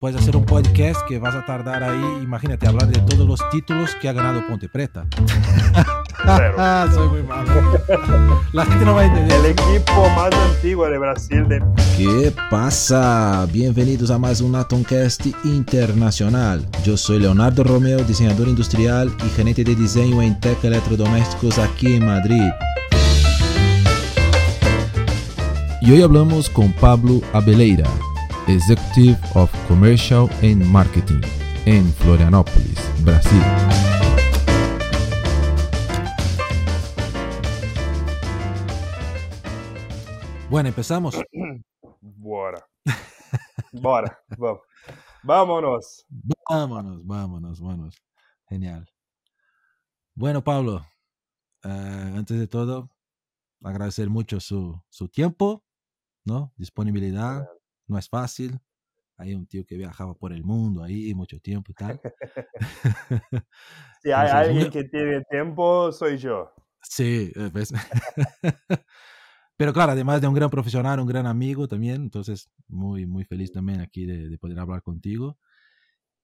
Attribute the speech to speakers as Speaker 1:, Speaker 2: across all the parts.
Speaker 1: puedes hacer un podcast que vas a tardar ahí, imagínate, hablar de todos los títulos que ha ganado Ponte Preta. Soy muy malo. La gente no va a entender.
Speaker 2: El equipo más antiguo de Brasil de...
Speaker 1: ¿Qué pasa? Bienvenidos a más un Atoncast internacional. Yo soy Leonardo Romeo, diseñador industrial y gerente de diseño en Tech Electrodomésticos aquí en Madrid. Y hoy hablamos con Pablo Abeleira, Executive of Commercial and Marketing en Florianópolis, Brasil. Bueno, empezamos.
Speaker 2: Bora. Bora. Vamos. Vámonos.
Speaker 1: Vámonos, vámonos, vámonos. Genial. Bueno, Pablo, eh, antes de todo, agradecer mucho su, su tiempo, ¿no? Disponibilidad no es fácil. Hay un tío que viajaba por el mundo ahí mucho tiempo y tal.
Speaker 2: si hay alguien que tiene tiempo, soy yo.
Speaker 1: Sí, pues pero claro, además de un gran profesional, un gran amigo también, entonces muy, muy feliz también aquí de, poder hablar contigo.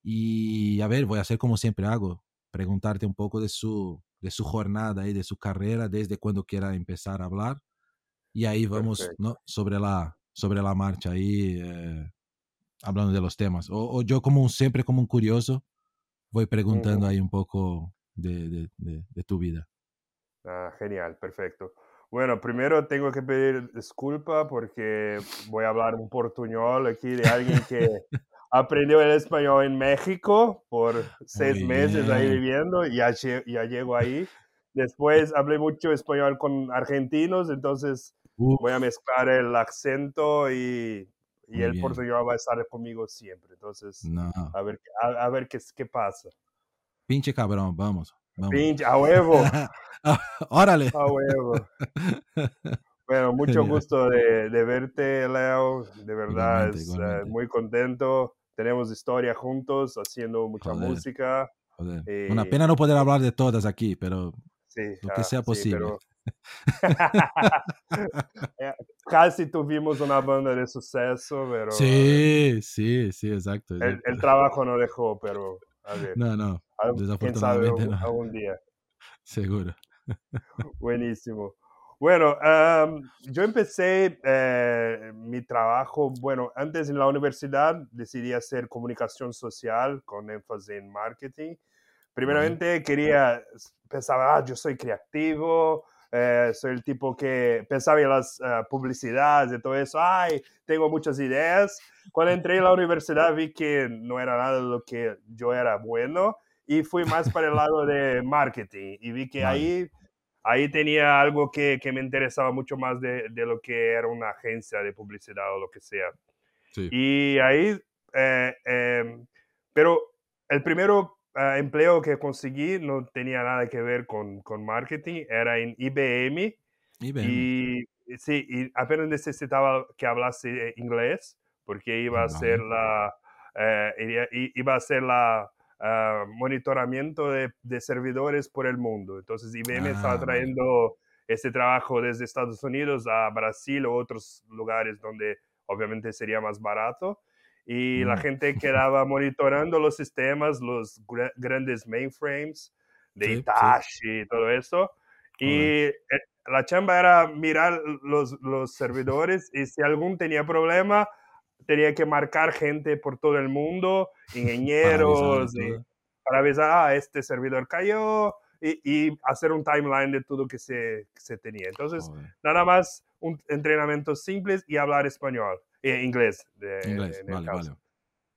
Speaker 1: Y a ver, voy a hacer como siempre hago, preguntarte un poco de su, de su jornada y de su carrera, desde cuando quiera empezar a hablar. Y ahí vamos ¿no? sobre la, sobre la marcha ahí, eh, hablando de los temas. O, yo como siempre como un curioso, voy preguntando ahí un poco de, de, tu vida.
Speaker 2: Ah, genial, perfecto. Bueno, primero tengo que pedir disculpa porque voy a hablar un portuñol aquí de alguien que aprendió el español en México por seis meses ahí viviendo y ya, ya llego ahí. Después hablé mucho español con argentinos, entonces Voy a mezclar el acento y, y el portugués va a estar conmigo siempre. Entonces, a ver, a, ver qué, qué pasa.
Speaker 1: Pinche cabrón, vamos.
Speaker 2: Pinche, a huevo.
Speaker 1: Órale.
Speaker 2: A huevo. Bueno, mucho gusto de, de, verte, Leo. De verdad, es eh, muy contento. Tenemos historia juntos, haciendo mucha música.
Speaker 1: Una pena no poder hablar de todas aquí, pero lo que sea posible.
Speaker 2: Eh, casi tuvimos una banda de suceso, pero...
Speaker 1: Sí, sí, sí, exacto.
Speaker 2: El, trabajo no dejó, pero... A ver,
Speaker 1: no, no, desafortunadamente
Speaker 2: no. algún día.
Speaker 1: Seguro.
Speaker 2: Buenísimo. Bueno, yo empecé eh, mi trabajo, bueno, antes en la universidad decidí hacer comunicación social con énfasis en marketing. Primeramente quería, pensaba, ah, yo soy creativo, eh, soy el tipo que pensaba en las uh, publicidades y todo eso. Ay, tengo muchas ideas. Cuando entré en la universidad vi que no era nada de lo que yo era bueno y fui más para el lado de marketing y vi que ahí, ahí tenía algo que, que me interesaba mucho más de, de, lo que era una agencia de publicidad o lo que sea. Sí. Y ahí, eh, eh, pero el primero Ah, empleo que conseguí no tenía nada que ver con, con marketing, era en IBM. IBM. Y sí, y apenas necesitaba que hablase inglés, porque iba a ser la, eh, iba a ser la ah, monitoramiento de, de, servidores por el mundo. Entonces IBM estaba ah, trayendo ese trabajo desde Estados Unidos a Brasil o otros lugares donde obviamente sería más barato y la mm. gente quedaba monitorando los sistemas, los grandes mainframes de Itachi y todo eso. Y eh, la chamba era mirar los, los servidores y si algún tenía problema, tenía que marcar gente por todo el mundo, ingenieros, para avisar, ah, este servidor cayó, y, y, hacer un timeline de todo que se, se tenía. Entonces, nada más un entrenamiento simple y hablar español. Eh, inglés. De,
Speaker 1: inglés, vale, vale.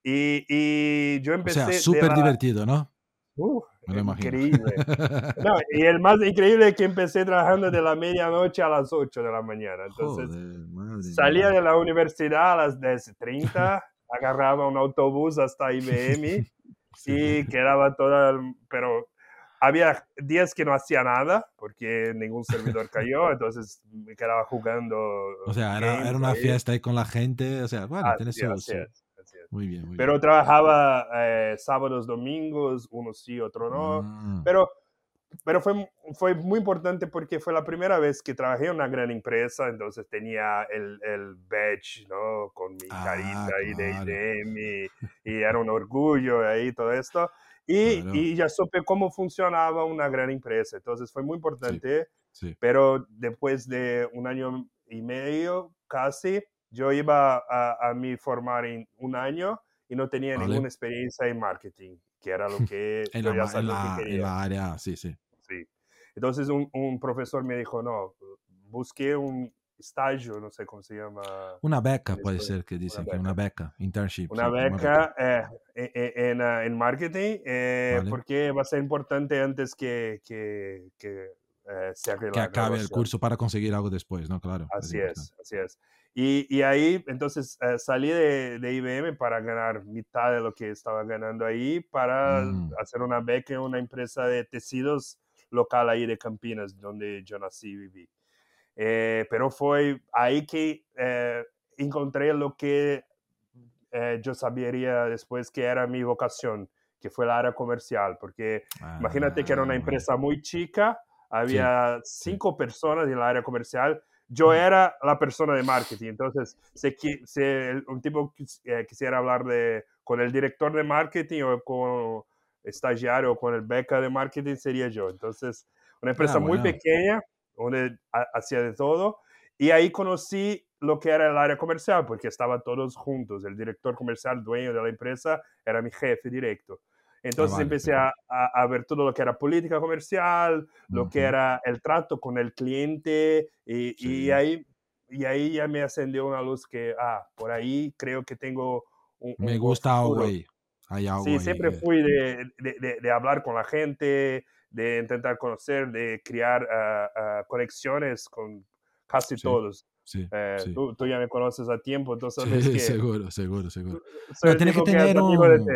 Speaker 2: Y, y, yo empecé...
Speaker 1: O sea, súper divertido, ¿no?
Speaker 2: Uh, increíble. no, y el más increíble es que empecé trabajando de la medianoche a las 8 de la mañana. Entonces, salía de la universidad a las 10.30, agarraba un autobús hasta IBM y quedaba toda... Pero había días que no hacía nada porque ningún servidor cayó, entonces me quedaba jugando.
Speaker 1: O sea, era, era una fiesta ahí con la gente, o sea, bueno, tienes su, Muy bien, muy
Speaker 2: Pero trabajaba eh, sábados, domingos, uno sí, otro no. Ah. Pero pero fue, fue muy importante porque fue la primera vez que trabajé en una gran empresa, entonces tenía el, el badge, ¿no? Con mi
Speaker 1: Ah,
Speaker 2: carita ahí de. IBM y, y era un orgullo ahí todo esto. Y,
Speaker 1: Claro.
Speaker 2: y ya supe cómo funcionaba una gran empresa, entonces fue muy importante,
Speaker 1: Sí.
Speaker 2: pero después de un año y medio casi, yo iba a, a me formar en un año y no tenía
Speaker 1: Vale.
Speaker 2: ninguna experiencia en marketing, que era lo que
Speaker 1: En
Speaker 2: yo
Speaker 1: la,
Speaker 2: ya
Speaker 1: ma- en,
Speaker 2: sabía
Speaker 1: la,
Speaker 2: que
Speaker 1: en
Speaker 2: quería.
Speaker 1: la área, sí, sí.
Speaker 2: Sí. Entonces un, un profesor me dijo, no, busqué un estágio, no sé cómo se llama,
Speaker 1: Una beca puede
Speaker 2: español,
Speaker 1: ser que dicen, que una beca, internship.
Speaker 2: una beca eh, e- e- en, ah, en marketing, eh,
Speaker 1: Vale.
Speaker 2: porque va a ser importante antes que, que, que eh, se haga
Speaker 1: Que acabe el
Speaker 2: graduación.
Speaker 1: curso para conseguir algo después, ¿no? Claro.
Speaker 2: Así
Speaker 1: importante.
Speaker 2: es, así es. Y, y ahí, entonces, eh, salí de, de IBM para ganar mitad de lo que estaba ganando ahí, para
Speaker 1: Mm.
Speaker 2: hacer una beca en una empresa de tejidos local ahí de Campinas, donde yo nací y viví. Eh, pero fue ahí que eh, encontré lo que eh, yo sabía después que era mi vocación, que fue el área comercial, porque imagínate que era
Speaker 1: Ah,
Speaker 2: una
Speaker 1: vale.
Speaker 2: empresa muy chica, había cinco personas en el área comercial, yo era la persona de marketing, entonces si, si un tipo quis- quisiera hablar de, con el director de marketing o con estagiario o con el beca de marketing sería yo. Entonces, una empresa muy
Speaker 1: bueno.
Speaker 2: pequeña, donde ha- hacía de todo, y ahí conocí lo que era el área comercial, porque estaban todos juntos. El director comercial, dueño de la empresa, era mi jefe directo. Entonces
Speaker 1: vale,
Speaker 2: empecé a, a- ver todo lo que era política comercial, lo que era el trato con el cliente, y, y
Speaker 1: Sí.
Speaker 2: ahí, y ahí ya me ascendió una luz que, ah, por ahí creo que tengo un, un
Speaker 1: Me
Speaker 2: buen
Speaker 1: gusta algo ahí. Hay algo
Speaker 2: Sí,
Speaker 1: ahí
Speaker 2: siempre fui de, de- de- de hablar con la gente, de intentar conocer, de crear ah, ah, conexiones con casi
Speaker 1: Sí,
Speaker 2: todos.
Speaker 1: Sí,
Speaker 2: Eh,
Speaker 1: sí.
Speaker 2: tú, tú ya me conoces a tiempo, entonces
Speaker 1: Sí,
Speaker 2: sabes que
Speaker 1: seguro, seguro, seguro.
Speaker 2: soy
Speaker 1: No,
Speaker 2: el
Speaker 1: tiene que tener
Speaker 2: de
Speaker 1: un-.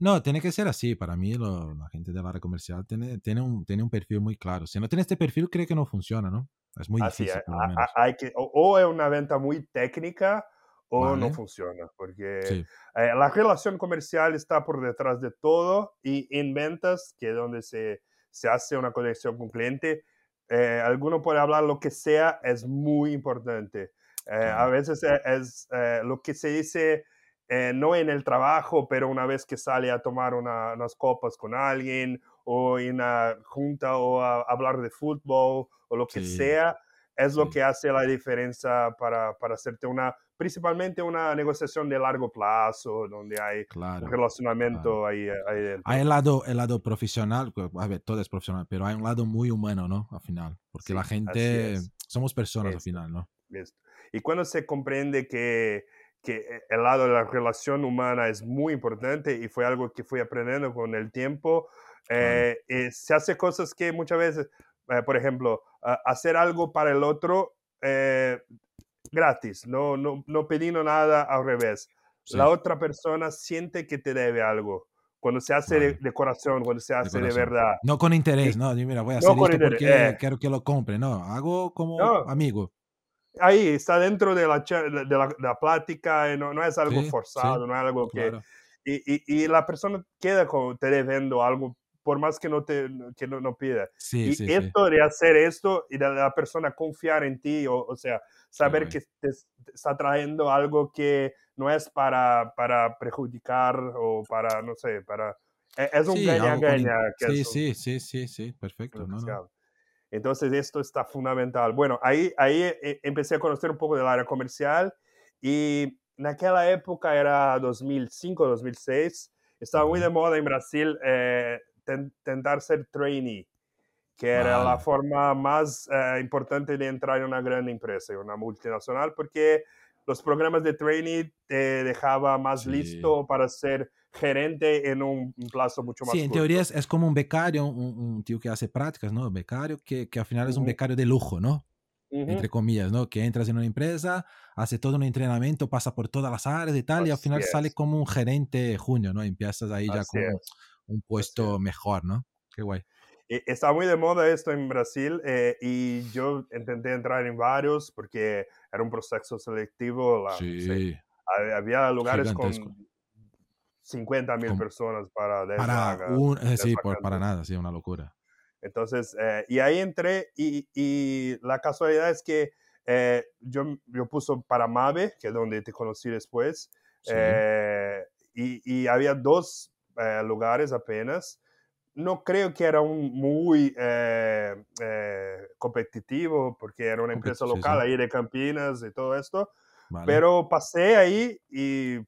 Speaker 1: No, tiene que ser así. Para mí, lo- la gente del área comercial tiene, tiene, un, tiene un perfil muy claro. Si no tiene este perfil, creo que no funciona, ¿no? Es muy
Speaker 2: Así,
Speaker 1: difícil,
Speaker 2: hay- hay- que, o, o es una venta muy técnica o no
Speaker 1: Vale.
Speaker 2: funciona, porque
Speaker 1: Sí,
Speaker 2: eh, la relación comercial está por detrás de todo y en ventas, que es donde se, se hace una conexión con cliente, eh, alguno puede hablar lo que sea, es muy importante. Eh, A veces e- es, eh, lo que se dice, eh, no en el trabajo, pero una vez que sale a tomar una- unas copas con alguien o en una junta o a hablar de fútbol o lo que
Speaker 1: Sí,
Speaker 2: sea, es lo
Speaker 1: sí.
Speaker 2: que hace la diferencia para, para hacerte una, principalmente una negociación de largo plazo, donde hay un
Speaker 1: claro.
Speaker 2: relacionamiento ahí, ahí dentro.
Speaker 1: Hay el lado, el lado profesional, a ver, todo es profesional, pero hay un lado muy humano, ¿no? Al final. Porque
Speaker 2: Sí,
Speaker 1: la gente, somos personas al
Speaker 2: Esto.
Speaker 1: final, ¿no?
Speaker 2: Listo. Y cuando se comprende que, que el lado de la relación humana es muy importante y fue algo que fui aprendiendo con el tiempo, eh, eh, se hace cosas que muchas veces, eh, por ejemplo, hacer algo para el otro eh, gratis, no, no, no pidiendo nada al revés.
Speaker 1: Sí,
Speaker 2: La otra persona siente que te debe algo. Cuando se hace de,
Speaker 1: Vale.
Speaker 2: de corazón, cuando se hace de, verdad.
Speaker 1: No con interés, no, mira, voy a
Speaker 2: no
Speaker 1: hacer
Speaker 2: con
Speaker 1: esto porque
Speaker 2: eh.
Speaker 1: quiero que lo compre, no, hago como
Speaker 2: No.
Speaker 1: amigo.
Speaker 2: Ahí está dentro de la, de la, plática, eh, no, no es algo
Speaker 1: Sí,
Speaker 2: forzado, no es algo que...
Speaker 1: Claro.
Speaker 2: Y, y, y la persona queda con, te debiendo algo, por más que no, te, que no, no pida.
Speaker 1: Sí,
Speaker 2: y
Speaker 1: sí, sí.
Speaker 2: esto de hacer esto y de la persona confiar en ti, o, o sea, saber que te, te está trayendo algo que no es para, para perjudicar o para, no sé, para... e- Es un
Speaker 1: Sí, con
Speaker 2: gaña-gaña. que
Speaker 1: Sí, sí, sí, sí, sí, perfecto. No, no.
Speaker 2: Entonces esto está fundamental. Bueno, ahí, ahí eh, empecé a conocer un poco del área comercial y en aquella época era 2005, 2006, estaba muy de moda en Brasil eh, ten- tentar ser trainee, que era la forma más eh, importante de entrar en una gran empresa, en una multinacional, porque los programas de trainee te dejaba más
Speaker 1: Sí.
Speaker 2: listo para ser gerente en un, plazo mucho más
Speaker 1: Sí, en
Speaker 2: corto.
Speaker 1: teoría es, es como un becario, un, un tío que hace prácticas, ¿no? Becario, que, que al final es un becario de lujo, ¿no?
Speaker 2: Ujú.
Speaker 1: Entre comillas, ¿no? Que entras en una empresa, hace todo un entrenamiento, pasa por todas las áreas y tal, y al
Speaker 2: Así
Speaker 1: final sale
Speaker 2: es.
Speaker 1: como un gerente junio, ¿no? Empiezas ahí ya
Speaker 2: Así es.
Speaker 1: Un puesto mejor, ¿no? Qué guay.
Speaker 2: Eh, Está muy de moda esto en Brasil eh, y yo intenté entrar en varios porque era un proceso selectivo. la-
Speaker 1: Sí,
Speaker 2: hab- había lugares con
Speaker 1: Gigantesco.
Speaker 2: 50 mil personas para 10
Speaker 1: para un, eh,
Speaker 2: 10
Speaker 1: sí, por, para nada, sí, una locura.
Speaker 2: Entonces, eh, y ahí entré y, y, la casualidad es que eh, yo, yo puso para Mave, que es donde te conocí después,
Speaker 1: Sí.
Speaker 2: eh, y, y había dos eh, lugares apenas. No creo que era un muy eh, eh, competitivo porque era una empresa local ahí de Campinas y todo esto,
Speaker 1: Vale.
Speaker 2: pero pasé ahí y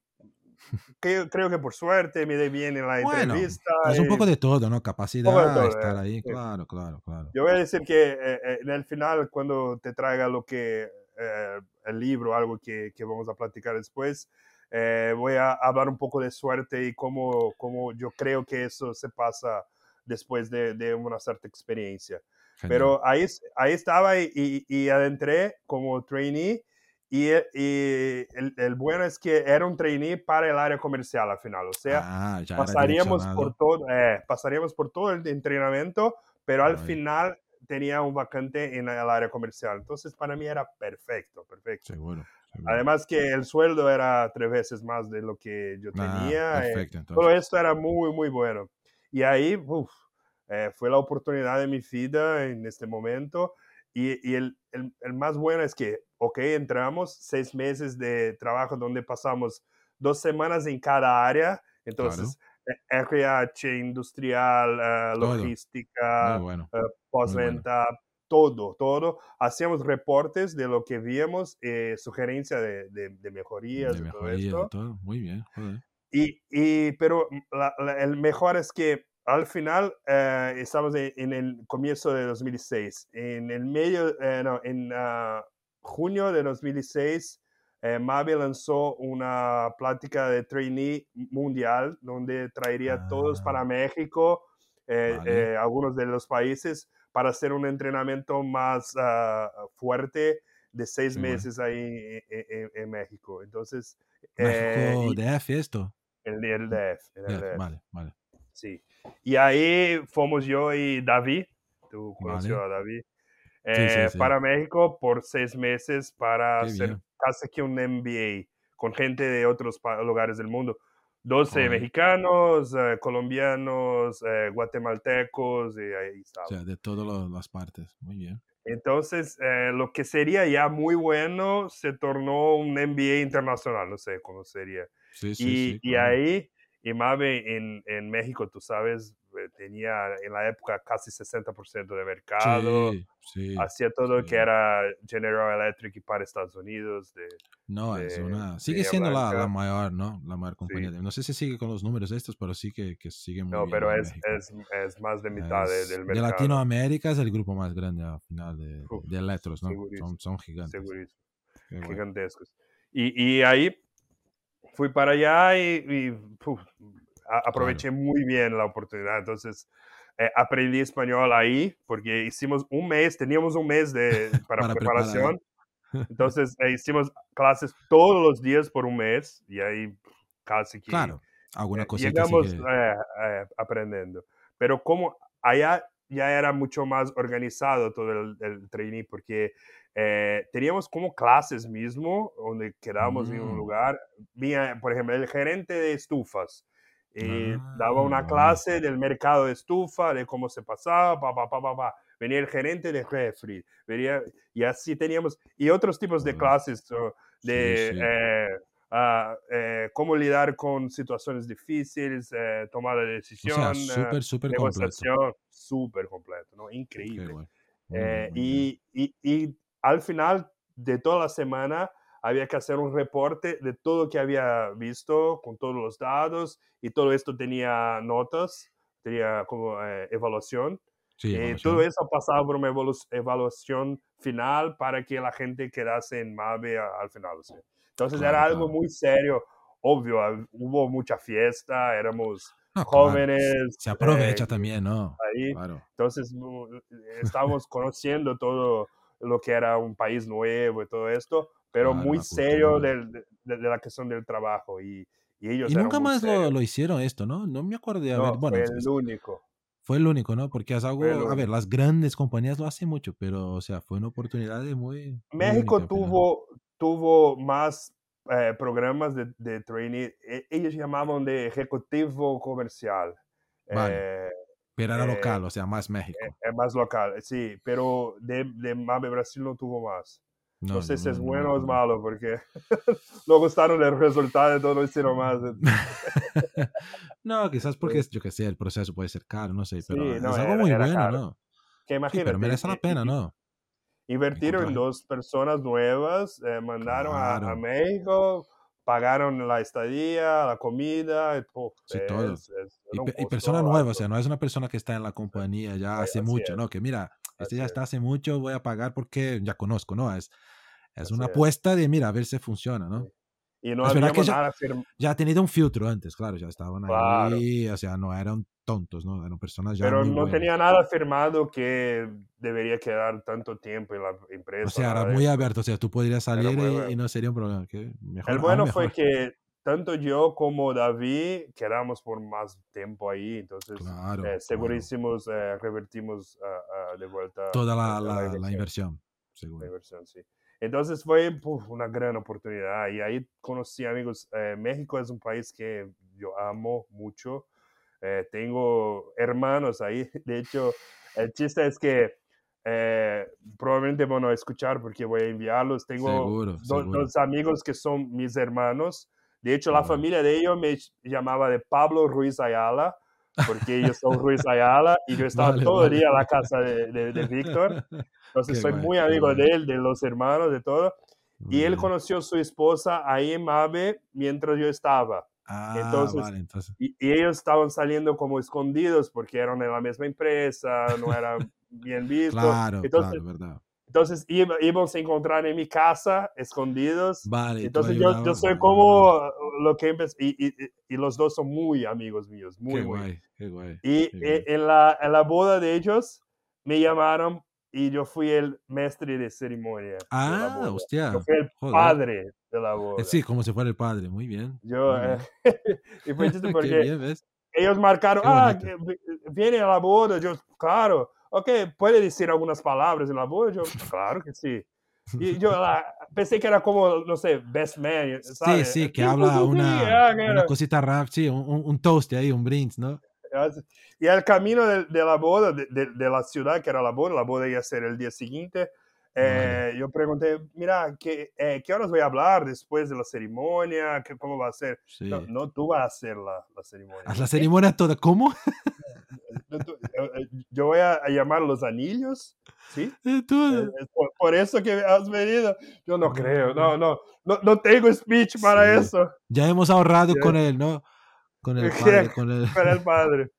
Speaker 2: creo, creo que por suerte me di bien en la
Speaker 1: bueno,
Speaker 2: entrevista.
Speaker 1: es un
Speaker 2: y-
Speaker 1: poco de todo, ¿no? Capacidad,
Speaker 2: todo,
Speaker 1: estar
Speaker 2: eh,
Speaker 1: ahí, claro, claro, claro.
Speaker 2: Yo voy a decir que eh, eh, en el final, cuando te traiga lo que eh, el libro, algo que, que vamos a platicar después, eh, voy a hablar un poco de suerte y cómo, cómo yo creo que eso se pasa después de, de una cierta experiencia.
Speaker 1: Genial.
Speaker 2: Pero ahí, ahí estaba y, y, y adentré como trainee y, y el, el bueno es que era un trainee para el área comercial al final, o sea,
Speaker 1: ah,
Speaker 2: pasaríamos por todo, eh, pasaríamos por todo el entrenamiento, pero al
Speaker 1: Vaya.
Speaker 2: final tenía un vacante en el área comercial. Entonces para mí era perfecto, perfecto.
Speaker 1: Seguro. seguro.
Speaker 2: Además que el sueldo era tres veces más de lo que yo
Speaker 1: Ah,
Speaker 2: tenía. eh,
Speaker 1: perfecto,
Speaker 2: todo
Speaker 1: entonces.
Speaker 2: esto era muy, muy bueno. Y ahí uf, eh, fue la oportunidad de mi vida en este momento. Y, y el, el, el más bueno es que, ok, entramos seis meses de trabajo donde pasamos dos semanas en cada área. Entonces, eh, RH, industrial, eh,
Speaker 1: Todo.
Speaker 2: logística,
Speaker 1: bueno.
Speaker 2: eh, postventa, todo, todo. Hacíamos reportes de lo que víamos, eh, sugerencia de, de, de mejorías,
Speaker 1: De
Speaker 2: de todo
Speaker 1: mejorías
Speaker 2: esto.
Speaker 1: todo. Muy bien, joder.
Speaker 2: Y, y, pero la- la- el mejor es que al final eh, estamos en, en el comienzo de 2006. En el medio, eh, no, en ah, junio de 2006, eh, Mavi lanzó una plática de trainee mundial donde traería a todos
Speaker 1: Ah.
Speaker 2: para México, eh,
Speaker 1: Vale.
Speaker 2: eh, algunos de los países, para hacer un entrenamiento más ah, fuerte de seis
Speaker 1: bueno.
Speaker 2: meses ahí en, en- en México. Entonces, eh,
Speaker 1: México
Speaker 2: y-
Speaker 1: DF esto.
Speaker 2: en el DF, en el
Speaker 1: DF,
Speaker 2: DF,
Speaker 1: Vale, vale.
Speaker 2: sí. Y ahí fuimos yo y David, tú conoció
Speaker 1: Vale.
Speaker 2: a David,
Speaker 1: Sí, sí,
Speaker 2: eh,
Speaker 1: sí.
Speaker 2: para México por seis meses para
Speaker 1: Qué
Speaker 2: hacer
Speaker 1: bien.
Speaker 2: casi que un MBA con gente de otros lugares del mundo. 12
Speaker 1: Joder.
Speaker 2: mexicanos, eh, colombianos, eh, guatemaltecos, y ahí estaba.
Speaker 1: O sea, de todas las partes. Muy bien.
Speaker 2: Entonces, eh, lo que sería ya muy bueno se tornó un MBA internacional, no sé cómo sería.
Speaker 1: Sí, sí,
Speaker 2: y,
Speaker 1: sí.
Speaker 2: y
Speaker 1: claro.
Speaker 2: ahí, Imave en, en México, tú sabes, eh, tenía en la época casi 60% de mercado,
Speaker 1: Sí, sí.
Speaker 2: hacía todo lo
Speaker 1: sí.
Speaker 2: que era General Electric y para Estados Unidos. De,
Speaker 1: No, es
Speaker 2: de
Speaker 1: una...
Speaker 2: Línea
Speaker 1: Sigue siendo la, la mayor, ¿no? La mayor compañía. De- No sé si sigue con los números estos, pero sí que, que sigue muy
Speaker 2: No,
Speaker 1: bien
Speaker 2: pero es, es, es más de mitad de-
Speaker 1: Es-
Speaker 2: del
Speaker 1: de
Speaker 2: mercado.
Speaker 1: Latinoamérica es el grupo más grande al final de,
Speaker 2: Uf,
Speaker 1: de electros, ¿no? Son, son gigantes.
Speaker 2: Segurísimo. Gigantescos. Y, y ahí fui para allá y, y, puf, aproveché muy bien la oportunidad. Entonces, eh, aprendí español ahí porque hicimos un mes, teníamos un mes de, para,
Speaker 1: Para preparar.
Speaker 2: preparación. Entonces, eh, hicimos clases todos los días por un mes y ahí casi que
Speaker 1: Claro, alguna
Speaker 2: eh, llegamos
Speaker 1: que...
Speaker 2: eh, eh, aprendiendo. Pero como allá ya era mucho más organizado todo el, el trainee, porque eh, teníamos como clases mismo, donde quedábamos en un
Speaker 1: Mm.
Speaker 2: lugar. Venía, por ejemplo, el gerente de estufas. Y
Speaker 1: Ah,
Speaker 2: daba una
Speaker 1: vale.
Speaker 2: clase del mercado de estufa, de cómo se pasaba, pa, pa, pa, pa. Venía el gerente de refri, venía, y así teníamos, y otros tipos de
Speaker 1: Joder.
Speaker 2: clases, o
Speaker 1: Sí,
Speaker 2: de
Speaker 1: sí.
Speaker 2: eh, ah, eh, cómo lidiar con situaciones difíciles, eh, tomar la
Speaker 1: O
Speaker 2: decisión,
Speaker 1: sea,
Speaker 2: eh,
Speaker 1: súper, súper completo.
Speaker 2: negociación, súper completo, ¿no? Increíble.
Speaker 1: Muy bien,
Speaker 2: Eh, y, y, y al final de toda la semana había que hacer un reporte de todo lo que había visto, con todos los datos, y todo esto tenía notas, tenía como eh, evaluación.
Speaker 1: Sí,
Speaker 2: Eh, todo eso pasaba por una evaluación final para que la gente quedase en MAVE al final. Entonces
Speaker 1: Claro,
Speaker 2: era algo
Speaker 1: claro.
Speaker 2: muy serio, obvio, hubo mucha fiesta, éramos
Speaker 1: No, claro.
Speaker 2: jóvenes.
Speaker 1: Se aprovecha
Speaker 2: eh,
Speaker 1: también, ¿no?
Speaker 2: ahí.
Speaker 1: Claro.
Speaker 2: Entonces mu- estábamos conociendo todo lo que era un país nuevo y todo esto, pero
Speaker 1: Claro,
Speaker 2: muy serio del- de, de la cuestión del trabajo. Y, y ellos
Speaker 1: Y nunca más lo, hicieron esto, ¿no? No me acuerdo de haber...
Speaker 2: No,
Speaker 1: Bueno,
Speaker 2: fue el único.
Speaker 1: fue el único, ¿no? Porque es algo... A ver, las grandes compañías lo hacen mucho, pero, o sea, fue una oportunidad de muy... muy
Speaker 2: México
Speaker 1: única
Speaker 2: tuvo, tuvo más eh, programas de, de trainee. e- Ellos llamaban de ejecutivo comercial.
Speaker 1: Vale.
Speaker 2: Eh,
Speaker 1: Pero era local, o sea, más México.
Speaker 2: Es más local, sí, pero de, de Mabe Brasil no tuvo más. No, no sé si es bueno o es malo, porque no gustaron el resultado, entonces no hicieron más.
Speaker 1: no, quizás porque, yo que sé, el proceso puede ser caro, no sé, pero es algo muy bueno, ¿no?
Speaker 2: Que imagínate,
Speaker 1: pero merece la pena, ¿no?
Speaker 2: Invertieron en dos personas nuevas, eh, mandaron a, México, pagaron la estadía, la comida, y, todo.
Speaker 1: y, persona nueva, o sea, no es una persona que está en la compañía ya hace mucho, ¿no? Que mira, este ya está hace mucho, voy a pagar porque ya conozco, ¿no? Es, es una apuesta de, mira, a ver si funciona, ¿no?
Speaker 2: Y no había
Speaker 1: ya, ya ha tenido un filtro antes, claro, ya estaban ahí, o sea, no eran tontos, ¿no? Eran personas ya
Speaker 2: Pero
Speaker 1: no
Speaker 2: tenía nada firmado que debería quedar tanto tiempo en la empresa.
Speaker 1: O sea, era muy abierto, o sea, tú podrías salir y, no sería un problema.
Speaker 2: el bueno fue que tanto yo como David quedamos por más tiempo ahí, entonces eh, segurísimos eh, revertimos de vuelta
Speaker 1: toda la, la, inversión.
Speaker 2: La inversión, sí. Entonces fue una gran oportunidad y ahí conocí amigos. Eh, México es un país que yo amo mucho. tengo hermanos ahí. De hecho, el chiste es que probablemente van a escuchar porque voy a enviarlos. Tengo dos amigos que son mis hermanos de hecho, la familia de ellos me llamaba de Pablo Ruiz Ayala, porque ellos son Ruiz Ayala y yo estaba todo el día en la casa de, de, Víctor. Entonces, soy muy amigo de él, de los hermanos, de todo. y él conoció a su esposa ahí en Mabe mientras yo estaba.
Speaker 1: Ah, entonces, entonces.
Speaker 2: Y, ellos estaban saliendo como escondidos porque eran de la misma empresa, no eran bien vistos.
Speaker 1: Claro,
Speaker 2: entonces,
Speaker 1: claro, verdad.
Speaker 2: Entonces íbamos a encontrar en mi casa, escondidos.
Speaker 1: Vale,
Speaker 2: Entonces yo, yo, soy como lo que empecé, y, y, y, los dos son muy amigos míos, muy,
Speaker 1: qué
Speaker 2: muy.
Speaker 1: Guay, qué guay,
Speaker 2: y
Speaker 1: qué
Speaker 2: en, la, en la boda de ellos me llamaron y yo fui el maestre de ceremonia.
Speaker 1: Ah,
Speaker 2: de
Speaker 1: hostia.
Speaker 2: Yo fui el padre de la boda.
Speaker 1: Sí, como si fuera el padre, muy bien.
Speaker 2: Yo,
Speaker 1: muy bien.
Speaker 2: Eh, y fue porque
Speaker 1: bien,
Speaker 2: ellos marcaron, ah, viene a la boda, yo, claro ok, puede decir algunas palabras en la voz, yo, claro que sí. Y yo la, pensé que era como, no sé, best man, ¿sabes?
Speaker 1: Sí, sí, que habla una, una cosita rap, sí, un, un toast ahí, un brindis, ¿no?
Speaker 2: Y al camino de, de la boda, de, de, de, la ciudad que era la boda, la boda iba a ser el día siguiente, eh, yo pregunté, mira, ¿qué, eh, ¿qué horas voy a hablar después de la ceremonia? ¿Qué, ¿Cómo va a ser? Sí. No, no, tú vas a hacer la, la ceremonia.
Speaker 1: ¿Haz la ceremonia toda? ¿Cómo?
Speaker 2: Eh, yo voy a, llamar los anillos, ¿sí?
Speaker 1: Tú...
Speaker 2: Por, por, eso que has venido. Yo no creo, no, no, no, no tengo speech para sí. eso.
Speaker 1: Ya hemos ahorrado con él, ¿no? Con el padre. Con el,
Speaker 2: con el padre.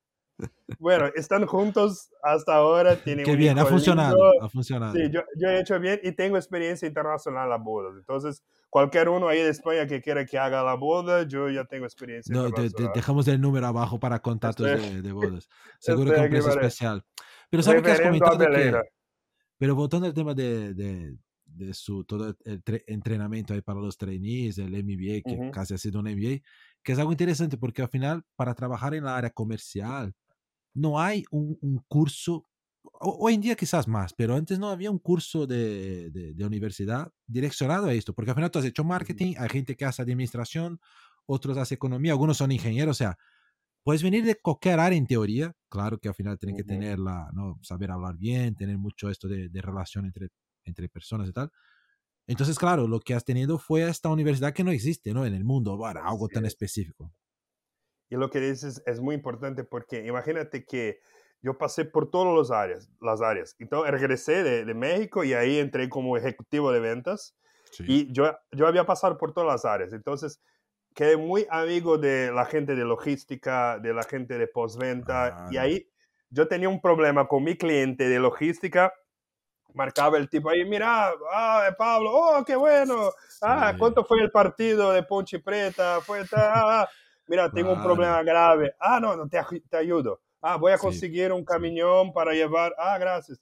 Speaker 2: Bueno, están juntos hasta ahora. Tienen
Speaker 1: Qué bien, ha funcionado, ha funcionado.
Speaker 2: Sí, yo, yo, he hecho bien y tengo experiencia internacional en la boda. Entonces, cualquier uno ahí de España que quiera que haga la boda, yo ya tengo experiencia.
Speaker 1: No, te, te dejamos el número abajo para contactos de, de, bodas. Seguro que un precio especial. Pero sabes que has comentado que, pero voltando al tema de, de, de su todo el entrenamiento ahí para los trainees, el MBA, que uh -huh. casi ha sido un MBA, que es algo interesante porque al final para trabajar en la área comercial no hay un, un curso hoy en día quizás más, pero antes no había un curso de, de, de, universidad direccionado a esto, porque al final tú has hecho marketing, hay gente que hace administración, otros hace economía, algunos son ingenieros, o sea, puedes venir de cualquier área en teoría, claro que al final tienes que tener la, ¿no? saber hablar bien, tener mucho esto de, de relación entre, entre personas y tal. Entonces, claro, lo que has tenido fue esta universidad que no existe, ¿no? En el mundo, bueno, algo tan específico.
Speaker 2: Y lo que dices es muy importante porque imagínate que yo pasé por todas las áreas, las áreas. Entonces regresé de, de México y ahí entré como ejecutivo de ventas. Sí. Y yo, yo había pasado por todas las áreas. Entonces quedé muy amigo de la gente de logística, de la gente de postventa. Ah, y ahí yo tenía un problema con mi cliente de logística. Marcaba el tipo ahí, mira, ah, Pablo, oh, qué bueno. Ah. ¿cuánto fue el partido de Ponche Preta? Fue, ah, mira, tengo un problema grave. Ah, no, no te, te ayudo. Ah, voy a conseguir sí, un camión sí. para llevar. Ah, gracias.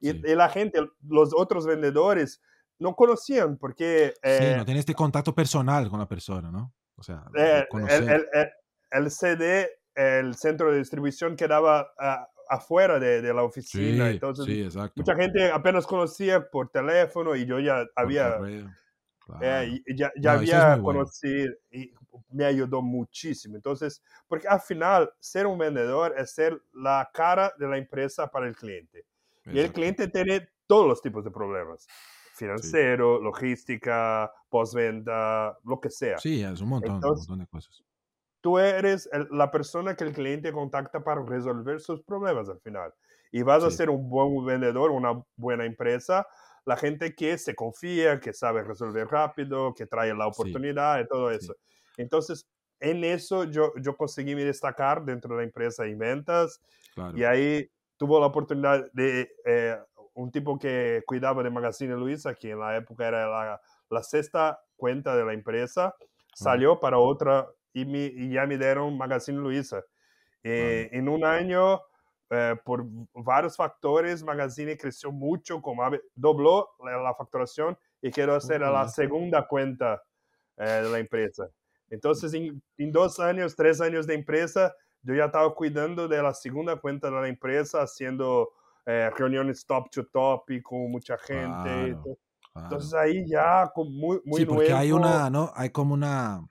Speaker 2: Y, sí. y, la gente, los otros vendedores, no conocían porque...
Speaker 1: Eh, no tiene este contacto personal con la persona, ¿no? O sea,
Speaker 2: eh, el, el, el, el, CD, el centro de distribución quedaba uh, afuera de, de, la oficina. Entonces, mucha gente apenas conocía por teléfono y yo ya había... Claro. Eh, ya, ya no, había conocido, y me ayudó muchísimo. Entonces, porque al final, ser un vendedor es ser la cara de la empresa para el cliente. Y el cliente tiene todos los tipos de problemas. Financiero, logística, postventa, lo que sea.
Speaker 1: Sí, es un montón, un montón de cosas.
Speaker 2: Tú eres la persona que el cliente contacta para resolver sus problemas al final. Y vas a ser un buen vendedor, una buena empresa, la gente que se confía, que sabe resolver rápido, que trae la oportunidad y todo eso. Entonces, en eso yo, yo conseguí me destacar dentro de la empresa en ventas y ahí tuvo la oportunidad de eh, un tipo que cuidaba de Magazine Luiza, que en la época era la, la sexta cuenta de la empresa, salió para otra y, y, ya me dieron Magazine Luiza. Eh, en un año eh, por varios factores, Magazine creció mucho, como dobló la, facturación y quiero hacer la segunda cuenta eh, de la empresa. Entonces, en, dos años, tres años de empresa, yo ya estaba cuidando de la segunda cuenta de la empresa, haciendo eh, reuniones top to top y con mucha gente. Entonces ahí ya muy, muy
Speaker 1: sí, porque hay una, ¿no? Hay como una,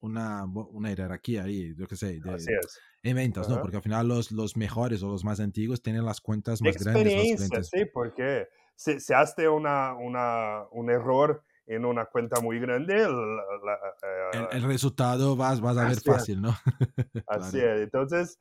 Speaker 1: una, una jerarquía ahí, yo qué sé. De,
Speaker 2: Así es
Speaker 1: en ventas, ¿no? Porque al final los, los mejores o los más antiguos tienen las cuentas más grandes.
Speaker 2: Experiencia, sí, porque si, si hace una, una, un error en una cuenta muy grande,
Speaker 1: el, el, resultado vas, vas a ver fácil, ¿no?
Speaker 2: Así es. Entonces,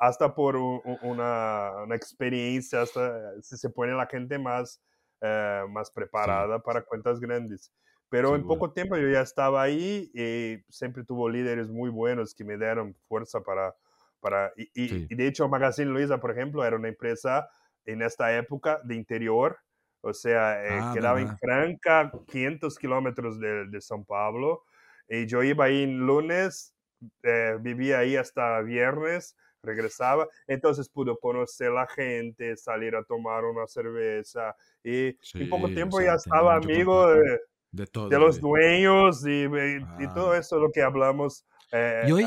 Speaker 2: hasta por una, una, experiencia, hasta se pone la gente más, eh, más preparada para cuentas grandes. Pero en poco tiempo yo ya estaba ahí y siempre tuvo líderes muy buenos que me dieron fuerza para... para y, de hecho Magazine Luiza, por ejemplo, era una empresa en esta época de interior, o sea, eh, ah, quedaba en Franca, 500 kilómetros de, de São Paulo, y yo iba ahí en lunes, eh, vivía ahí hasta viernes, regresaba, entonces pude conocer la gente, salir a tomar una cerveza, y en poco tiempo ya estaba amigo de de, los dueños y, y, todo ah. eso lo que hablamos.
Speaker 1: Eh, y hoy,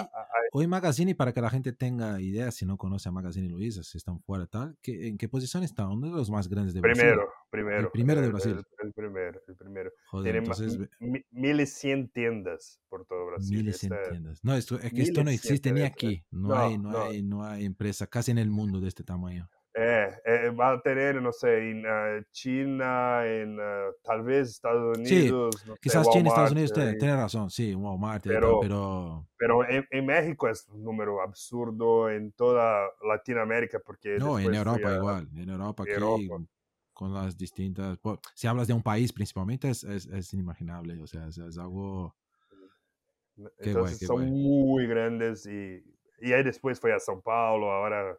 Speaker 1: hoy Magazine, para que la gente tenga idea, si no conoce a Magazine Luisa, si están fuera tal, ¿qué, ¿en qué posición está? Uno de los más grandes de
Speaker 2: Brasil. Primero, primero.
Speaker 1: El primero de Brasil.
Speaker 2: El, primero, el primero. Tiene entonces, mil y cien tiendas por todo Brasil.
Speaker 1: Mil y cien tiendas. No, esto, es que esto no existe ni aquí. No, hay, no, Hay, no hay empresa casi en el mundo de este tamaño.
Speaker 2: Eh, eh, va a tener, no sé, en uh, China, en uh, tal vez Estados Unidos.
Speaker 1: Sí,
Speaker 2: no
Speaker 1: quizás
Speaker 2: sé,
Speaker 1: China, Estados Unidos, tiene, tiene, razón, sí, Walmart,
Speaker 2: pero,
Speaker 1: pero,
Speaker 2: pero en, en, México es un número absurdo, en toda Latinoamérica, porque...
Speaker 1: No, en Europa a, igual, en Europa, aquí, Europa. con las distintas... Si hablas de un país principalmente, es, es, es inimaginable, o sea, es, es algo...
Speaker 2: Entonces guay, son guay. muy grandes y, y ahí después fue a São Paulo, ahora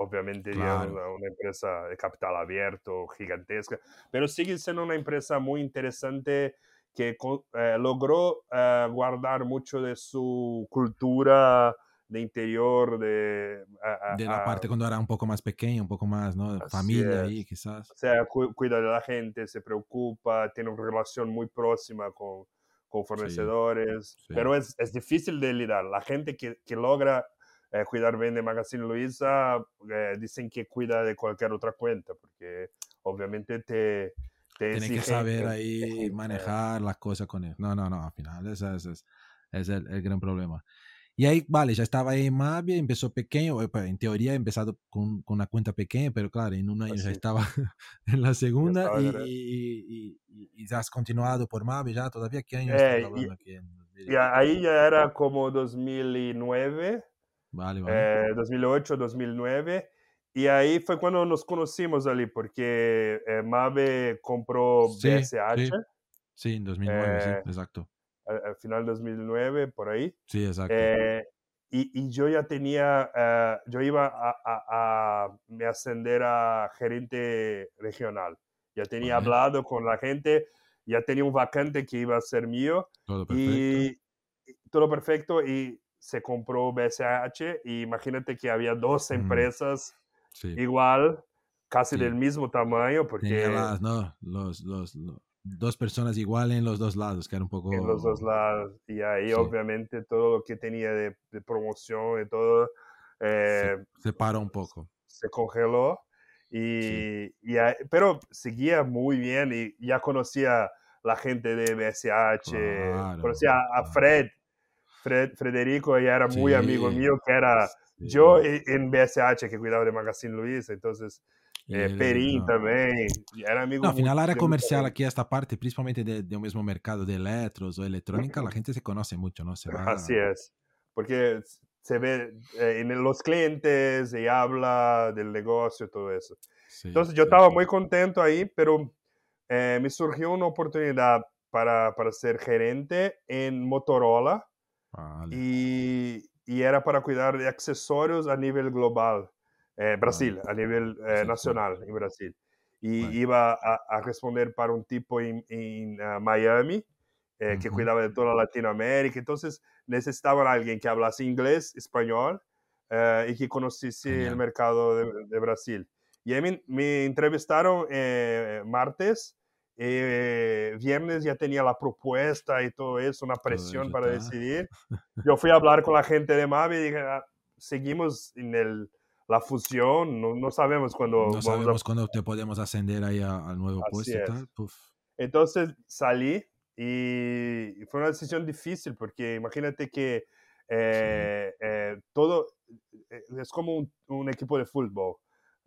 Speaker 2: obviamente claro. una, una, empresa de capital abierto, gigantesca, pero sigue siendo una empresa muy interesante que eh, logró eh, guardar mucho de su cultura de interior, de...
Speaker 1: A, a, de la parte cuando era un poco más pequeño, un poco más, ¿no? Familia ahí, quizás.
Speaker 2: O sea, cu cuida de la gente, se preocupa, tiene una relación muy próxima con, con fornecedores, sí, sí. pero es, es, difícil de lidiar. La gente que, que logra eh, cuidar bien de Magazine Luiza, eh, dicen que cuida de cualquier otra cuenta, porque obviamente te... te
Speaker 1: Tiene que saber ahí manejar las cosas con él. No, no, no, al final ese, ese es, es el, el, gran problema. Y ahí, vale, ya estaba ahí en Mavia, empezó pequeño, pues, en teoría empezado con, con, una cuenta pequeña, pero claro, en un año Así. ya estaba en la segunda estaba y, y, y, y, has continuado por Mavia ya todavía, ¿qué año
Speaker 2: eh, estás hablando aquí? En y ahí ya era como 2009,
Speaker 1: Vale, vale.
Speaker 2: Eh, 2008, 2009. Y ahí fue cuando nos conocimos ali, porque eh, Mave compró
Speaker 1: sí,
Speaker 2: BSH.
Speaker 1: Sí, sí, en 2009, eh, sí, exacto.
Speaker 2: Al, al, final 2009, por ahí.
Speaker 1: Sí, exacto.
Speaker 2: Eh, y, y, yo ya tenía, uh, yo iba a, a, a, me ascender a gerente regional. Ya tenía vale. hablado con la gente, ya tenía un vacante que iba a ser mío.
Speaker 1: Todo perfecto.
Speaker 2: Y todo perfecto. Y se compró BSH y imagínate que había dos empresas sí. igual, casi sí. del mismo tamaño, porque...
Speaker 1: Las, no, los, los, los, dos personas igual en los dos lados, que era un poco...
Speaker 2: En los dos lados, y ahí sí. obviamente todo lo que tenía de, de promoción y todo... Eh,
Speaker 1: se, se, paró un poco.
Speaker 2: Se congeló, y, y, pero seguía muy bien y ya conocía la gente de BSH, claro, conocía a Fred, Frederico ya era muy amigo mío, que era yo en BSH, que cuidaba de Magazine Luis, entonces eh, Perim también, era amigo.
Speaker 1: No, al final, la área comercial aquí, esta parte, principalmente de, de, un mismo mercado de electros o electrónica, la gente se conoce mucho, ¿no? Se
Speaker 2: va... Así es, porque se ve eh, en los clientes y habla del negocio, todo eso. Entonces yo estaba muy contento ahí, pero eh, me surgió una oportunidad para, para ser gerente en Motorola y, y, era para cuidar de accesorios a nivel global, eh, Brasil, a nivel eh, nacional en Brasil. Y iba a, responder para un tipo en, en ah, Miami que cuidaba de toda Latinoamérica. Entonces necesitaban a alguien que hablase inglés, español y que conociese el mercado de, de Brasil. Y ahí me, entrevistaron eh, martes, eh, viernes ya tenía la propuesta y todo eso, una presión para decidir. Yo fui a hablar con la gente de Mavi y dije, ah, seguimos en el, la fusión, no, no sabemos cuándo...
Speaker 1: No sabemos cuándo te podemos ascender ahí al nuevo puesto.
Speaker 2: Entonces salí y fue una decisión difícil porque imagínate que eh, todo es como un, un equipo de fútbol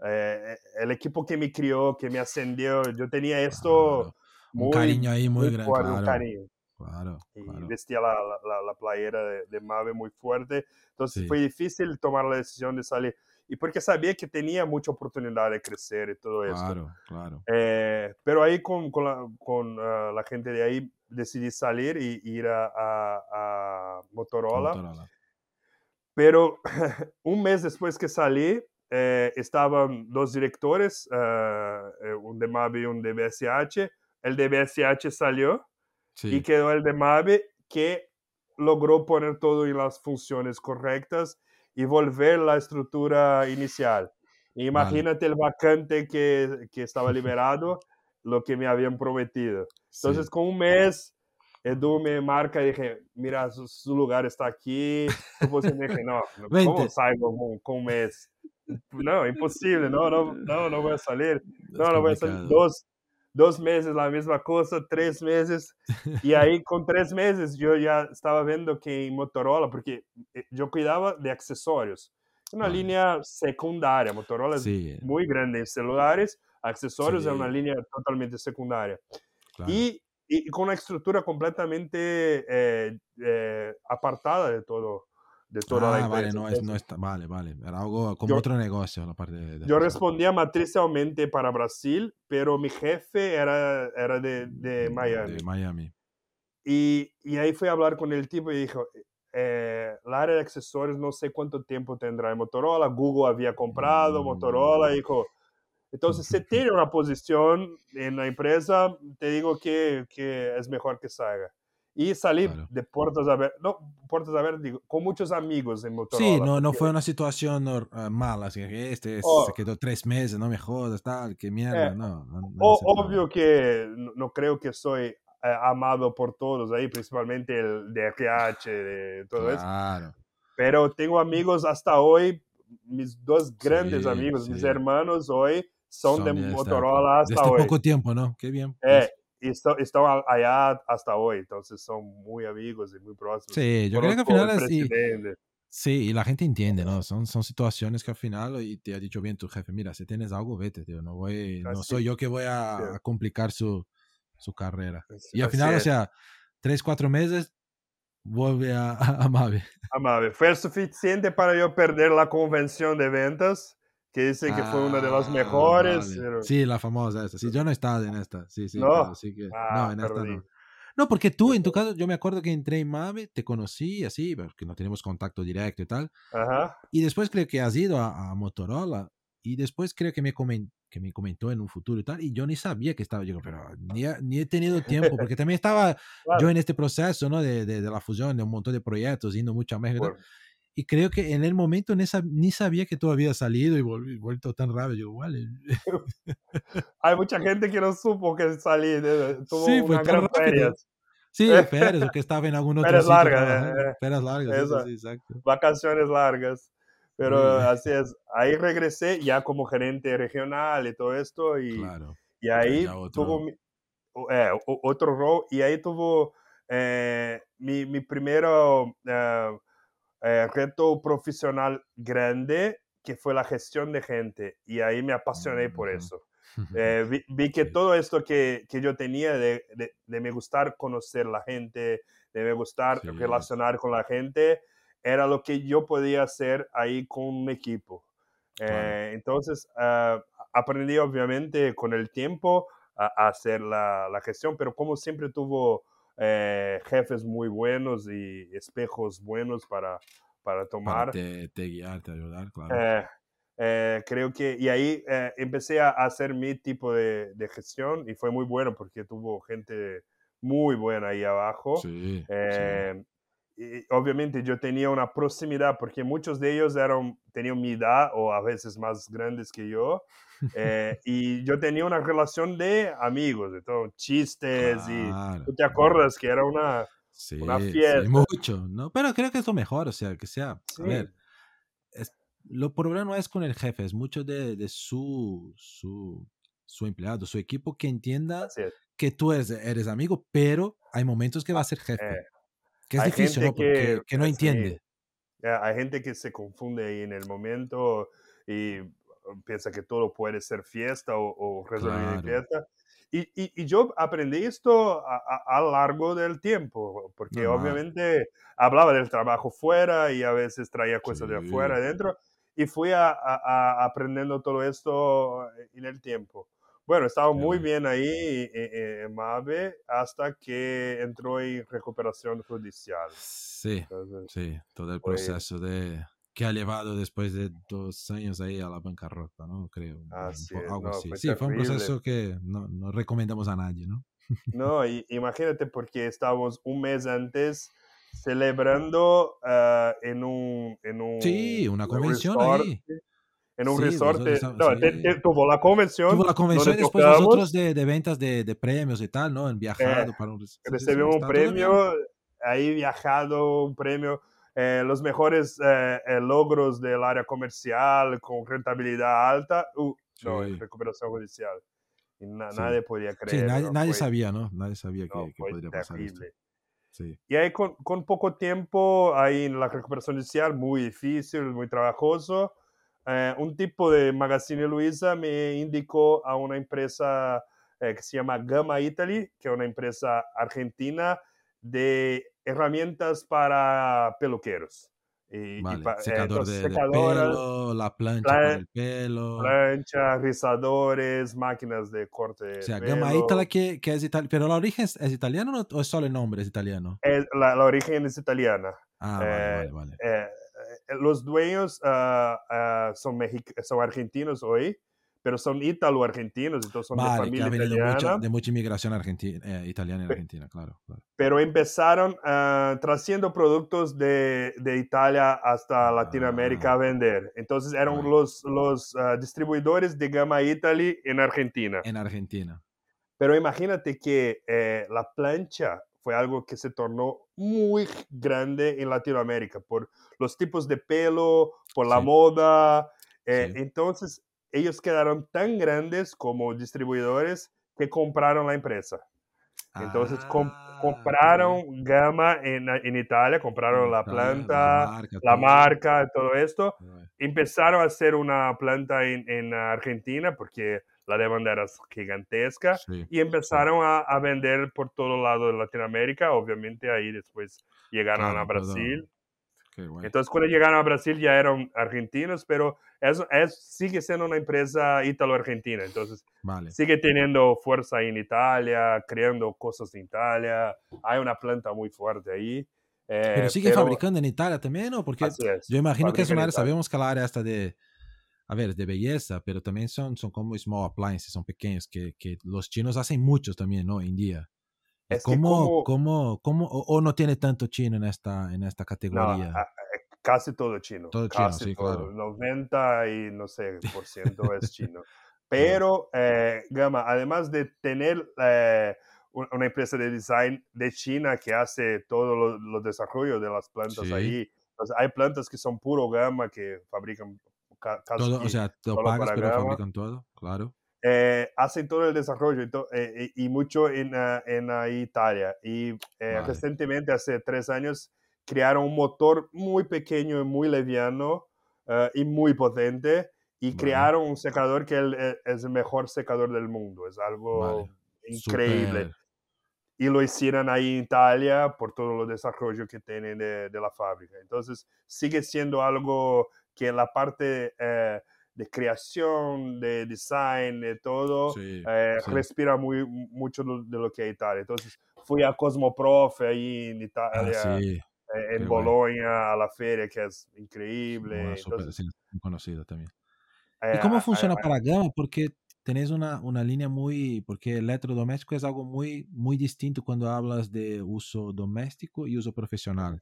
Speaker 2: eh, el equipo que me crió, que me ascendió, yo tenía esto
Speaker 1: muy... Un cariño ahí muy, grande. claro,
Speaker 2: cariño. Claro, y vestía la, la, la playera de, de, Mave muy fuerte. Entonces fue difícil tomar la decisión de salir. Y porque sabía que tenía mucha oportunidad de crecer y todo eso.
Speaker 1: Claro, claro.
Speaker 2: Eh, pero ahí con, con, la, con ah, la, gente de ahí decidí salir y ir a, a, a Motorola. Motorola. Pero un mes después que salí, eh, estaban dos directores, uh, un de MAVE y un de BSH. El de BSH salió sí. y quedó el de MAVE que logró poner todo en las funciones correctas y volver la estructura inicial. Imagínate vale. el vacante que, que estaba liberado, lo que me habían prometido. Entonces, sí. con un mes, Edu me marca y dije, mira, su, su lugar está aquí. Pues me dije, no, ¿cómo salgo con, con un mes? No, imposible, no, no, no, no voy a salir, no, no voy a salir, dos, dos meses la misma cosa, tres meses, y ahí con tres meses yo ya estaba viendo que en Motorola, porque eh, yo cuidaba de accesorios, una línea secundaria, Motorola sí. es muy grande en celulares, accesorios sí. es una línea totalmente secundaria, claro. y, y, con una estructura completamente eh, eh, apartada de todo de toda
Speaker 1: ah,
Speaker 2: la
Speaker 1: vale, no, es, no está, vale, vale. Era algo como yo, otro negocio la parte de, de
Speaker 2: Yo respondía matricialmente para Brasil, pero mi jefe era, era de, de Miami.
Speaker 1: De Miami.
Speaker 2: Y, y, ahí fui a hablar con el tipo y dijo, eh, área de accesorios no sé cuánto tiempo tendrá en Motorola, Google había comprado mm. Motorola, dijo, entonces si tiene una posición en la empresa, te digo que, que es mejor que salga y salí claro. de puertas a ver, no, puertas a ver, digo, con muchos amigos en Motorola.
Speaker 1: Sí, no, no fue una situación uh, mala, así que este es, oh. se quedó tres meses, no me jodas, tal, qué mierda, eh, no. no, no
Speaker 2: obvio que no, creo que soy eh, amado por todos ahí, principalmente el DRH, de todo claro. eso. Pero tengo amigos hasta hoy, mis dos grandes sí, amigos, sí. mis hermanos hoy, son, son de Motorola hasta, hasta
Speaker 1: hoy. poco tiempo, ¿no? Qué bien.
Speaker 2: Eh, y están, están allá hasta hoy, entonces son muy amigos y muy próximos.
Speaker 1: Sí, yo creo que al final es, sí, sí, y la gente entiende, ¿no? Son, son situaciones que al final, y te ha dicho bien tu jefe, mira, si tienes algo, vete, tío, no, voy, no Así, soy yo que voy a, sí. a complicar su, su carrera. y al final, o sea, tres, cuatro meses, vuelve a, a, a Mave.
Speaker 2: A Mave. Fue suficiente para yo perder la convención de ventas que dice ah, que fue una de las mejores.
Speaker 1: Vale.
Speaker 2: Pero...
Speaker 1: Sí, la famosa esta. Sí, yo no he estado en esta. Sí, sí. No, que... ah, no en esta no. No, porque tú, en tu caso, yo me acuerdo que entré en Mave, te conocí así, porque no tenemos contacto directo y tal.
Speaker 2: Ajá.
Speaker 1: Y después creo que has ido a, a Motorola y después creo que me, coment, que me comentó en un futuro y tal, y yo ni sabía que estaba, yo, pero ni, ni he tenido tiempo, porque también estaba claro. yo en este proceso, ¿no? De, de, de, la fusión de un montón de proyectos, yendo mucho a México. Bueno. Y creo que en el momento ni, ni sabía que tú habías salido y volví, vuelto tan rápido. Yo, vale.
Speaker 2: Hay mucha gente que no supo que salí. Tuvo sí, fue gran feria.
Speaker 1: Sí, ferias, que estaba en algún otro
Speaker 2: ferias
Speaker 1: sitio.
Speaker 2: Largas,
Speaker 1: eh, ferias largas, eso, sí, exacto.
Speaker 2: Vacaciones largas. Pero sí. así es. Ahí regresé ya como gerente regional y todo esto. Y,
Speaker 1: claro.
Speaker 2: y ahí tuvo eh, otro rol. Y ahí tuvo eh, mi, mi primero eh, eh, reto profesional grande que fue la gestión de gente y ahí me apasioné por
Speaker 1: Ujú.
Speaker 2: eso. Eh, vi, vi que todo esto que, que yo tenía de, de, de me gustar conocer la gente, de me gustar
Speaker 1: sí,
Speaker 2: relacionar con la gente, era lo que yo podía hacer ahí con un equipo. Eh, entonces, ah, aprendí obviamente con el tiempo a, a hacer la, la gestión, pero como siempre tuvo eh, jefes muy buenos y espejos buenos para, para
Speaker 1: Para
Speaker 2: tomar,
Speaker 1: te, te guiar, te ayudar, claro.
Speaker 2: eh, eh, creo que, y ahí eh, empecé a hacer mi tipo de, de gestión y fue muy bueno porque tuvo gente muy buena ahí abajo.
Speaker 1: Sí, sí,
Speaker 2: Eh, y obviamente yo tenía una proximidad porque muchos de ellos eran, tenían mi edad o a veces más grandes que yo. Eh, y yo tenía una relación de amigos, de todo, chistes y tú te acuerdas que era una,
Speaker 1: Sí,
Speaker 2: una
Speaker 1: sí,
Speaker 2: fiesta.
Speaker 1: mucho, ¿no? Pero creo que es lo mejor, o sea, que sea, a
Speaker 2: Sí,
Speaker 1: ver, es, lo problema no es con el jefe, es mucho de, de su, su, su empleado, su equipo que entienda que tú eres, eres amigo, pero hay momentos que va a ser jefe,
Speaker 2: Eh,
Speaker 1: que es difícil, ¿no? Porque
Speaker 2: que,
Speaker 1: que no
Speaker 2: eh, sí,
Speaker 1: entiende.
Speaker 2: Hay gente que se confunde ahí en el momento y piensa que todo puede ser fiesta o, o resolver en
Speaker 1: Claro,
Speaker 2: fiesta. Y, y, y yo aprendí esto a, a, a lo largo del tiempo, porque obviamente hablaba del trabajo fuera y a veces traía cosas de afuera
Speaker 1: Sí,
Speaker 2: adentro y fui a, a- aprendiendo todo esto en el tiempo. Bueno, estaba muy bien ahí eh, eh, en Mave hasta que entró en recuperación judicial.
Speaker 1: Sí,
Speaker 2: Entonces,
Speaker 1: sí, todo el proceso de que ha llevado después de dos años ahí a la bancarrota, ¿no? Creo,
Speaker 2: así es,
Speaker 1: algo
Speaker 2: no,
Speaker 1: así.
Speaker 2: fue
Speaker 1: Sí, fue un
Speaker 2: terrible.
Speaker 1: proceso que no, no recomendamos a nadie, ¿no?
Speaker 2: No, y, imagínate porque estábamos un mes antes celebrando ah, en un, en
Speaker 1: Sí,
Speaker 2: un
Speaker 1: una convención
Speaker 2: resort,
Speaker 1: ahí.
Speaker 2: en un
Speaker 1: Sí,
Speaker 2: resort.
Speaker 1: nosotros
Speaker 2: no, te- te-
Speaker 1: sí.
Speaker 2: tuvo la convención
Speaker 1: Tuvo la convención y después
Speaker 2: tocamos,
Speaker 1: nosotros de, de ventas de, de premios y tal, ¿no? En
Speaker 2: eh,
Speaker 1: viajado para un... Sí, sí, sí,
Speaker 2: recibimos un premio, ahí viajado, un premio, eh, los mejores eh, eh, logros del área comercial con rentabilidad alta, uh, no,
Speaker 1: Sí,
Speaker 2: recuperación judicial. Y na-
Speaker 1: sí.
Speaker 2: nadie podía
Speaker 1: Sí,
Speaker 2: creer,
Speaker 1: nadie,
Speaker 2: no,
Speaker 1: nadie
Speaker 2: fue,
Speaker 1: sabía, ¿no? Nadie sabía
Speaker 2: no,
Speaker 1: que, que podría pasar esto. Sí,
Speaker 2: Y ahí con, con poco tiempo, ahí en la recuperación judicial, muy difícil, muy trabajoso, eh, un tipo de Magazine Luiza me indicó a una empresa eh, que se llama Gamma Italy, que es una empresa argentina de herramientas para peluqueros. Y, y
Speaker 1: vale.
Speaker 2: pa- eh,
Speaker 1: Secador
Speaker 2: entonces,
Speaker 1: de, de
Speaker 2: secadoras,
Speaker 1: pelo, la plancha para
Speaker 2: plan-
Speaker 1: el pelo.
Speaker 2: planchas, rizadores, máquinas de corte
Speaker 1: O
Speaker 2: de
Speaker 1: sea, Gamma Italia
Speaker 2: pelo.
Speaker 1: que, que es italiano. Pero la origen es, es italiano ¿no? o es solo el nombre es italiano?
Speaker 2: Es- la, la origen es italiana.
Speaker 1: Ah, vale,
Speaker 2: Eh,
Speaker 1: vale, vale.
Speaker 2: eh, eh, los dueños ah, ah, son, son argentinos hoy, pero son ítalo-argentinos, entonces son de
Speaker 1: Vale, que
Speaker 2: familia
Speaker 1: ha venido mucha,
Speaker 2: italiana,
Speaker 1: de mucha inmigración argentina, eh, italiana en Argentina, claro. claro.
Speaker 2: pero empezaron ah, trayendo productos de, de Italia hasta Latinoamérica
Speaker 1: Ah,
Speaker 2: a vender. Entonces eran
Speaker 1: right.
Speaker 2: los, los ah, distribuidores de Gamma Italy en Argentina.
Speaker 1: En Argentina.
Speaker 2: Pero imagínate que eh, la plancha fue algo que se tornó muy grande en Latinoamérica por los tipos de pelo, por la
Speaker 1: Sí,
Speaker 2: moda. eh,
Speaker 1: sí.
Speaker 2: entonces, ellos quedaron tan grandes como distribuidores que compraron la empresa. Entonces,
Speaker 1: Ah,
Speaker 2: compraron Gama en, en Italia, compraron la planta,
Speaker 1: marca,
Speaker 2: la marca, todo esto. Empezaron a hacer una planta en, en Argentina porque la demanda era gigantesca
Speaker 1: Sí,
Speaker 2: y
Speaker 1: sí.
Speaker 2: empezaron a, a vender por todo lado de Latinoamérica. Obviamente ahí después llegaron a
Speaker 1: Claro.
Speaker 2: Brasil.
Speaker 1: Guay.
Speaker 2: Entonces cuando llegaron a Brasil ya eran argentinos, pero eso es, sigue siendo una empresa ítalo-argentina. Entonces
Speaker 1: Vale.
Speaker 2: sigue teniendo fuerza en Italia, creando cosas en Italia. Hay una planta muy fuerte ahí.
Speaker 1: Pero
Speaker 2: eh,
Speaker 1: sigue
Speaker 2: pero
Speaker 1: fabricando en Italia también, ¿no? Porque
Speaker 2: es,
Speaker 1: yo imagino que es
Speaker 2: fabrican
Speaker 1: un
Speaker 2: en
Speaker 1: área, sabemos que la área está de, a ver, de belleza, pero también son, son como small appliances, son pequeños, que, que los chinos hacen muchos también, ¿no? En día. ¿Y
Speaker 2: Es que
Speaker 1: cómo,
Speaker 2: como,
Speaker 1: cómo, cómo, o, o no tiene tanto chino en esta, en esta
Speaker 2: no,
Speaker 1: categoría?
Speaker 2: a- casi todo chino,
Speaker 1: Todo chino,
Speaker 2: casi
Speaker 1: sí,
Speaker 2: todo,
Speaker 1: claro.
Speaker 2: 90 y no sé, por ciento es chino. Pero eh, Gama, además de tener eh, un- una empresa de design de China que hace todo lo, lo desarrollo de las plantas
Speaker 1: Sí.
Speaker 2: ahí, entonces, hay plantas que son puro Gama que fabrican ca- casi
Speaker 1: Todo, o sea,
Speaker 2: solo
Speaker 1: pagas, pero
Speaker 2: Gama.
Speaker 1: fabrican todo, claro.
Speaker 2: Eh, hacen todo el desarrollo y, eh, y- y mucho en, ah, en ah, Italia. Y eh,
Speaker 1: Vale.
Speaker 2: recientemente, hace tres años, crearon un motor muy pequeño y muy liviano ah, y muy potente. Y
Speaker 1: Vale.
Speaker 2: crearon un secador que el- eh, es el mejor secador del mundo. Es algo
Speaker 1: Vale.
Speaker 2: increíble.
Speaker 1: Súper.
Speaker 2: Y lo hicieron ahí en Italia por todo el desarrollo que tienen de, de la fábrica. Entonces, sigue siendo algo que la parte eh, de creación, de design, de todo,
Speaker 1: Sí,
Speaker 2: eh,
Speaker 1: sí.
Speaker 2: respira muy, mucho de lo que es Italia. Entonces, fui a Cosmoprof ahí en
Speaker 1: Ah,
Speaker 2: Italia,
Speaker 1: sí.
Speaker 2: eh, en. Bologna, a la feria, que es increíble.
Speaker 1: Súper,
Speaker 2: Entonces,
Speaker 1: conocido también.
Speaker 2: eh,
Speaker 1: ¿Y cómo funciona para Gama? Porque tenés una, una línea muy, porque electrodoméstico es algo muy, muy distinto cuando hablas de uso doméstico y uso profesional.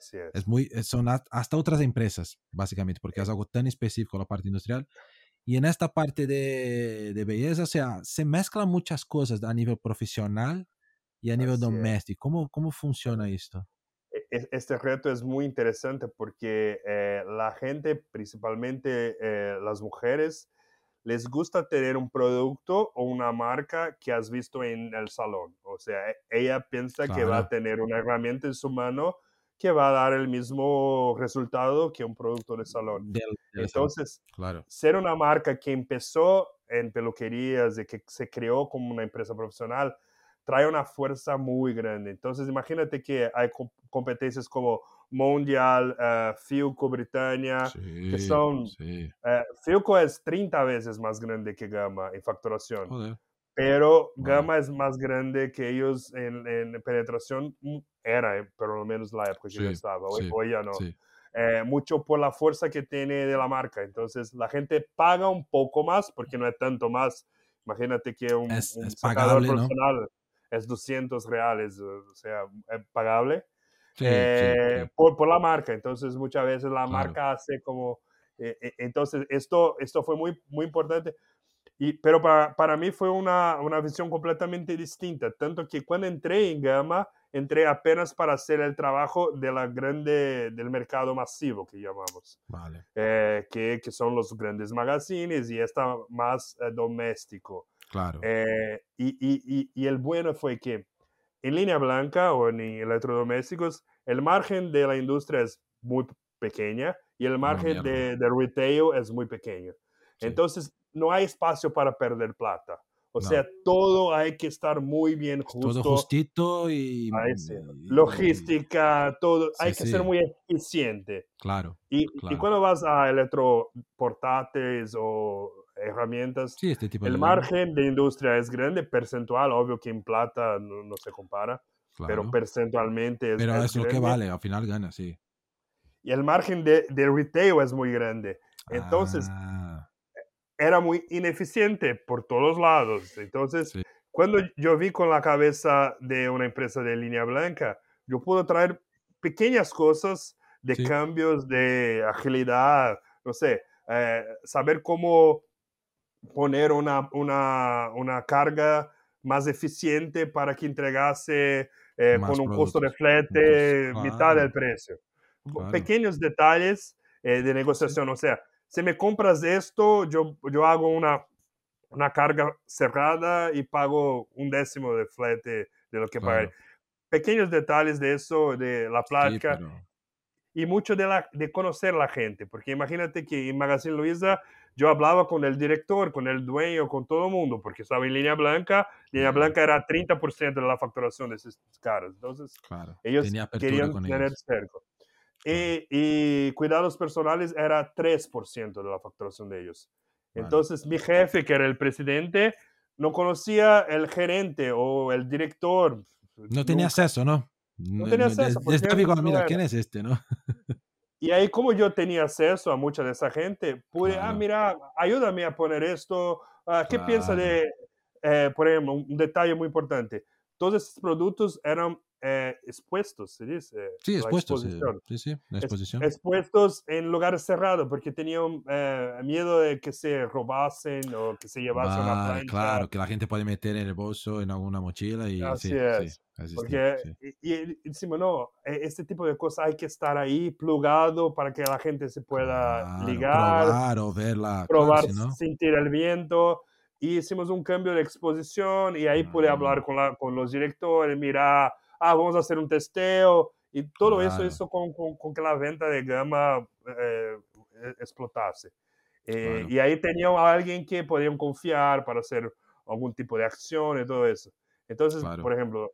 Speaker 2: Así es.
Speaker 1: Es muy, es- son ha- hasta otras empresas, básicamente, porque es algo tan específico la parte industrial. Y en esta parte de, de belleza, o sea, se mezclan muchas cosas a nivel profesional y a nivel
Speaker 2: Así es.
Speaker 1: doméstico. ¿Cómo, ¿Cómo funciona esto?
Speaker 2: e- e- este reto es muy interesante porque eh, la gente, principalmente eh, las mujeres, les gusta tener un producto o una marca que has visto en el salón. O sea, e- ella piensa que va a
Speaker 1: Claro.
Speaker 2: tener una herramienta en su mano que va a dar el mismo resultado que un producto de salón.
Speaker 1: Del- del salón.
Speaker 2: Entonces,
Speaker 1: Claro,
Speaker 2: ser una marca que empezó en peluquerías y que se creó como una empresa profesional, trae una fuerza muy grande. Entonces, imagínate que hay com- competencias como Mondial, eh, Filco, Britannia,
Speaker 1: sí,
Speaker 2: que son,
Speaker 1: sí.
Speaker 2: Filco es 30 veces más grande que Gama en facturación,
Speaker 1: Joder,
Speaker 2: pero. Gama es más grande que ellos en, en penetración, mm, era, eh, pero al menos la época que yo estaba, hoy,
Speaker 1: sí,
Speaker 2: hoy ya no
Speaker 1: sí,
Speaker 2: eh, mucho por la fuerza que tiene de la marca. Entonces la gente paga un poco más porque no es tanto más. Imagínate que un,
Speaker 1: Es-
Speaker 2: un
Speaker 1: es
Speaker 2: profesional es 200 reales, o sea, es pagable eh, Por, por la marca. Entonces muchas veces la
Speaker 1: Claro.
Speaker 2: marca hace como... eh, eh, entonces esto, esto fue muy, muy importante. Y, pero para, para mí fue una, una visión completamente distinta, tanto que cuando entré en Gama, entré apenas para hacer el trabajo de la grande, del mercado masivo que llamamos,
Speaker 1: Vale,
Speaker 2: eh, que, que son los grandes magazines y está más eh, doméstico.
Speaker 1: claro.
Speaker 2: Eh, y, y, y, el bueno fue que en línea blanca o en electrodomésticos, el margen de la industria es muy pequeña y el margen de, de retail es muy pequeño.
Speaker 1: Sí.
Speaker 2: Entonces, no hay espacio para perder plata. O
Speaker 1: No.
Speaker 2: sea, todo hay que estar muy bien justo.
Speaker 1: Todo justito y,
Speaker 2: Logística, todo. hay
Speaker 1: Sí,
Speaker 2: que ser muy eficiente.
Speaker 1: Claro,
Speaker 2: Y, cuando vas a electroportátiles o herramientas,
Speaker 1: sí, este tipo
Speaker 2: el
Speaker 1: de
Speaker 2: margen de industria es grande, percentual, obvio que en plata no, no se compara, pero percentualmente es,
Speaker 1: Pero
Speaker 2: es
Speaker 1: es lo que vale, al final gana, sí.
Speaker 2: Y el margen de, de retail es muy grande. Entonces,
Speaker 1: Ah,
Speaker 2: era muy ineficiente por todos lados. Entonces,
Speaker 1: sí,
Speaker 2: cuando yo vi con la cabeza de una empresa de línea blanca, yo puedo traer pequeñas cosas de
Speaker 1: Sí.
Speaker 2: cambios de agilidad, no sé, eh, saber cómo poner una, una, una carga más eficiente para que entregase eh, con un costo de
Speaker 1: productos,
Speaker 2: flete
Speaker 1: puntos,
Speaker 2: mitad
Speaker 1: claro.
Speaker 2: del precio.
Speaker 1: Claro.
Speaker 2: Pequeños detalles eh, de negociación, o sea, si me compras esto, yo, yo hago una, una carga cerrada y pago un décimo de flete de lo que pagué.
Speaker 1: claro.
Speaker 2: Pequeños detalles de eso, de la
Speaker 1: Sí,
Speaker 2: plática
Speaker 1: pero
Speaker 2: y mucho de, la, de conocer la gente, porque imagínate que en Magazine Luiza yo hablaba con el director, con el dueño, con todo el mundo, porque estaba en línea blanca, línea
Speaker 1: Sí.
Speaker 2: blanca era 30% de la facturación de esos caras, entonces
Speaker 1: claro.
Speaker 2: ellos querían tener
Speaker 1: ellos.
Speaker 2: Y, y cuidados personales era 3% de la facturación de ellos.
Speaker 1: Vale.
Speaker 2: Entonces mi jefe, que era el presidente, no conocía el gerente o el director.
Speaker 1: No tenía
Speaker 2: nunca.
Speaker 1: acceso, ¿no?
Speaker 2: No tenía acceso,
Speaker 1: digo,
Speaker 2: no
Speaker 1: mira. ¿quién es este, no?
Speaker 2: Y ahí como yo tenía acceso a mucha de esa gente, pude, ah,
Speaker 1: Claro.
Speaker 2: mira, ayúdame a poner esto, ah, ¿qué piensa
Speaker 1: Claro.
Speaker 2: de, eh, por ejemplo, un detalle muy importante? Todos estos productos eran eh, expuestos, se dice.
Speaker 1: Sí,
Speaker 2: la
Speaker 1: expuestos. sí,
Speaker 2: exposición.
Speaker 1: Sí, sí, la
Speaker 2: Es-
Speaker 1: exposición.
Speaker 2: expuestos en lugares cerrados porque tenían eh, miedo de que se robasen o que se llevasen una
Speaker 1: Vale,
Speaker 2: plancha.
Speaker 1: claro, que la gente puede meter en el bolso, en alguna mochila y
Speaker 2: Así
Speaker 1: sí,
Speaker 2: es,
Speaker 1: sí,
Speaker 2: Porque,
Speaker 1: sí.
Speaker 2: y, y decimos, no, e- este tipo de cosas hay que estar ahí plugado para que la gente se pueda
Speaker 1: Claro,
Speaker 2: ligar,
Speaker 1: probar o verla,
Speaker 2: probar, sentir el viento. y hicimos un cambio de exposición y ahí pude hablar con, la, con los directores, mira, ah, vamos a hacer un testeo y todo eso, eso con, con, que la venta de gama eh, e, explotase. Eh, y ahí tenía a alguien que podían confiar para hacer algún tipo de acción y todo eso. Entonces, por ejemplo,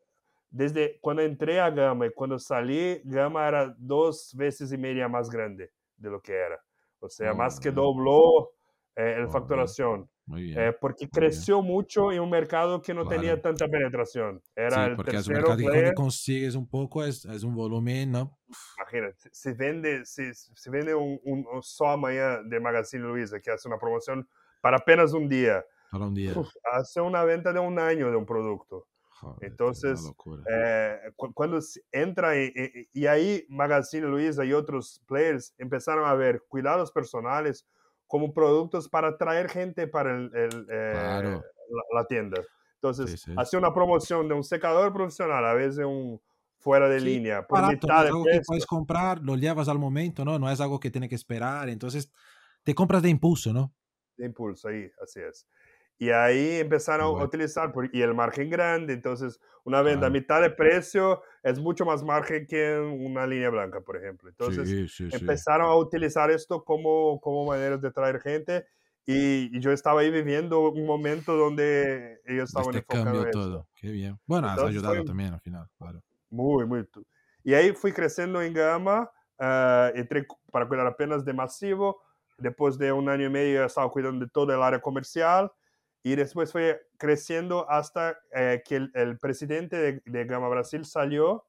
Speaker 2: desde cuando entré a Gama y cuando salí, Gama era dos veces y media más grande de lo que era. O sea, más que dobló eh, el facturación. Eh, porque creció mucho en un mercado que no tenía tanta penetración. Era el porque es un mercado que cuando
Speaker 1: consigues un poco es, es, un volumen, ¿no?
Speaker 2: Imagínate, se vende, se, se vende un, un, un só de Magazine Luiza que hace una promoción para apenas un día.
Speaker 1: Para un día.
Speaker 2: hace una venta de un año de un producto. Entonces, eh, cuando entra y, y, ahí Magazine Luiza y otros players empezaron a ver cuidados personales como productos para atraer gente para el, eh, la, tienda. Entonces, hace una promoción de un secador profesional, a veces un fuera de línea,
Speaker 1: por mitad de algo que puedes comprar, lo llevas al momento, ¿no? No es algo que tiene que esperar, entonces te compras de impulso, ¿no?
Speaker 2: De impulso, ahí, así es. Y ahí empezaron a utilizar, y el margen grande, entonces una venta a mitad de precio es mucho más margen que una línea blanca, por ejemplo. Entonces empezaron a utilizar esto como, como manera de traer gente y, yo estaba ahí viviendo un momento donde ellos estaban
Speaker 1: este cambio todo, qué bien. Bueno, has ayudado también al final, claro.
Speaker 2: Muy, muy. Y ahí fui creciendo en gama, uh, entré para cuidar apenas de masivo, después de un año y medio estaba cuidando de todo el área comercial y después fue creciendo hasta eh, que el, presidente de, Gama Brasil salió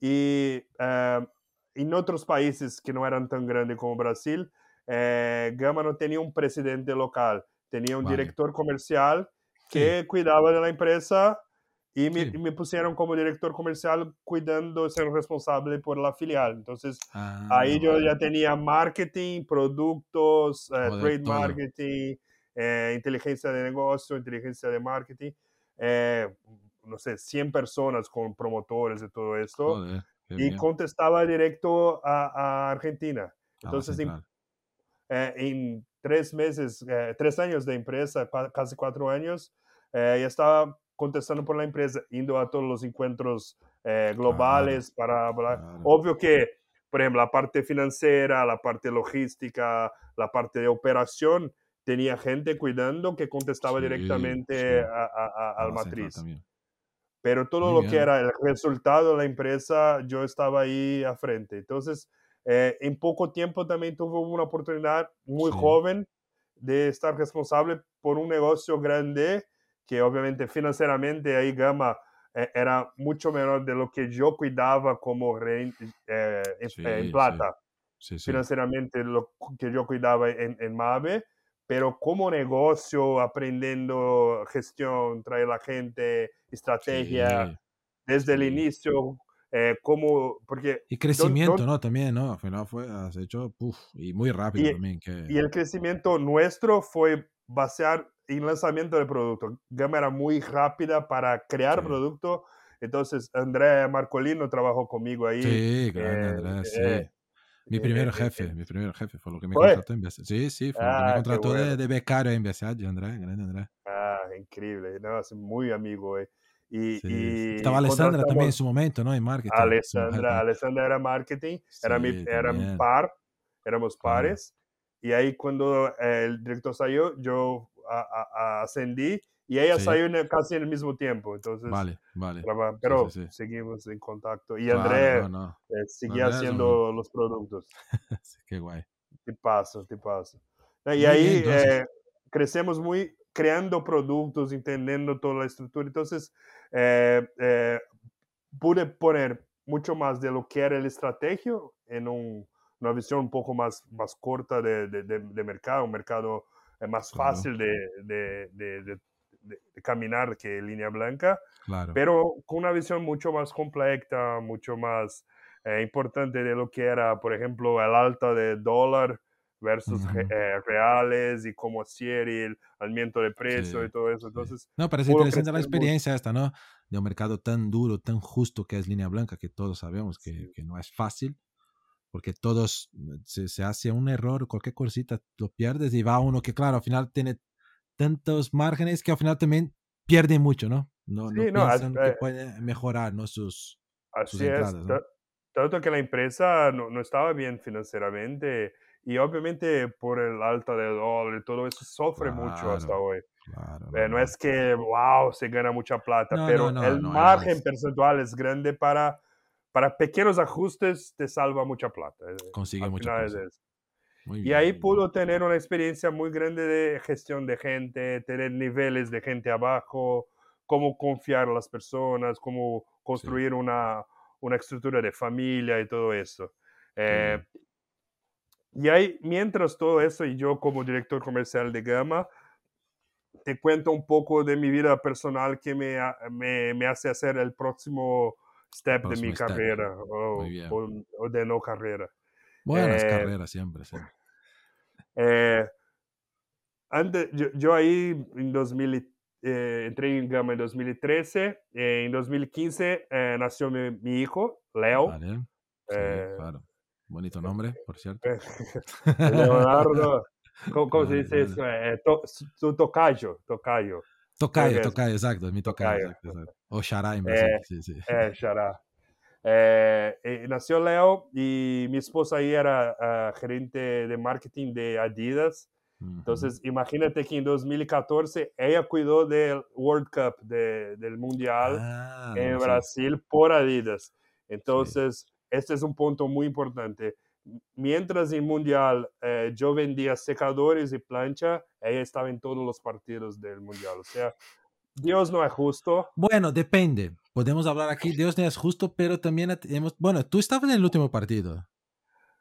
Speaker 2: y eh, en otros países que no eran tan grandes como Brasil, eh, Gama no tenía un presidente local, tenía un director comercial que cuidaba de la empresa y me, pusieron como director comercial cuidando, ser responsable por la filial. Entonces, ahí yo ya tenía marketing, productos, trade marketing, eh, inteligencia de negocio, inteligencia de marketing, eh, no sé, 100 personas con promotores de todo esto, y contestaba directo a, Argentina. Entonces, eh, en, tres meses, tres años de empresa, casi cuatro años, ya estaba contestando por la empresa, indo a todos los encuentros globales para hablar. Obvio que, por ejemplo, la parte financiera, la parte logística, la parte de operación, tenía gente cuidando que contestaba directamente A, al matriz. Pero todo lo que era el resultado de la empresa, yo estaba ahí a frente. Entonces, eh, en poco tiempo también tuve una oportunidad muy joven de estar responsable por un negocio grande que obviamente financieramente ahí Gama eh, era mucho menor de lo que yo cuidaba como eh, en, plata. Financieramente lo que yo cuidaba en, en MAVE pero como negocio, aprendiendo gestión, traer la gente, estrategia, desde el inicio, eh, como, porque...
Speaker 1: Y crecimiento, ¿no? También, ¿no? Al final fue, has hecho, y muy rápido también. Que...
Speaker 2: Y el crecimiento nuestro fue basear en lanzamiento del producto. Gama era muy rápida para crear producto. Entonces, André Marcolino trabajó conmigo ahí.
Speaker 1: Sí, grande, eh, André, sí. Eh, mi primer jefe, mi primer jefe fue lo que me contrató en BSH. Sí, sí, fue lo que me ah, contrató de, de, becario en BSH, André, grande André.
Speaker 2: Ah, increíble, no, es muy amigo, eh. Y, y,
Speaker 1: Estaba Alessandra también en su momento, ¿no? En marketing.
Speaker 2: Alessandra, Alessandra era marketing, era mi, era mi par, éramos pares. Y ahí cuando el director salió, yo ascendí y ella salió casi en el mismo tiempo, entonces...
Speaker 1: Vale, vale.
Speaker 2: Pero seguimos en contacto. Y André eh, seguía haciendo los productos.
Speaker 1: qué guay.
Speaker 2: Te paso, te paso. Y ahí eh, crecemos muy creando productos, entendiendo toda la estructura. Entonces, eh, pude poner mucho más de lo que era el estrategio en una visión un poco más, más corta de, de, de mercado, un mercado más fácil de, de, caminar que línea blanca, pero con una visión mucho más compleja, mucho más eh, importante de lo que era, por ejemplo, el alta de dólar versus eh, reales y cómo hacer el aumento de precio y todo eso. Entonces,
Speaker 1: no, parece interesante la experiencia esta, ¿no? De un mercado tan duro, tan justo que es línea blanca, que todos sabemos que, que no es fácil, porque todos, se, se, hace un error, cualquier cosita lo pierdes y va uno que, claro, al final tiene tantos márgenes que al final también pierden mucho, ¿no? No, no
Speaker 2: Sí, no, as-
Speaker 1: piensan que
Speaker 2: eh,
Speaker 1: pueden mejorar ¿no? sus, sus
Speaker 2: Así es,
Speaker 1: entradas, ¿no?
Speaker 2: ta- tanto que la empresa no, no estaba bien financieramente y obviamente por el alta del dólar y todo eso sufre mucho hasta
Speaker 1: Claro,
Speaker 2: hoy.
Speaker 1: claro.
Speaker 2: Eh, no es que, wow, se gana mucha plata,
Speaker 1: No,
Speaker 2: pero
Speaker 1: no, no,
Speaker 2: el
Speaker 1: no,
Speaker 2: margen
Speaker 1: es-
Speaker 2: percentual es grande para, para pequeños ajustes, te salva mucha plata. eh,
Speaker 1: Consigue mucha
Speaker 2: es eso.
Speaker 1: Muy
Speaker 2: Y
Speaker 1: bien,
Speaker 2: ahí
Speaker 1: muy bien.
Speaker 2: pudo tener una experiencia muy grande de gestión de gente, tener niveles de gente abajo, cómo confiar a las personas, cómo construir una, una estructura de familia y todo eso. Eh, y ahí, mientras todo eso, y yo como director comercial de Gama, te cuento un poco de mi vida personal que me, me, me hace hacer el próximo step de
Speaker 1: próximo
Speaker 2: mi
Speaker 1: step.
Speaker 2: carrera o, o- o de no carrera.
Speaker 1: Buenas
Speaker 2: eh,
Speaker 1: carreras siempre, siempre.
Speaker 2: Eh, antes, yo, yo ahí en 2000, y- eh, entré en Gama en 2013. eh, en 2015 eh, nació mi, mi hijo, Leo.
Speaker 1: Vale. Sí,
Speaker 2: eh,
Speaker 1: claro. Bonito nombre, por cierto.
Speaker 2: Leonardo, ¿cómo, cómo se
Speaker 1: Vale,
Speaker 2: dice
Speaker 1: vale.
Speaker 2: eso? To- su tocayo, tocayo.
Speaker 1: Tocayo, tocayo, exacto, mi tocayo.
Speaker 2: Tocayo.
Speaker 1: exacto, exacto. O Shara en Brasil, sí, sí.
Speaker 2: Eh, Xará. Eh, eh, nació Leo y mi esposa ahí era ah, gerente de marketing de Adidas.
Speaker 1: Ujú.
Speaker 2: Entonces, imagínate que en 2014 ella cuidó del World Cup, de- del Mundial
Speaker 1: Ah,
Speaker 2: en. Brasil por Adidas. Entonces, este es un punto muy importante. Mientras en Mundial eh, yo vendía secadores y plancha, ella estaba en todos los partidos del Mundial. O sea, Dios no es justo.
Speaker 1: Bueno, depende. Podemos hablar aquí, Dios no es justo, pero también hemos... Bueno, tú estabas en el último partido.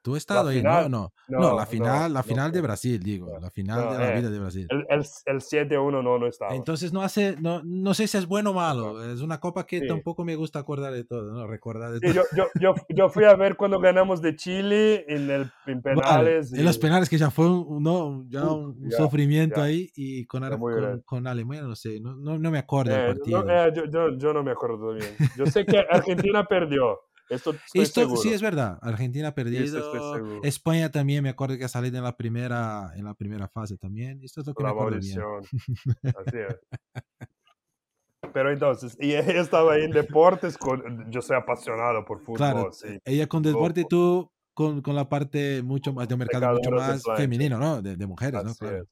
Speaker 1: Tú has estado ahí,
Speaker 2: final,
Speaker 1: ¿no? No,
Speaker 2: no,
Speaker 1: no, la
Speaker 2: no,
Speaker 1: final, la
Speaker 2: no
Speaker 1: final de
Speaker 2: fue.
Speaker 1: Brasil, digo,
Speaker 2: No,
Speaker 1: la final
Speaker 2: no,
Speaker 1: de la vida de Brasil.
Speaker 2: El, el, el 7-1 no, no estaba.
Speaker 1: Entonces no hace, no, no sé si es bueno o malo. Es una copa que
Speaker 2: Sí.
Speaker 1: tampoco me gusta acordar de todo, ¿no? Recordar de
Speaker 2: Sí,
Speaker 1: todo.
Speaker 2: yo, yo, yo, yo fui a ver cuando ganamos de Chile en, el, en
Speaker 1: Vale,
Speaker 2: penales.
Speaker 1: En los
Speaker 2: y-
Speaker 1: penales que ya fue un, no, ya un
Speaker 2: ya,
Speaker 1: sufrimiento
Speaker 2: ya.
Speaker 1: ahí y con, con, con Alemania, no sé, no, no, no me acuerdo del
Speaker 2: Eh,
Speaker 1: partido.
Speaker 2: no, eh, yo, yo, yo no me acuerdo bien. Yo sé que Argentina perdió. Esto
Speaker 1: Esto sí es verdad, Argentina ha perdido. España también me acuerdo que ha salido en la primera, en la primera fase también. Esto es lo que
Speaker 2: la
Speaker 1: me acuerdo bien.
Speaker 2: Así es. Pero entonces, y ella estaba ahí en deportes, con, yo soy apasionado por fútbol.
Speaker 1: Claro,
Speaker 2: sí.
Speaker 1: ella con deporte,
Speaker 2: loco.
Speaker 1: tú con, con la parte mucho más de un mercado mucho
Speaker 2: de
Speaker 1: más
Speaker 2: plancha.
Speaker 1: femenino, ¿no? De, de mujeres, ¿no?
Speaker 2: Así
Speaker 1: Claro.
Speaker 2: es.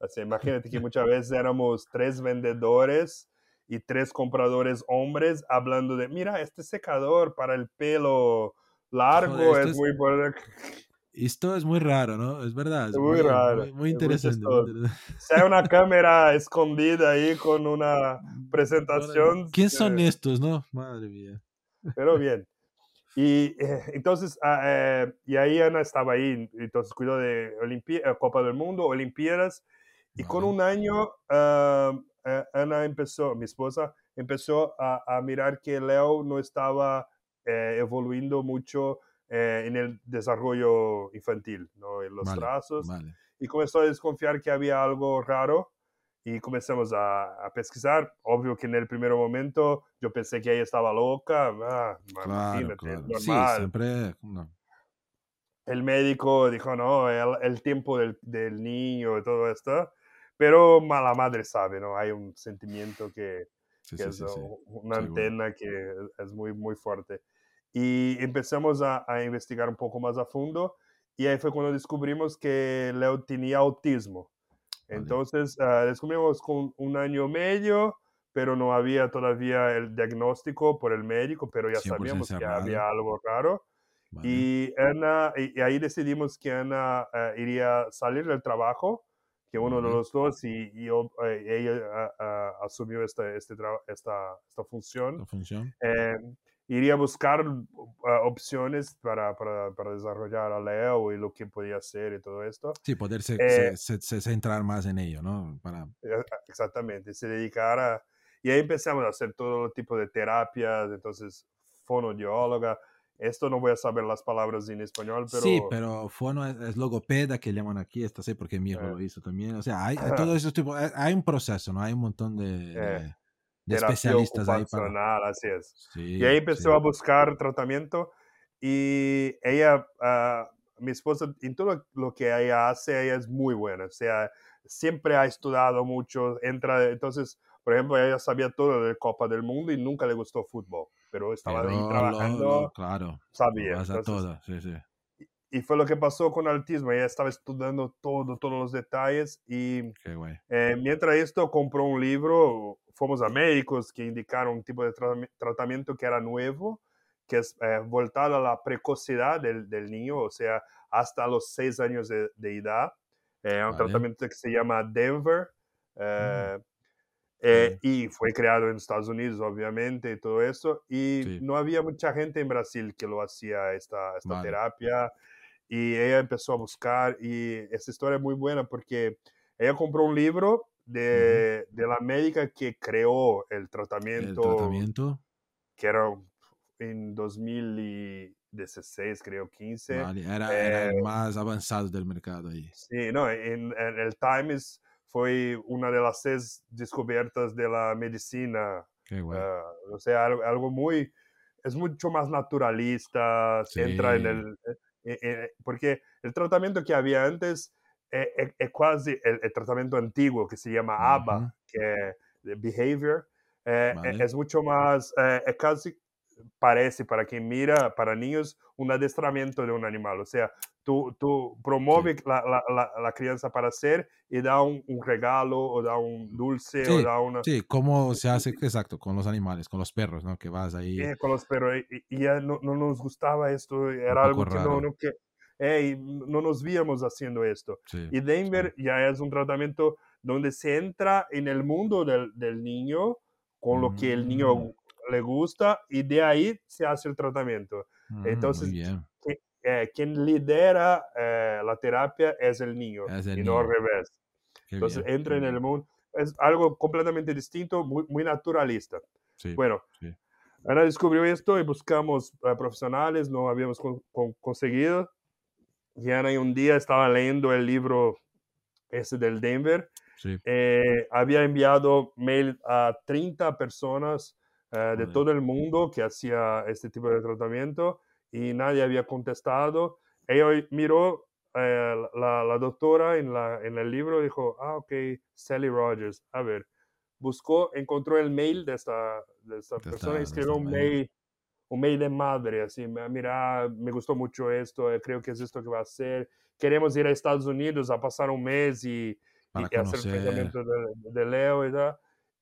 Speaker 2: Así, imagínate que muchas veces éramos tres vendedores y tres compradores hombres hablando de, mira, este secador para el pelo largo
Speaker 1: Joder,
Speaker 2: es
Speaker 1: es-
Speaker 2: muy bueno.
Speaker 1: Esto es muy raro, ¿no? Es verdad. Es
Speaker 2: Es muy raro,
Speaker 1: Muy, muy
Speaker 2: es muy
Speaker 1: interesante. muy
Speaker 2: hay una cámara escondida ahí con una presentación.
Speaker 1: ¿Quién son
Speaker 2: eh,
Speaker 1: estos, no? Madre mía.
Speaker 2: Pero bien. Y eh, entonces, ah, eh, y ahí Ana estaba ahí, entonces cuidó de Olimpi- eh, Copa del Mundo, Olimpiadas, y con
Speaker 1: Vale.
Speaker 2: un año ah, eh, Ana empezó, mi esposa, empezó a, a mirar que Leo no estaba eh, evoluyendo mucho eh, en el desarrollo infantil, ¿no? en los
Speaker 1: Vale,
Speaker 2: brazos,
Speaker 1: Vale.
Speaker 2: y comenzó a desconfiar que había algo raro y comenzamos a, a pesquisar. Obvio que en el primer momento yo pensé que ella estaba loca, ah,
Speaker 1: Claro,
Speaker 2: imagínate,
Speaker 1: claro.
Speaker 2: es
Speaker 1: Sí,
Speaker 2: normal.
Speaker 1: siempre. no.
Speaker 2: El médico dijo, no, el, el tiempo del, del niño y todo esto, pero ma- la madre sabe, ¿no? Hay un sentimiento que,
Speaker 1: Sí,
Speaker 2: que
Speaker 1: sí,
Speaker 2: es
Speaker 1: sí,
Speaker 2: uh, una antena que es muy, muy fuerte. Y empezamos a, a investigar un poco más a fondo y ahí fue cuando descubrimos que Leo tenía autismo.
Speaker 1: Vale.
Speaker 2: Entonces, ah, descubrimos con un año y medio, pero no había todavía el diagnóstico por el médico, pero ya
Speaker 1: 100%
Speaker 2: sabíamos que había algo raro.
Speaker 1: Vale.
Speaker 2: Y, Ana, y, y ahí decidimos que Ana eh, iría a salir del trabajo, que uno de los dos, y, y yo, eh, ella ah, ah, asumió esta, este tra- esta, esta función
Speaker 1: ¿La función?
Speaker 2: eh, iría a buscar uh, opciones para, para, para desarrollar a Leo y lo que podía hacer y todo esto.
Speaker 1: Sí, poder se-
Speaker 2: Eh,
Speaker 1: se- se- se- centrar más en ello, ¿no? Para,
Speaker 2: Eh, Exactamente, se dedicara. Y ahí empezamos a hacer todo tipo de terapias, entonces fonoaudióloga. Esto no voy a saber las palabras en español, pero...
Speaker 1: Sí, pero fono es, es logopeda que llaman aquí, esta sí, porque mi hijo
Speaker 2: Eh.
Speaker 1: lo hizo también. O sea, hay, hay todos esos tipos, hay, hay un proceso, ¿no? Hay un montón de, de- de especialistas ahí para...
Speaker 2: así es.
Speaker 1: Sí,
Speaker 2: Y ahí empezó
Speaker 1: sí.
Speaker 2: a buscar tratamiento y ella, ah, mi esposa, en todo lo que ella hace, ella es muy buena. O sea, siempre ha estudiado mucho, entra, entonces, por ejemplo, ella sabía todo de Copa del Mundo y nunca le gustó fútbol, pero estaba ahí trabajando,
Speaker 1: claro,
Speaker 2: sabía.
Speaker 1: todo, sí, sí.
Speaker 2: Y fue lo que pasó con autismo, ella estaba estudiando todo, todos los detalles y eh, mientras esto compró un libro, fuimos a médicos que indicaron un tipo de tratamiento que era nuevo, que es eh, voltado a la precocidad del, del, niño, o sea, hasta los seis años de, de edad. Eh, un tratamiento que se llama Denver. Mm. Eh, eh, y fue creado en Estados Unidos, obviamente, y todo eso. Y no había mucha gente en Brasil que lo hacía, esta, esta terapia. Y ella empezó a buscar. Y esta historia es muy buena porque ella compró un libro de, de la médica que creó el tratamiento.
Speaker 1: ¿El tratamiento?
Speaker 2: Que era en 2016, creo, 15.
Speaker 1: era, el más avanzado del mercado ahí.
Speaker 2: Sí, no, en, el Times fue una de las seis descubiertas de la medicina.
Speaker 1: Bueno.
Speaker 2: Ah, o sea, algo, muy, es mucho más naturalista, entra en el, eh, eh, porque el tratamiento que había antes es, casi el, tratamiento antiguo que se llama ABA, que Behavior, eh, es mucho más, es casi parece para quien mira, para niños, un adiestramiento de un animal. O sea, tú, tú promueves la, la, la, crianza para ser y da un, regalo o da un dulce
Speaker 1: sí,
Speaker 2: o da una...
Speaker 1: Sí, cómo se hace, exacto, con los animales, con los perros, ¿no? Que vas ahí...
Speaker 2: con los perros. Y, ya no, no, nos gustaba esto, era algo que no, no, que... no nos víamos haciendo esto. y Denver ya es un tratamiento donde se entra en el mundo del, del niño con lo que el niño mm le gusta y de ahí se hace el tratamiento. Mm, Entonces, eh, quien lidera eh, la terapia es el niño y no al revés. Entonces, entra en el mundo. Es algo completamente distinto, muy, muy naturalista. bueno, Ana descubrió esto y buscamos eh, profesionales, no habíamos conseguido. Y Ana un día estaba leyendo el libro ese del Denver. había enviado mail a 30 personas eh, de todo el mundo que hacía este tipo de tratamiento y nadie había contestado. Ella miró eh, la, la, doctora en, la, en el libro y dijo, ah, ok, Sally Rogers, a ver, buscó, encontró el mail de esta, de esta persona y escribió un mail, un mail de madre, así, mira, me gustó mucho esto, eh, creo que es esto que va a hacer, queremos ir a Estados Unidos a pasar un mes y, y hacer el tratamiento de, de Leo y tal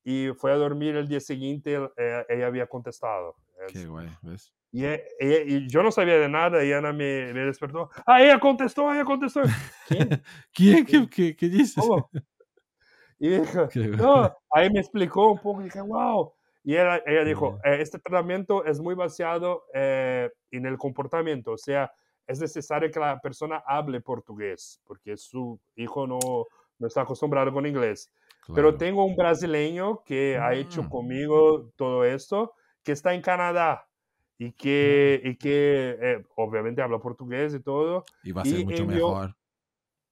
Speaker 2: y fue a dormir el día siguiente, eh, ella había contestado.
Speaker 1: Qué guay, ¿ves?
Speaker 2: Y, ella, y, yo no sabía de nada y Ana me, me despertó. Ah, ella contestó, ella contestó.
Speaker 1: ¿Quién? ¿Quién? ¿Qué, qué, qué dices?
Speaker 2: Y dijo, no, ahí me explicó un poco y dije, wow. Y ella, ella dijo, eh, este tratamiento es muy basado eh, en el comportamiento, o sea, es necesario que la persona hable portugués, porque su hijo no, no está acostumbrado con inglés. Pero tengo un brasileño que ha hecho mm. conmigo todo esto, que está en Canadá y que, y que eh, obviamente habla portugués y todo.
Speaker 1: Y va a ser mucho mejor.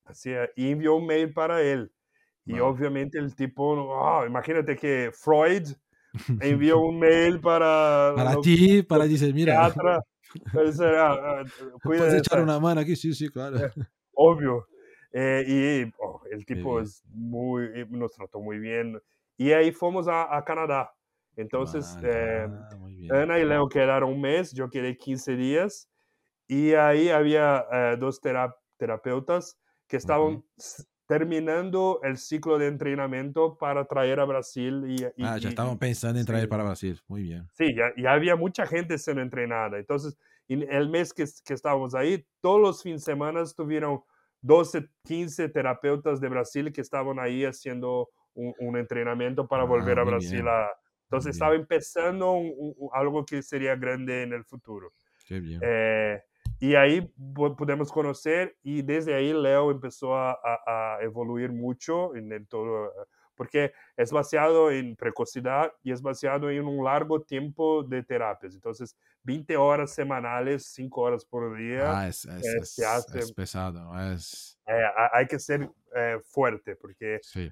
Speaker 2: Así, y envió un mail para él. Y obviamente el tipo, ah, imagínate que Freud envió un mail para...
Speaker 1: Para ti, para decir, mira.
Speaker 2: Pues, ah,
Speaker 1: Puedes echar una mano aquí, sí, sí, claro. Eh,
Speaker 2: obvio. Eh, y oh, el tipo es muy, eh, nos trató muy bien. Y ahí fuimos a, a Canadá. Entonces, eh, Ana y Leo quedaron un mes, yo quedé 15 días. Y ahí había dos terapeutas que estaban terminando el ciclo de entrenamiento para traer a Brasil. Y,
Speaker 1: ah, ya estaban pensando en traer para Brasil. Muy bien.
Speaker 2: Sí, ya, ya, había mucha gente siendo entrenada. Entonces, en el mes que, que estábamos ahí, todos los fines de semana tuvieron 12, 15 terapeutas de Brasil que estaban ahí haciendo un, entrenamiento para volver ah, a Brasil. entonces estaba empezando algo que sería grande en el futuro.
Speaker 1: Qué bien.
Speaker 2: Eh, y ahí pudimos conocer y desde ahí Leo empezó a, evoluir mucho en el todo porque es basado en precocidad y es basado en un largo tiempo de terapias. Entonces, 20 horas semanales, 5 horas por día.
Speaker 1: Ah, es, es, eh, es, pesado. Es...
Speaker 2: Eh, hay que ser eh, fuerte porque
Speaker 1: sí.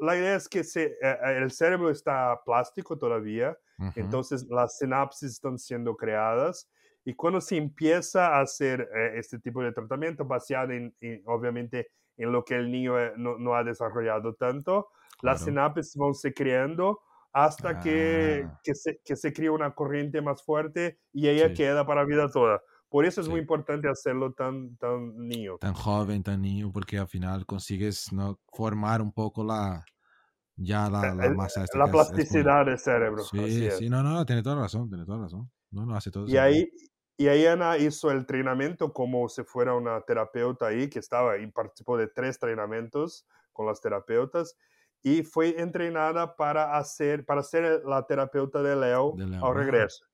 Speaker 2: la idea es que se, el cerebro está plástico todavía, entonces las sinapsis están siendo creadas. Y cuando se empieza a hacer este tipo de tratamiento basado en, en obviamente, en lo que el niño eh, no, no ha desarrollado tanto, las sinapsis van se creando hasta que,
Speaker 1: Ah,
Speaker 2: que, se, que se crea una corriente más fuerte y ella
Speaker 1: sí,
Speaker 2: queda para la vida toda. Por eso es muy
Speaker 1: sí.
Speaker 2: importante hacerlo tan, tan niño.
Speaker 1: Tan joven, tan niño, porque al final consigues ¿no? formar un poco la, ya la, la
Speaker 2: El-
Speaker 1: masa
Speaker 2: la
Speaker 1: que es- es muy-
Speaker 2: plasticidad del cerebro.
Speaker 1: Sí, sí, no, no, tiene toda la razón, tiene toda la razón. No, no, hace todo
Speaker 2: Y ahí, y ahí Ana hizo el entrenamiento como si fuera una terapeuta ahí, que estaba y participó de tres entrenamientos con las terapeutas y fue entrenada para hacer, para ser la terapeuta de Leo
Speaker 1: De Leo,
Speaker 2: al regreso.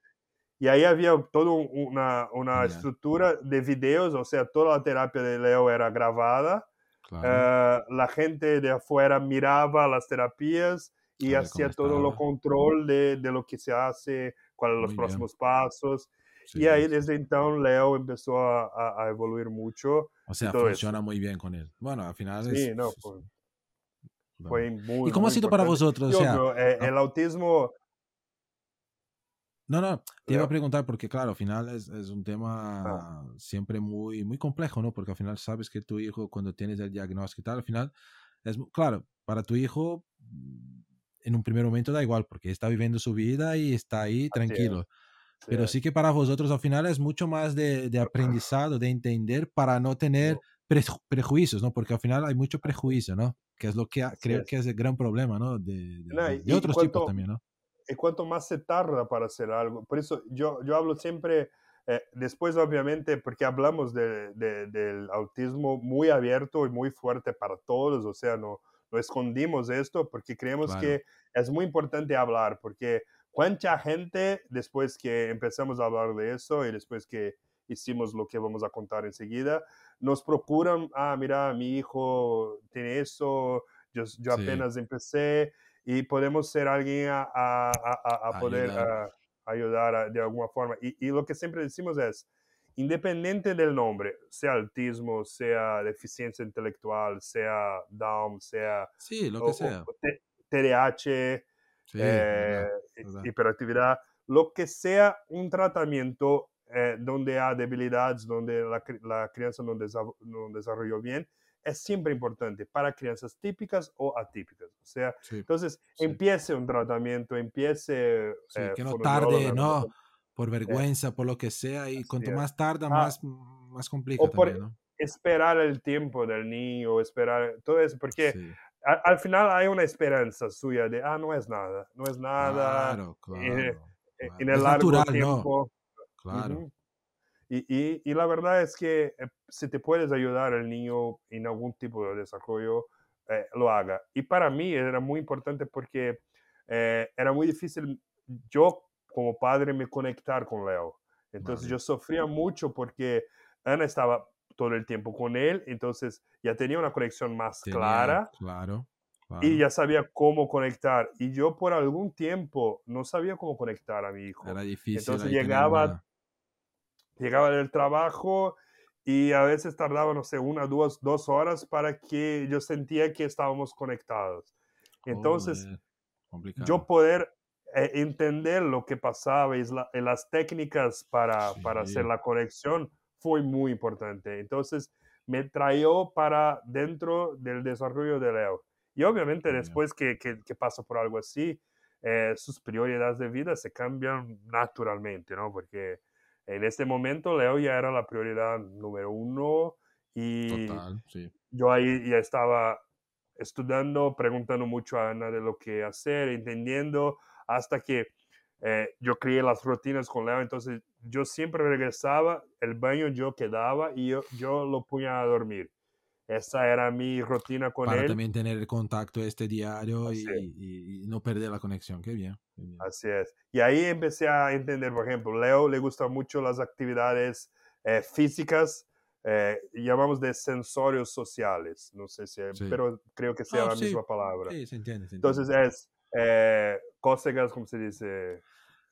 Speaker 2: Y ahí había toda una, una
Speaker 1: Genial.
Speaker 2: estructura de videos, o sea, toda la terapia de Leo era grabada.
Speaker 1: Claro,
Speaker 2: Eh, la gente de afuera miraba las terapias y hacía todo
Speaker 1: estaba.
Speaker 2: control de, de lo que se hace, cuáles son los
Speaker 1: bien.
Speaker 2: próximos pasos.
Speaker 1: Sí,
Speaker 2: y ahí
Speaker 1: sí.
Speaker 2: desde entonces Leo empezó a, a- evoluir mucho.
Speaker 1: O sea,
Speaker 2: todo eso.
Speaker 1: funciona muy bien con él. Bueno, al final
Speaker 2: Sí,
Speaker 1: es...
Speaker 2: no,
Speaker 1: bueno.
Speaker 2: fue muy
Speaker 1: ¿Y cómo ha
Speaker 2: muy
Speaker 1: sido para
Speaker 2: importante.
Speaker 1: vosotros? O
Speaker 2: Yo
Speaker 1: sea,
Speaker 2: creo, eh,
Speaker 1: ah.
Speaker 2: el autismo,
Speaker 1: No, no, te iba a preguntar porque, claro, al final es, es un
Speaker 2: Ah.
Speaker 1: tema siempre muy, muy complejo, ¿no? Porque al final sabes que tu hijo, cuando tienes el diagnóstico y tal, al final es, claro, para tu hijo, en un primer momento da igual, porque está viviendo su vida y está ahí
Speaker 2: Así es.
Speaker 1: Pero sí que para vosotros al final es mucho más de, de aprendizado, de entender para no tener preju- prejuicios, ¿no? Porque al final hay mucho prejuicio, ¿no? Que es lo que
Speaker 2: Así
Speaker 1: creo
Speaker 2: es.
Speaker 1: que es el gran problema, ¿no? De, de-
Speaker 2: No,
Speaker 1: de- otros tipos
Speaker 2: cuánto-
Speaker 1: también, ¿no?
Speaker 2: y cuanto más se tarda para hacer algo. Por eso yo, yo hablo siempre, eh, después obviamente, porque hablamos de- de- del autismo muy abierto y muy fuerte para todos, o sea, no, no escondimos esto porque creemos
Speaker 1: Claro.
Speaker 2: que es muy importante hablar, porque cuánta gente después que empezamos a hablar de eso y después que hicimos lo que vamos a contar enseguida, nos procuran, ah, mira, mi hijo tiene eso, yo, yo
Speaker 1: Sí.
Speaker 2: apenas empecé y podemos ser alguien a, a- a- a- poder
Speaker 1: Ayudar.
Speaker 2: de alguna forma. Y, y lo que siempre decimos es, independiente del nombre, sea autismo, sea deficiencia intelectual, sea Down, sea
Speaker 1: Sí, lo que
Speaker 2: o-
Speaker 1: sea.
Speaker 2: o TDAH,
Speaker 1: Sí,
Speaker 2: eh,
Speaker 1: verdad,
Speaker 2: hiperactividad, lo que sea un tratamiento eh, donde hay debilidades, donde la, la crianza no, desa- no desarrolló bien, es siempre importante para crianzas típicas o atípicas. O sea,
Speaker 1: Sí,
Speaker 2: entonces
Speaker 1: sí.
Speaker 2: empiece un tratamiento, empiece...
Speaker 1: Sí,
Speaker 2: eh,
Speaker 1: que no tarde, no, por vergüenza, por lo que sea, y cuanto más tarda,
Speaker 2: Ah,
Speaker 1: más, más complica
Speaker 2: o por-
Speaker 1: también, ¿no?
Speaker 2: Esperar el tiempo del niño, esperar todo eso, porque
Speaker 1: Sí,
Speaker 2: al final hay una esperanza suya de, ah, no es nada, no es nada,
Speaker 1: claro, claro,
Speaker 2: eh,
Speaker 1: claro.
Speaker 2: en el
Speaker 1: Es
Speaker 2: largo
Speaker 1: natural, ¿no?
Speaker 2: tiempo.
Speaker 1: Claro.
Speaker 2: Y, y, y la verdad es que eh, si te puedes ayudar al niño en algún tipo de desarrollo, eh, lo haga. Y para mí era muy importante porque eh, era muy difícil yo como padre me conectar con Leo. Entonces
Speaker 1: Vale.
Speaker 2: yo sufría mucho porque Ana estaba todo el tiempo con él, entonces ya tenía una conexión más
Speaker 1: tenía-
Speaker 2: clara
Speaker 1: Claro,
Speaker 2: y ya sabía cómo conectar. Y yo por algún tiempo no sabía cómo conectar a mi hijo.
Speaker 1: Era difícil.
Speaker 2: Entonces llegaba
Speaker 1: una-
Speaker 2: llegaba del trabajo y a veces tardaba, no sé, una, dos, dos horas para que yo sentía que estábamos conectados. Entonces,
Speaker 1: Joder, complicado.
Speaker 2: yo poder eh, entender lo que pasaba y, la- y las técnicas para, para hacer la conexión fue muy importante. Entonces, me trajo para dentro del desarrollo de Leo. Y obviamente después que, que, que pasa por algo así, eh, sus prioridades de vida se cambian naturalmente, ¿no? Porque en este momento Leo ya era la prioridad número uno y
Speaker 1: Total, sí.
Speaker 2: yo ahí ya estaba estudiando, preguntando mucho a Ana de lo que hacer, entendiendo, hasta que eh, yo creé las rutinas con Leo, entonces yo siempre regresaba, el baño yo quedaba y yo, yo lo ponía a dormir. Esa era mi rutina con
Speaker 1: Para
Speaker 2: él.
Speaker 1: también tener el contacto este diario y, y- y no perder la conexión. Qué bien. qué bien.
Speaker 2: Así es. Y ahí empecé a entender, por ejemplo, Leo le gustan mucho las actividades eh, físicas, eh, llamamos de sensorios sociales, no sé si,
Speaker 1: Sí.
Speaker 2: pero creo que sea
Speaker 1: Ah,
Speaker 2: la
Speaker 1: sí.
Speaker 2: misma palabra.
Speaker 1: Sí, se entiende. se
Speaker 2: Entonces
Speaker 1: entiende.
Speaker 2: es eh, cócegas, ¿cómo se dice?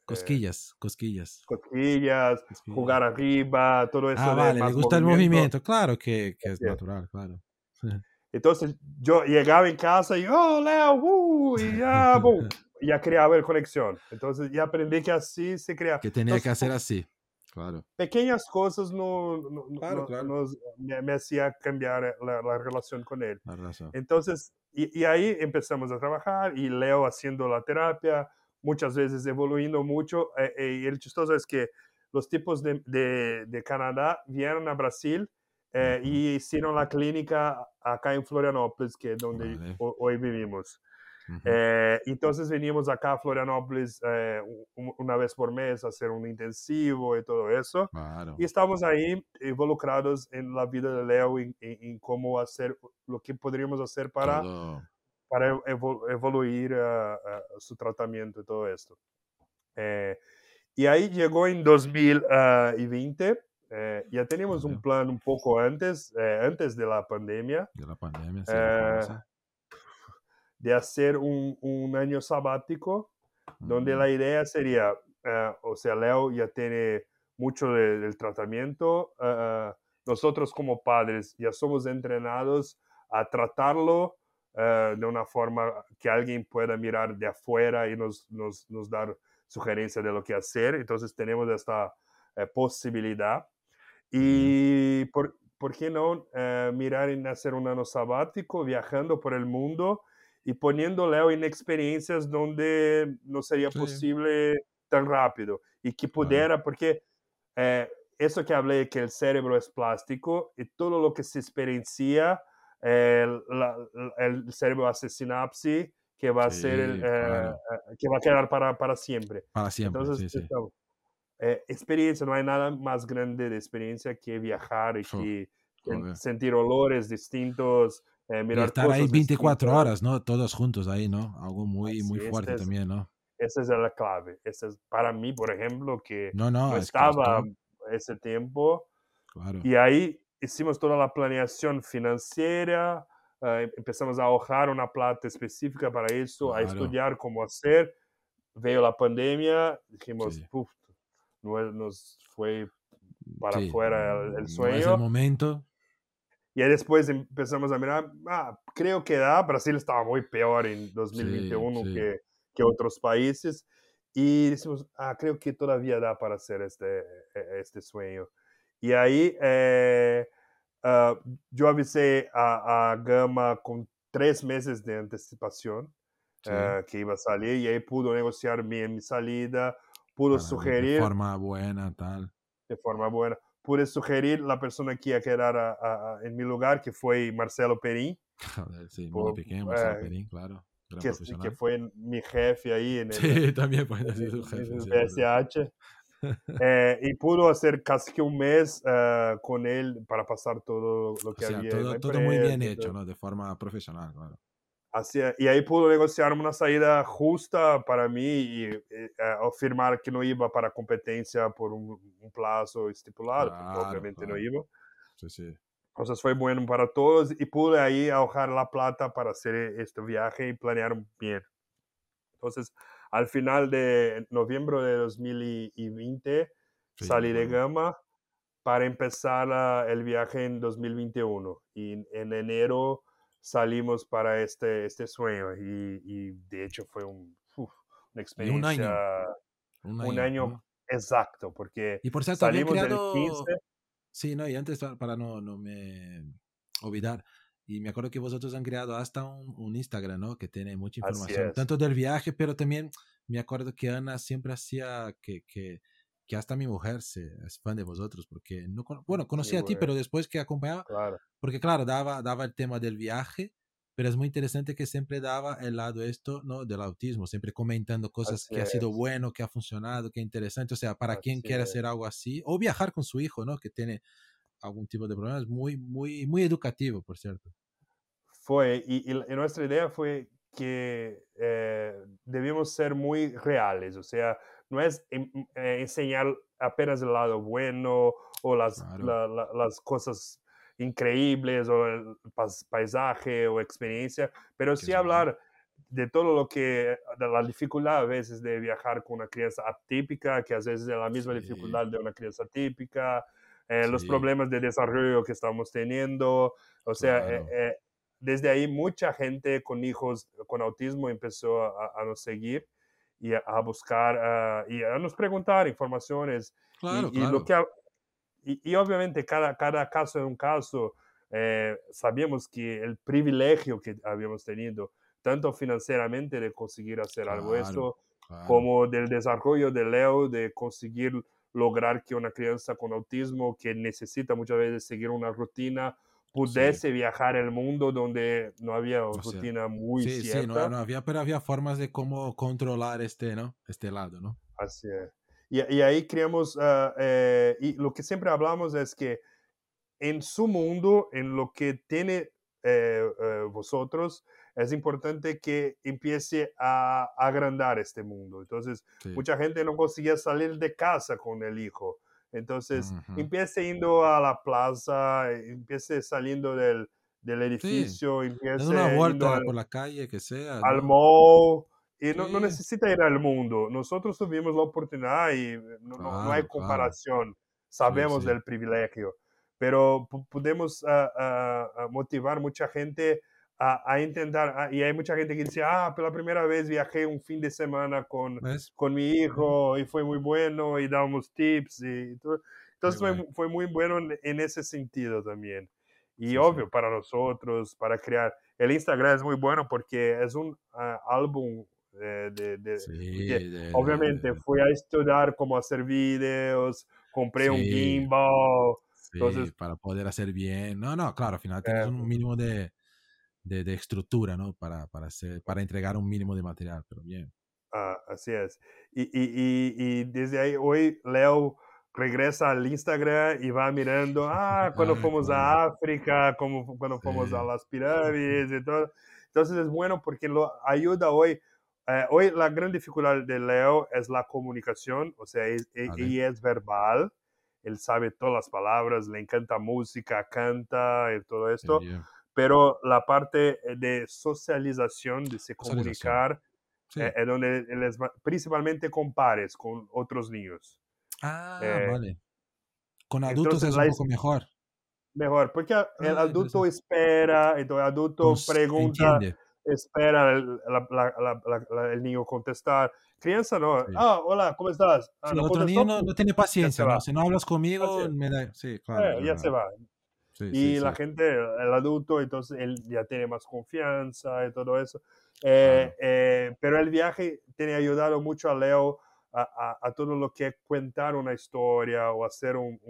Speaker 2: Eh,
Speaker 1: Cosquillas, cosquillas.
Speaker 2: cosquillas, jugar arriba, todo eso.
Speaker 1: Ah, vale, le gusta el movimiento. Claro que, que es natural, claro.
Speaker 2: Entonces yo llegaba en casa y, oh, Leo, uh, y ya, boom, ya creaba el conexión. Entonces ya aprendí que así se crea.
Speaker 1: Que tenía que hacer así. Claro.
Speaker 2: Pequeñas cosas no, no,
Speaker 1: Claro,
Speaker 2: no-
Speaker 1: claro.
Speaker 2: nos- me, me hacía cambiar la, la relación con él.
Speaker 1: La.
Speaker 2: Entonces, y, y ahí empezamos a trabajar y Leo haciendo la terapia, muchas veces evoluyendo mucho. eh, eh, y el chistoso es que los tipos de, de- de Canadá vinieron a Brasil eh,
Speaker 1: Ujú.
Speaker 2: y hicieron la clínica acá en Florianópolis, que es donde
Speaker 1: Vale.
Speaker 2: hoy vivimos. Eh, entonces veníamos acá a Florianópolis eh, una vez por mes a hacer un intensivo y todo eso.
Speaker 1: Claro.
Speaker 2: Y estamos ahí involucrados en la vida de Leo, en, en- en cómo hacer lo que podríamos hacer para,
Speaker 1: Todo.
Speaker 2: Para evo- evoluir ah, ah, su tratamiento y todo esto. Eh, y ahí llegó en 2020. eh, ya teníamos un plan un poco antes, eh, antes de la pandemia,
Speaker 1: De la pandemia, sí,
Speaker 2: Eh, de hacer un, un año sabático donde la idea sería, eh, o sea, Leo ya tiene mucho de- del tratamiento, eh, nosotros como padres ya somos entrenados a tratarlo eh, de una forma que alguien pueda mirar de afuera y nos, nos, nos dar sugerencia de lo que hacer, entonces tenemos esta eh, posibilidad. Y por, ¿por qué no eh, mirar en hacer un año sabático, viajando por el mundo y poniendo Leo en experiencias donde no sería
Speaker 1: Sí.
Speaker 2: posible tan rápido y que pudiera, porque eh, eso que hablé, que el cerebro es plástico y todo lo que se experiencia, la- la- el cerebro hace sinapsis que va a ser, el,
Speaker 1: Sí,
Speaker 2: eh,
Speaker 1: claro.
Speaker 2: eh, que va a quedar para, para siempre.
Speaker 1: Para siempre,
Speaker 2: Entonces,
Speaker 1: sí,
Speaker 2: eh, experiencia, no hay nada más grande de experiencia que viajar y que, que sentir olores distintos, eh,
Speaker 1: Y
Speaker 2: mirar
Speaker 1: estar ahí
Speaker 2: cosas
Speaker 1: 24
Speaker 2: distintas.
Speaker 1: horas, ¿no? Todos juntos ahí, ¿no? Algo muy, muy fuerte
Speaker 2: este es-
Speaker 1: también, ¿no?
Speaker 2: Esa es la clave. Esa es para mí, por ejemplo, que
Speaker 1: No, no,
Speaker 2: no
Speaker 1: es que
Speaker 2: estaba ese tiempo
Speaker 1: claro.
Speaker 2: y ahí hicimos toda la planeación financiera, eh, empezamos a ahorrar una plata específica para eso, a
Speaker 1: Claro.
Speaker 2: estudiar cómo hacer. Veo la pandemia, dijimos,
Speaker 1: Sí.
Speaker 2: "Puf, nos fue para
Speaker 1: Sí,
Speaker 2: afuera el, el
Speaker 1: no es el
Speaker 2: sueño.
Speaker 1: momento.
Speaker 2: Y después empezamos a mirar, ah, creo que da, Brasil estaba muy peor en 2021
Speaker 1: sí.
Speaker 2: Que, que otros países. Y decimos, ah, creo que todavía da para hacer este, eh, este sueño. Y ahí eh, ah, yo avisé a, a Gama con tres meses de anticipación
Speaker 1: Sí.
Speaker 2: eh, que iba a salir y ahí pudo negociar bien mi salida, pudo
Speaker 1: para de-
Speaker 2: sugerir
Speaker 1: De forma buena, tal.
Speaker 2: de forma buena. Pude sugerir la persona que iba a quedar a- a- a- en mi lugar, que fue Marcelo Perín,
Speaker 1: Joder, sí,
Speaker 2: Por-
Speaker 1: muy pequeño, Marcelo
Speaker 2: eh,
Speaker 1: Perín, claro.
Speaker 2: Que, que fue mi jefe ahí en el,
Speaker 1: Sí, también puede ser su jefe.
Speaker 2: en el. BSH. Eh, y pudo hacer casi que un mes eh, con él para pasar todo lo
Speaker 1: O
Speaker 2: que
Speaker 1: sea,
Speaker 2: había.
Speaker 1: todo, todo muy bien hecho. ¿no? De forma profesional, claro.
Speaker 2: Así y ahí pudo negociar una salida justa para mí y, eh, eh, afirmar que no iba para competencia por un, un plazo estipulado, porque
Speaker 1: Claro,
Speaker 2: obviamente no
Speaker 1: claro.
Speaker 2: iba.
Speaker 1: Sí, sí.
Speaker 2: Entonces fue bueno para todos y pude ahí ahorrar la plata para hacer este viaje y planear bien. Entonces, al final de noviembre de 2020,
Speaker 1: Sí,
Speaker 2: salí de. Gama para empezar el viaje en 2021. Y en, en enero salimos para este, este sueño y, y de hecho fue un, uf, una
Speaker 1: Y un año,
Speaker 2: experiencia,
Speaker 1: Un
Speaker 2: un
Speaker 1: año.
Speaker 2: exacto, porque
Speaker 1: Y por cierto,
Speaker 2: salimos el
Speaker 1: creado.
Speaker 2: 15.
Speaker 1: Sí, no, y antes pa- para no, no me olvidar. Y me acuerdo que vosotros han creado hasta un, un Instagram, ¿no? Que tiene mucha información,
Speaker 2: es.
Speaker 1: tanto del viaje, pero también me acuerdo que Ana siempre hacía que, que, que hasta mi mujer se es fan de vosotros, porque no, bueno, conocía a ti, pero después que acompañaba,
Speaker 2: Claro.
Speaker 1: porque claro, daba, daba el tema del viaje, pero es muy interesante que siempre daba el lado esto, ¿no? Del autismo, siempre comentando cosas
Speaker 2: Así
Speaker 1: que ha sido
Speaker 2: es.
Speaker 1: bueno, que ha funcionado, que interesante, o sea, para quien
Speaker 2: Así
Speaker 1: quiera
Speaker 2: es.
Speaker 1: hacer algo así, o viajar con su hijo, ¿no? Que tiene algún tipo de problemas, muy, muy, muy educativo, por cierto.
Speaker 2: Fue, y, y nuestra idea fue que eh, debíamos ser muy reales, o sea, no es eh, enseñar apenas el lado bueno o las,
Speaker 1: Claro.
Speaker 2: la- la- las cosas increíbles o el paisaje o experiencia, pero sí hablar de todo lo que, de la dificultad a veces de viajar con una crianza atípica, que a veces es la misma
Speaker 1: Sí.
Speaker 2: dificultad de una crianza típica, eh, los
Speaker 1: Sí.
Speaker 2: problemas de desarrollo que estamos teniendo, o sea, eh,
Speaker 1: Claro.
Speaker 2: eh, desde ahí mucha gente con hijos con autismo empezó a, a nos seguir y a, buscar ah, y a nos preguntar informaciones.
Speaker 1: Claro,
Speaker 2: y, lo que, y, obviamente cada, cada caso es un caso. Eh, sabíamos que el privilegio que habíamos tenido, tanto financieramente de conseguir hacer algo eso, como del desarrollo de Leo, de conseguir lograr que una crianza con autismo que necesita muchas veces seguir una rutina pudiese viajar el mundo donde no había rutina muy
Speaker 1: sí,
Speaker 2: cierta.
Speaker 1: Sí, no, no, había, pero había formas de cómo controlar este, ¿no? Este lado, ¿no?
Speaker 2: Así es. Y, y ahí creamos, ah, eh, y lo que siempre hablamos es que en su mundo, en lo que tiene eh, eh, vosotros, es importante que empiece a, agrandar este mundo. Entonces, mucha gente no conseguía salir de casa con el hijo. Entonces, empiece yendo a la plaza, empiece saliendo del, del edificio, sí. empiece
Speaker 1: una vuelta por la calle, que sea.
Speaker 2: Al mall. Y no, no, necesita ir al mundo. Nosotros tuvimos la oportunidad y no, no, hay comparación. Sabemos del privilegio. Pero podemos ah, ah, motivar mucha gente a, intentar, y hay mucha gente que dice, ah, por la primera vez viajé un fin de semana con, con mi hijo y fue muy bueno y damos tips y todo. Entonces fue, fue, muy bueno en, ese sentido también. Y obvio, para nosotros, para crear, el Instagram es muy bueno porque es un álbum de, de, obviamente fui a estudiar cómo hacer videos, compré un gimbal. entonces,
Speaker 1: para poder hacer bien. No, no, claro, al final tienes un mínimo de, de, estructura, ¿no? Para, para, hacer, para entregar un mínimo de material, pero bien.
Speaker 2: Ah, así es. Y, y, y, desde ahí, hoy Leo regresa al Instagram y va mirando, ah, cuando fuimos a África, como, cuando fuimos a las pirámides y todo. Entonces es bueno porque lo ayuda hoy. Eh, hoy la gran dificultad de Leo es la comunicación, o sea, es, e, y es verbal. Él sabe todas las palabras, le encanta música, canta y todo esto pero la parte eh, de socialización, de se comunicar, eh, es donde les, principalmente compares con otros niños.
Speaker 1: Ah, eh, vale. Con adultos es un poco mejor.
Speaker 2: Mejor, porque el ah, adulto espera, entonces el adulto pregunta, espera el, el, niño contestar. Crianza no, ah, hola, ¿cómo estás? Ah,
Speaker 1: el otro niño no, tiene paciencia, ¿no? si no hablas conmigo, me da... Sí, claro.
Speaker 2: ya se va y la gente, el adulto, entonces él ya tiene más confianza y todo eso. Eh, eh, pero el viaje tiene ayudado mucho a Leo a, a, todo lo que es contar una historia o hacer un,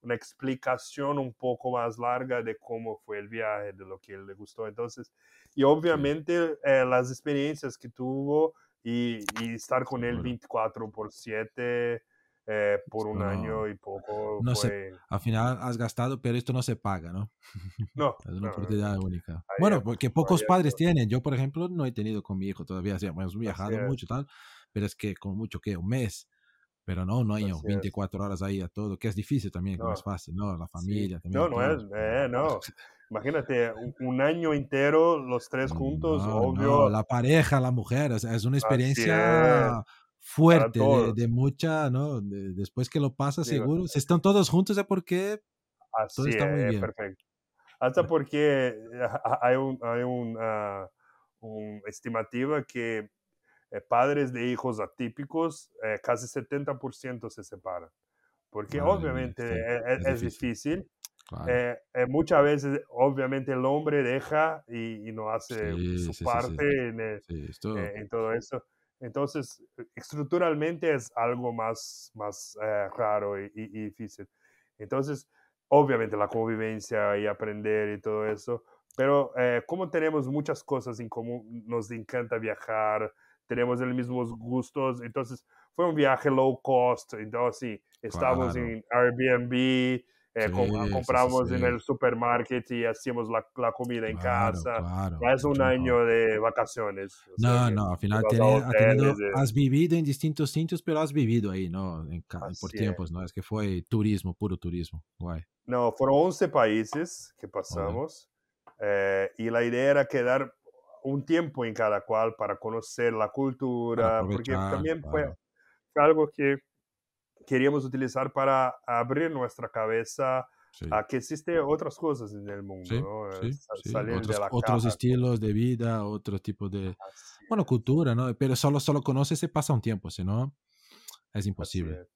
Speaker 2: una explicación un poco más larga de cómo fue el viaje, de lo que él le gustó. Entonces, y obviamente eh, las experiencias que tuvo y, y, estar con él 24 por 7 eh, por un año y poco.
Speaker 1: No sé, al final has gastado, pero esto no se paga, ¿no?
Speaker 2: No.
Speaker 1: es una oportunidad única. bueno, porque pocos padres tienen. Yo, por ejemplo, no he tenido con mi hijo todavía. O hemos viajado mucho, tal, pero es que con mucho que un mes. Pero no, no hay 24 horas ahí a todo, que es difícil también, que no es fácil, ¿no? La familia también.
Speaker 2: No, no es, eh, no. Imagínate, un, año entero, los tres juntos, obvio.
Speaker 1: la pareja, la mujer, es, es una experiencia fuerte, de, mucha, ¿no? después que lo pasa, seguro. Si están todos juntos, es porque todo está muy bien.
Speaker 2: Perfecto. Hasta porque hay un, hay un, ah, estimativa que eh, padres de hijos atípicos, eh, casi 70% se separan. Porque obviamente e, e, es, difícil. Eh, muchas veces, obviamente, el hombre deja y, no hace su parte en, en, todo eso. Entonces, estructuralmente es algo más, más eh, raro y, difícil. Entonces, obviamente la convivencia y aprender y todo eso, pero eh, como tenemos muchas cosas en común, nos encanta viajar, tenemos los mismos gustos, entonces fue un viaje low cost, entonces sí, estamos en Airbnb, eh, compramos en el supermercado y hacíamos la, la comida en casa. es un año de vacaciones.
Speaker 1: no, no, al final has vivido en distintos sitios, pero has vivido ahí, ¿no? En, por tiempos, ¿no? Es que fue turismo, puro turismo. Guay.
Speaker 2: No, fueron 11 países que pasamos eh, y la idea era quedar un tiempo en cada cual para conocer la cultura, porque también fue algo que queríamos utilizar para abrir nuestra cabeza a que existen otras cosas en el mundo,
Speaker 1: Salir otros, de la otros estilos de vida, otro tipo de, bueno, cultura, ¿no? Pero solo, solo conoces se pasa un tiempo, si no, es imposible.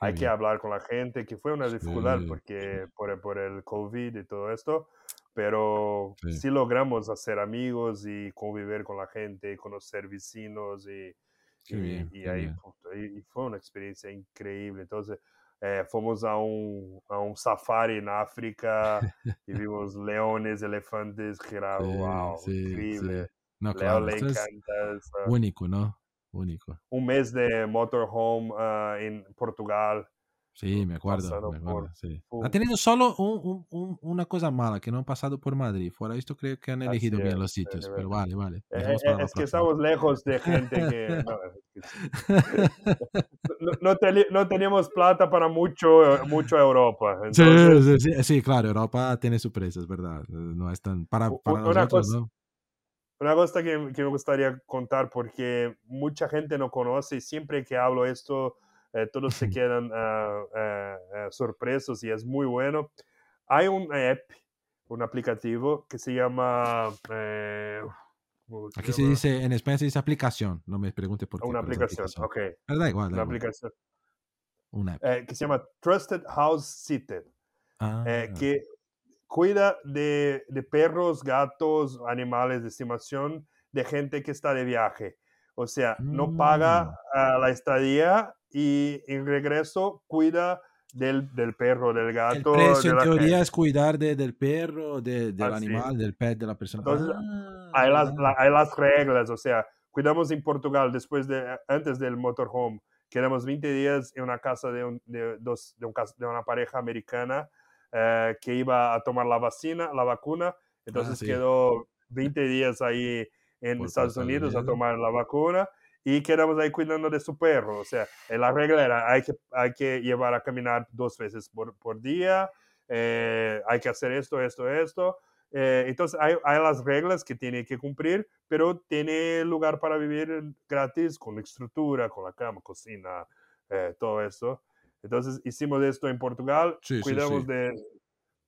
Speaker 2: Hay que hablar con la gente, que fue una dificultad porque por, por, el COVID y todo esto, pero sí. logramos hacer amigos y convivir con la gente, conocer vecinos y, y, ahí, fue una experiencia increíble. Entonces, eh, fuimos a un, a un safari en África y vimos leones, elefantes, girados, wow, increíble.
Speaker 1: No, Leo le encanta Único, ¿no? Único.
Speaker 2: Un mes de motorhome uh, en Portugal.
Speaker 1: Sí, me acuerdo. Me acuerdo sí. Ha tenido solo un, un, una cosa mala, que no han pasado por Madrid. Fuera esto creo que han elegido bien los sitios, pero vale, vale.
Speaker 2: Eh, eh, es que estamos lejos de gente que... No, no, no, teníamos plata para mucho, mucho Europa.
Speaker 1: Sí, sí, sí, claro, Europa tiene su precio, es verdad. No es tan... Para, para nosotros, ¿no?
Speaker 2: Una cosa que, me gustaría contar, porque mucha gente no conoce y siempre que hablo esto, eh, todos se quedan uh, uh, sorpresos y es muy bueno. Hay un app, un aplicativo que se llama...
Speaker 1: Aquí se dice, en España se dice aplicación, no me pregunte por qué.
Speaker 2: Una aplicación, ok.
Speaker 1: Pero da igual. Da
Speaker 2: una
Speaker 1: igual.
Speaker 2: aplicación.
Speaker 1: Una app.
Speaker 2: que se llama Trusted House Seated.
Speaker 1: Ah.
Speaker 2: que cuida de, de, perros, gatos, animales de estimación de gente que está de viaje. O sea, no paga uh, la estadía y en regreso cuida del, del perro, del gato.
Speaker 1: El precio
Speaker 2: de
Speaker 1: en teoría gente. es cuidar de, del perro, de, del
Speaker 2: Así.
Speaker 1: animal, del pet, de la persona.
Speaker 2: Entonces,
Speaker 1: Ah,
Speaker 2: hay, las,
Speaker 1: ah.
Speaker 2: la- hay las reglas, o sea, cuidamos en Portugal después de, antes del motorhome. Quedamos 20 días en una casa de, un- de dos, de, un de una pareja americana eh, que iba a tomar la vacuna, la vacuna. Entonces
Speaker 1: Ah, sí.
Speaker 2: quedó 20 días ahí en
Speaker 1: Por
Speaker 2: Estados Unidos a tomar la vacuna y quedamos ahí cuidando de su perro. O sea, eh, la regla era hay que, hay que llevar a caminar dos veces por, por día, eh, hay que hacer esto, esto, esto. Eh, entonces hay, hay las reglas que tiene que cumplir, pero tiene lugar para vivir gratis con estructura, con la cama, cocina, eh, todo eso. Entonces hicimos esto en Portugal,
Speaker 1: Sí, sí,
Speaker 2: cuidamos
Speaker 1: sí.
Speaker 2: De,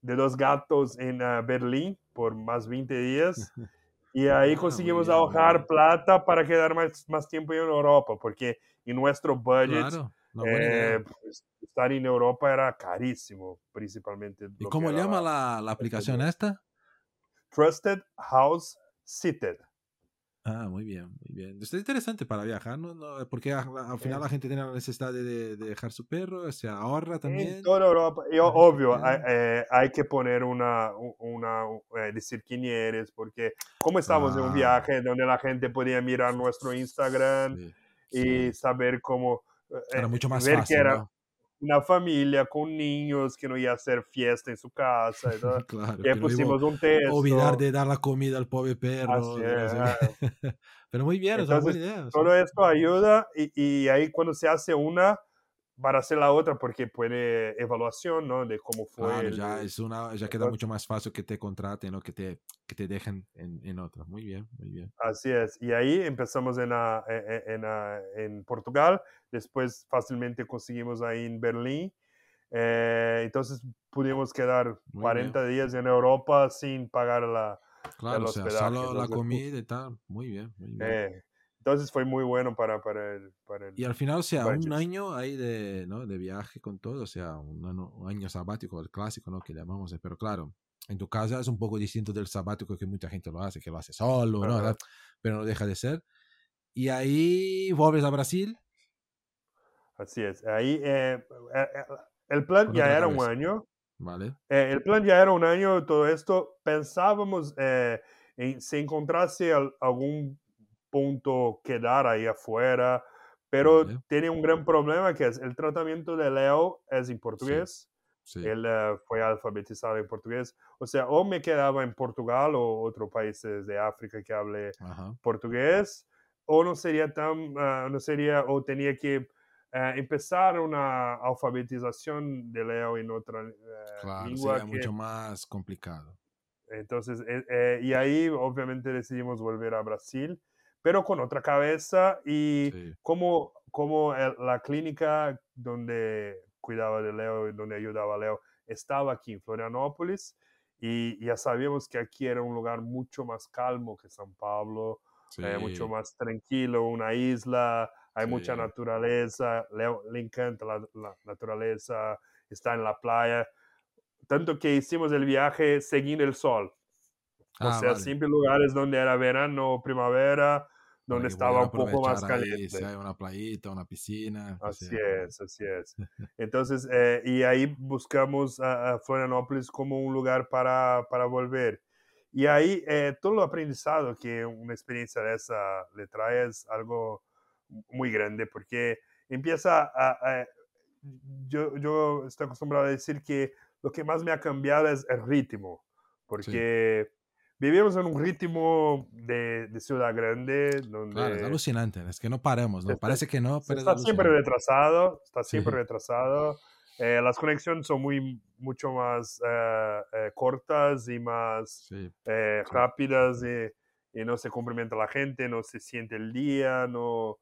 Speaker 2: de dos gatos en ah, Berlín por más 20 días. Y ahí
Speaker 1: Ah,
Speaker 2: conseguimos ahorrar plata para quedar más, más tiempo en Europa, porque en nuestro budget
Speaker 1: Claro,
Speaker 2: eh, pues, estar en Europa era carísimo, principalmente.
Speaker 1: ¿Y cómo llama la, la aplicación esta?
Speaker 2: Trusted House Seated.
Speaker 1: Ah, muy bien, muy bien. Esto es interesante para viajar, ¿no? No, porque a- a- al final la gente tiene la necesidad de, de- de dejar su perro, se ahorra también.
Speaker 2: En toda Europa, y obvio, hay, eh, hay que poner una, una eh, decir quién eres, porque como estamos en un
Speaker 1: Ah.
Speaker 2: viaje donde la gente podía mirar nuestro Instagram
Speaker 1: Sí,
Speaker 2: y
Speaker 1: sí.
Speaker 2: saber cómo eh,
Speaker 1: Era mucho más
Speaker 2: ver que
Speaker 1: fácil,
Speaker 2: era
Speaker 1: ¿no?
Speaker 2: Una familia con niños que no iba a hacer fiesta en su casa.
Speaker 1: Claro, no iba
Speaker 2: pusimos un
Speaker 1: a
Speaker 2: texto.
Speaker 1: olvidar de dar la comida al pobre perro.
Speaker 2: Así es.
Speaker 1: Pero muy bien, es una buena
Speaker 2: Entonces,
Speaker 1: idea.
Speaker 2: Todo esto ayuda y, y ahí cuando se hace una, para hacer la otra, porque puede evaluación, ¿no? De cómo fue.
Speaker 1: Claro,
Speaker 2: el-
Speaker 1: ya, es una, ya queda mucho más fácil que te contraten o que te, que te dejen en, en otra. Muy bien, muy bien.
Speaker 2: Así es. Y ahí empezamos en, ah, en, en, ah, en Portugal, después fácilmente conseguimos ahí en Berlín. Eh, entonces pudimos quedar
Speaker 1: Muy
Speaker 2: 40 días en Europa sin pagar la...
Speaker 1: Claro, o sea, solo la comida y tal. Muy bien, muy bien.
Speaker 2: eh, entonces fue muy bueno para, para el... Para el
Speaker 1: Y al final, o sea, un
Speaker 2: budget.
Speaker 1: año ahí de, ¿no? de viaje con todo, o sea, un año, un año sabático, el clásico, ¿no? Que llamamos, eh, pero claro, en tu casa es un poco distinto del sabático que mucha gente lo hace, que lo hace solo, ¿no?
Speaker 2: Ajá.
Speaker 1: Pero no deja de ser. Y ahí vuelves a Brasil.
Speaker 2: Así es. Ahí eh, eh, eh, el plan ya era un año.
Speaker 1: ¿Vale?
Speaker 2: Eh, el plan ya era un año, todo esto. Pensábamos eh, en si encontrase al- algún punto quedar ahí afuera, pero tiene un gran problema que es el tratamiento de Leo es en portugués.
Speaker 1: Sí.
Speaker 2: Él eh, fue alfabetizado en portugués. O sea, o me quedaba en Portugal o otros países de África que hable
Speaker 1: Ajá.
Speaker 2: portugués, o no sería tan, ah, no sería, o tenía que eh, empezar una alfabetización de Leo en otra eh,
Speaker 1: Claro,
Speaker 2: lengua.
Speaker 1: sería
Speaker 2: que-
Speaker 1: mucho más complicado.
Speaker 2: entonces, eh, eh, y ahí obviamente decidimos volver a Brasil, pero con otra cabeza y
Speaker 1: Sí.
Speaker 2: como, como el- la clínica donde cuidaba de Leo y donde ayudaba a Leo estaba aquí en Florianópolis y ya sabíamos que aquí era un lugar mucho más calmo que San Pablo eh, mucho más tranquilo, una isla, hay mucha naturaleza, le, encanta la, naturaleza, está en la playa, tanto que hicimos el viaje siguiendo el sol. o ah, sea, siempre lugares donde era verano o primavera, donde estaba un poco más caliente.
Speaker 1: si hay una playita, una piscina.
Speaker 2: Así es, así es. Entonces, eh, y ahí buscamos a, Florianópolis como un lugar para, para volver. Y ahí eh, todo lo aprendizado que una experiencia de esa le trae es algo muy grande porque empieza a... yo, yo estoy acostumbrado a decir que lo que más me ha cambiado es el ritmo, porque vivimos en un ritmo de, de, ciudad grande donde...
Speaker 1: Claro, es alucinante, es que no paramos, ¿no? Parece que no, pero...
Speaker 2: Está siempre retrasado, está siempre retrasado. Eh, las conexiones son muy, mucho más eh, eh, cortas y más rápidas y, y, no se cumplimenta la gente, no se siente el día, no,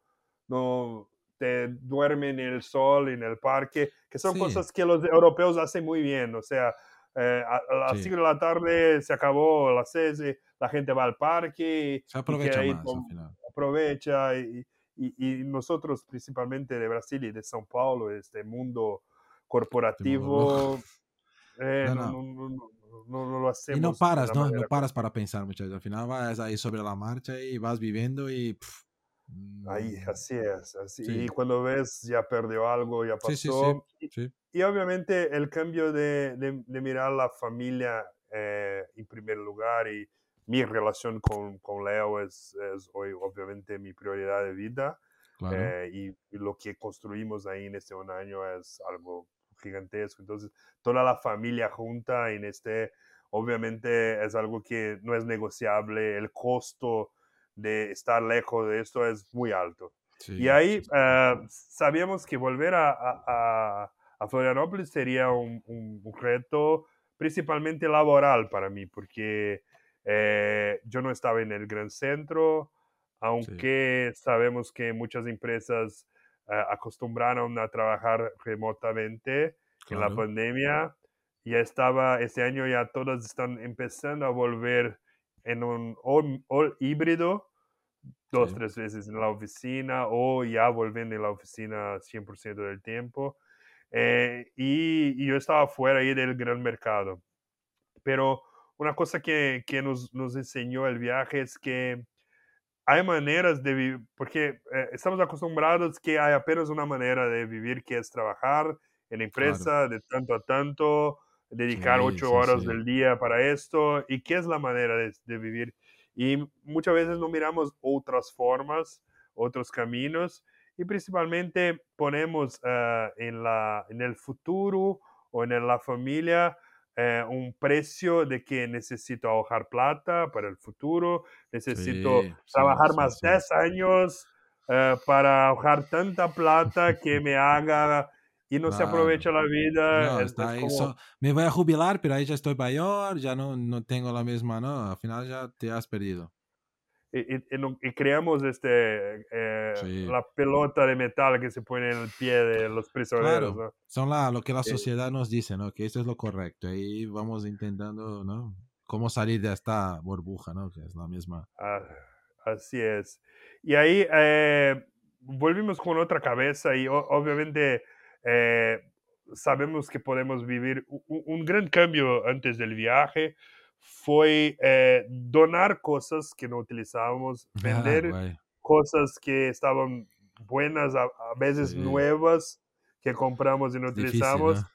Speaker 2: no te duermen en el sol, en el parque, que son cosas que los europeos hacen muy bien, o sea, eh, a, las 5 de la tarde se acabó la sede, la gente va al parque.
Speaker 1: Se aprovecha más,
Speaker 2: Aprovecha y, y, nosotros principalmente de Brasil y de São Paulo, este mundo corporativo, eh, no, lo hacemos.
Speaker 1: Y no paras, ¿no? No paras para pensar, muchachos. Al final vas ahí sobre la marcha y vas viviendo y...
Speaker 2: Ahí, mm. así es. Así. Y cuando ves, ya perdió algo, ya pasó. y, obviamente el cambio de, de, mirar la familia eh, en primer lugar y mi relación con, con Leo es, es, hoy obviamente mi prioridad de vida. Eh, y, lo que construimos ahí en este un año es algo gigantesco. Entonces, toda la familia junta en este, obviamente es algo que no es negociable. El costo de estar lejos de esto es muy alto. y ahí uh, sabíamos que volver a, a, a Florianópolis sería un, un, reto principalmente laboral para mí, porque eh, yo no estaba en el gran centro, aunque sabemos que muchas empresas uh, acostumbraron a trabajar remotamente en la pandemia. Ya estaba, este año ya todas están empezando a volver en un all, híbrido, dos, tres veces en la oficina o ya volviendo en la oficina 100% del tiempo. Eh, y, yo estaba fuera ahí del gran mercado. Pero una cosa que, que nos, nos, enseñó el viaje es que hay maneras de vivir, porque eh, estamos acostumbrados que hay apenas una manera de vivir que es trabajar en empresa de tanto a tanto, dedicar ocho horas del día para esto y qué es la manera de, vivir. Y muchas veces no miramos otras formas, otros caminos y principalmente ponemos uh, en, la, en el futuro o en la familia uh, un precio de que necesito ahorrar plata para el futuro, necesito sí, trabajar sí, más sí, 10 años uh, para ahorrar tanta plata que me haga y no claro. se aprovecha la vida.
Speaker 1: No, está como... Me voy a jubilar, pero ahí ya estoy mayor, ya no, no tengo la misma, ¿no? Al final ya te has perdido.
Speaker 2: Y, y, y creamos este, eh, sí. la pelota de metal que se pone en el pie de los prisioneros. Claro.
Speaker 1: ¿no? Son la, lo que la sociedad nos dice, ¿no? Que eso es lo correcto. Y vamos intentando, ¿no? Cómo salir de esta burbuja, ¿no? Que es la misma.
Speaker 2: Ah, así es. Y ahí eh, volvimos con otra cabeza y obviamente eh, sabemos que podemos vivir un, un, gran cambio antes del viaje. Fue eh, donar cosas que no utilizábamos, ah, vender ah, cosas que estaban buenas, a, a veces sí. nuevas, que compramos y no Difícil, utilizamos, ¿no?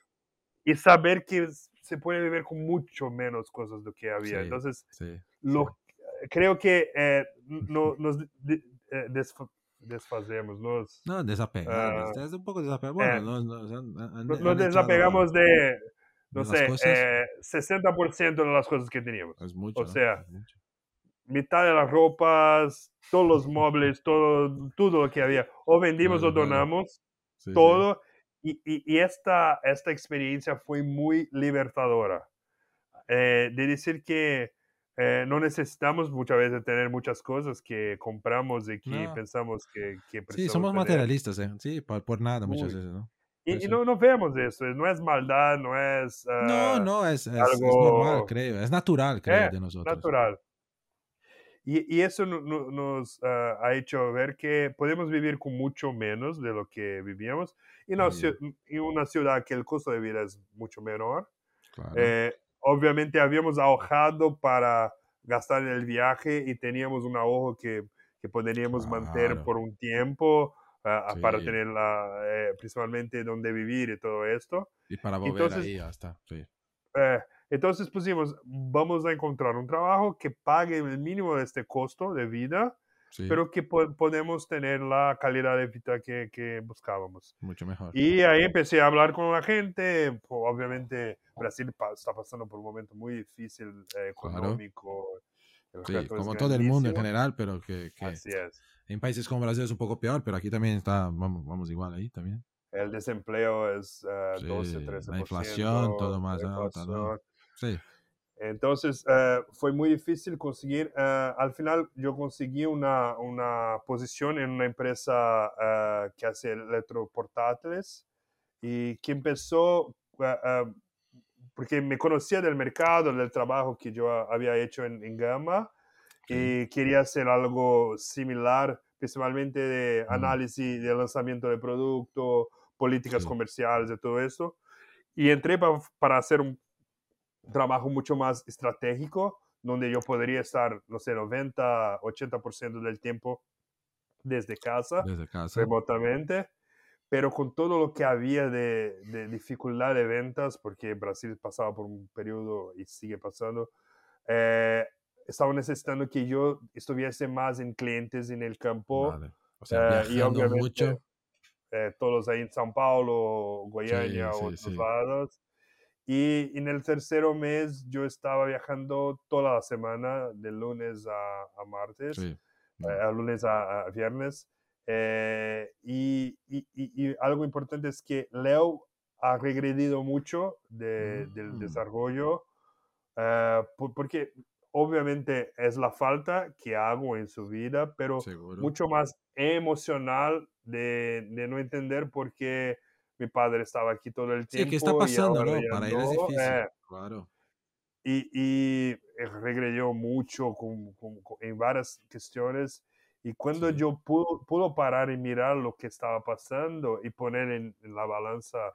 Speaker 2: y saber que se puede vivir con mucho menos cosas de lo que había. Sí, Entonces, sí, lo, creo que eh, no, nos de, eh, desfazemos, nos...
Speaker 1: No, desapegamos, uh, es un poco desapegado. Bueno, eh, nos, nos,
Speaker 2: han, nos, desapegamos de, no de sé, eh, 60% de las cosas que teníamos.
Speaker 1: Es mucho.
Speaker 2: O sea, mucho. mitad de las ropas, todos los muebles, todo, todo lo que había. O vendimos sí, o donamos, sí, todo. Sí. Y, y, y, esta, esta experiencia fue muy libertadora. Eh, de decir que eh, no necesitamos muchas veces tener muchas cosas que compramos y que no. pensamos que, que
Speaker 1: Sí, somos tener. materialistas, ¿eh? sí, por, por nada muchas veces, ¿no?
Speaker 2: Y, y, no, no vemos eso, no es maldad, no es...
Speaker 1: Uh, no, no, es, es, algo... es normal, creo, es natural, creo,
Speaker 2: eh,
Speaker 1: de nosotros.
Speaker 2: natural. Y, eso nos ah, ha hecho ver que podemos vivir con mucho menos de lo que vivíamos y una, una ciudad que el costo de vida es mucho menor. Eh, obviamente habíamos ahorrado para gastar en el viaje y teníamos un ahorro que, que podríamos mantener por un tiempo ah, ah, para tener eh, principalmente donde vivir y todo esto.
Speaker 1: Y para volver ahí hasta, sí.
Speaker 2: Eh, entonces pusimos, vamos a encontrar un trabajo que pague el mínimo de este costo de vida, pero que podemos tener la calidad de vida que, que, buscábamos.
Speaker 1: Mucho mejor.
Speaker 2: Y ahí empecé a hablar con la gente. Obviamente Brasil está pasando por un momento muy difícil eh, económico.
Speaker 1: Sí, como todo el mundo en general, pero que, que,
Speaker 2: Así es.
Speaker 1: en países como Brasil es un poco peor, pero aquí también está, vamos, vamos igual ahí también.
Speaker 2: El desempleo es 12, 13%.
Speaker 1: La inflación, todo más alto. Sí.
Speaker 2: Entonces eh, fue muy difícil conseguir. Eh, al final yo conseguí una, una, posición en una empresa eh, que hace electroportátiles y que empezó porque me conocía del mercado, del trabajo que yo había hecho en, en Gama y quería hacer algo similar, principalmente de mm. análisis de lanzamiento de producto, políticas comerciales y todo eso. Y entré para hacer un trabajo mucho más estratégico, donde yo podría estar, no sé, 90, 80% del tiempo desde casa,
Speaker 1: desde casa,
Speaker 2: remotamente, pero con todo lo que había de, de, dificultad de ventas, porque Brasil pasaba por un periodo y sigue pasando, eh, estaba necesitando que yo estuviese más en clientes en el campo.
Speaker 1: O sea, eh, y obviamente, mucho.
Speaker 2: Eh, todos ahí en São Paulo, Goiânia o otros lados. Y en el tercer mes yo estaba viajando toda la semana, de lunes a, martes, eh, a lunes a, viernes. Eh, y, y, algo importante es que Leo ha regredido mucho del mm. desarrollo, eh, porque obviamente es la falta que hago en su vida, pero mucho más emocional de, de no entender por qué mi padre estaba aquí todo el tiempo.
Speaker 1: Sí, ¿qué está pasando, no? Para él es difícil, eh, claro.
Speaker 2: Y, y regresó mucho con, en varias cuestiones. Y cuando yo pudo, pudo, parar y mirar lo que estaba pasando y poner en, la balanza,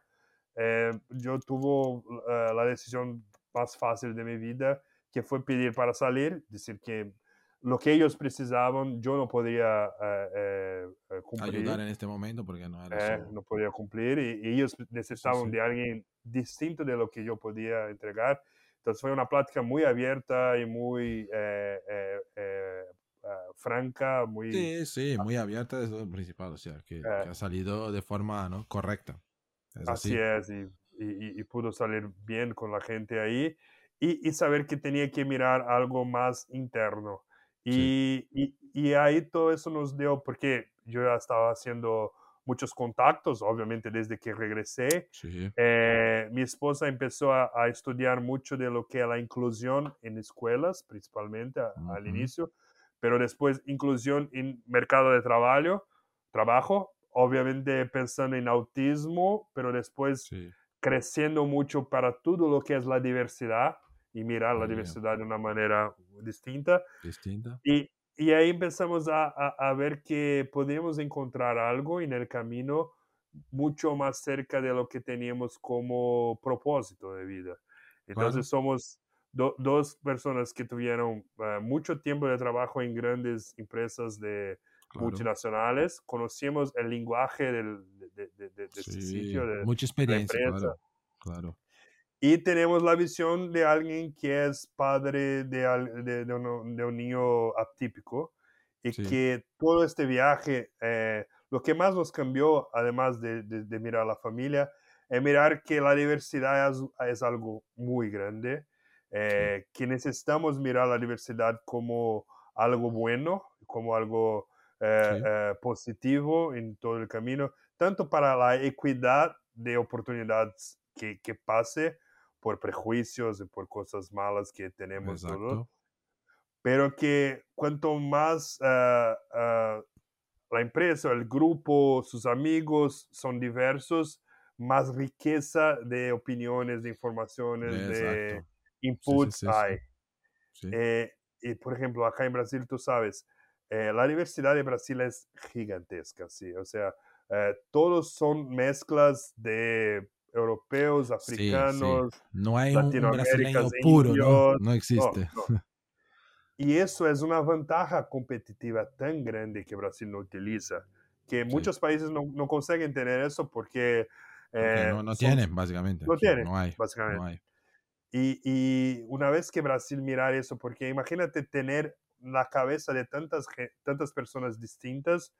Speaker 2: eh, yo tuve eh, la decisión más fácil de mi vida, que fue pedir para salir, decir que lo que ellos precisaban, yo no podía eh, eh, eh, cumplir.
Speaker 1: Ayudar en este momento porque no era
Speaker 2: No podía cumplir y, ellos necesitaban de alguien distinto de lo que yo podía entregar. Entonces fue una plática muy abierta y muy franca, muy...
Speaker 1: Sí, sí, muy abierta desde el principal, o sea, que, ha salido de forma ¿no? correcta.
Speaker 2: así. es, y, y, y, pudo salir bien con la gente ahí y, y saber que tenía que mirar algo más interno. Y, y, ahí todo eso nos dio, porque yo ya estaba haciendo muchos contactos, obviamente desde que regresé. Eh, mi esposa empezó a, estudiar mucho de lo que es la inclusión en escuelas, principalmente al inicio, pero después inclusión en mercado de trabajo, trabajo, obviamente pensando en autismo, pero después creciendo mucho para todo lo que es la diversidad y mirar la diversidad de una manera distinta.
Speaker 1: Distinta.
Speaker 2: Y, y ahí empezamos a, a, ver que podíamos encontrar algo en el camino mucho más cerca de lo que teníamos como propósito de vida. Entonces somos dos personas que tuvieron eh, mucho tiempo de trabajo en grandes empresas de multinacionales, conocíamos el lenguaje del, de, de, de, este sitio. De,
Speaker 1: mucha experiencia, claro. claro.
Speaker 2: Y tenemos la visión de alguien que es padre de, de, un, niño atípico y que todo este viaje, eh, lo que más nos cambió, además de, mirar a la familia, es mirar que la diversidad es, algo muy grande, eh, que necesitamos mirar la diversidad como algo bueno, como algo eh, positivo en todo el camino, tanto para la equidad de oportunidades que, que pase, por prejuicios y por cosas malas que tenemos todos. Pero que cuanto más ah, ah, la empresa, el grupo, sus amigos son diversos, más riqueza de opiniones, de informaciones, de inputs hay. Eh, y, por ejemplo, acá en Brasil, tú sabes, eh, la diversidad de Brasil es gigantesca, sí. O sea, eh, todos son mezclas de europeos, africanos,
Speaker 1: No hay un, brasileño puro, ¿no? no existe.
Speaker 2: Y eso es una ventaja competitiva tan grande que Brasil no utiliza, que muchos países no, no, consiguen tener eso porque...
Speaker 1: Eh, no, tienen, básicamente.
Speaker 2: No tienen, no hay, básicamente. Y, y, una vez que Brasil mirar eso, porque imagínate tener la cabeza de tantas, tantas personas distintas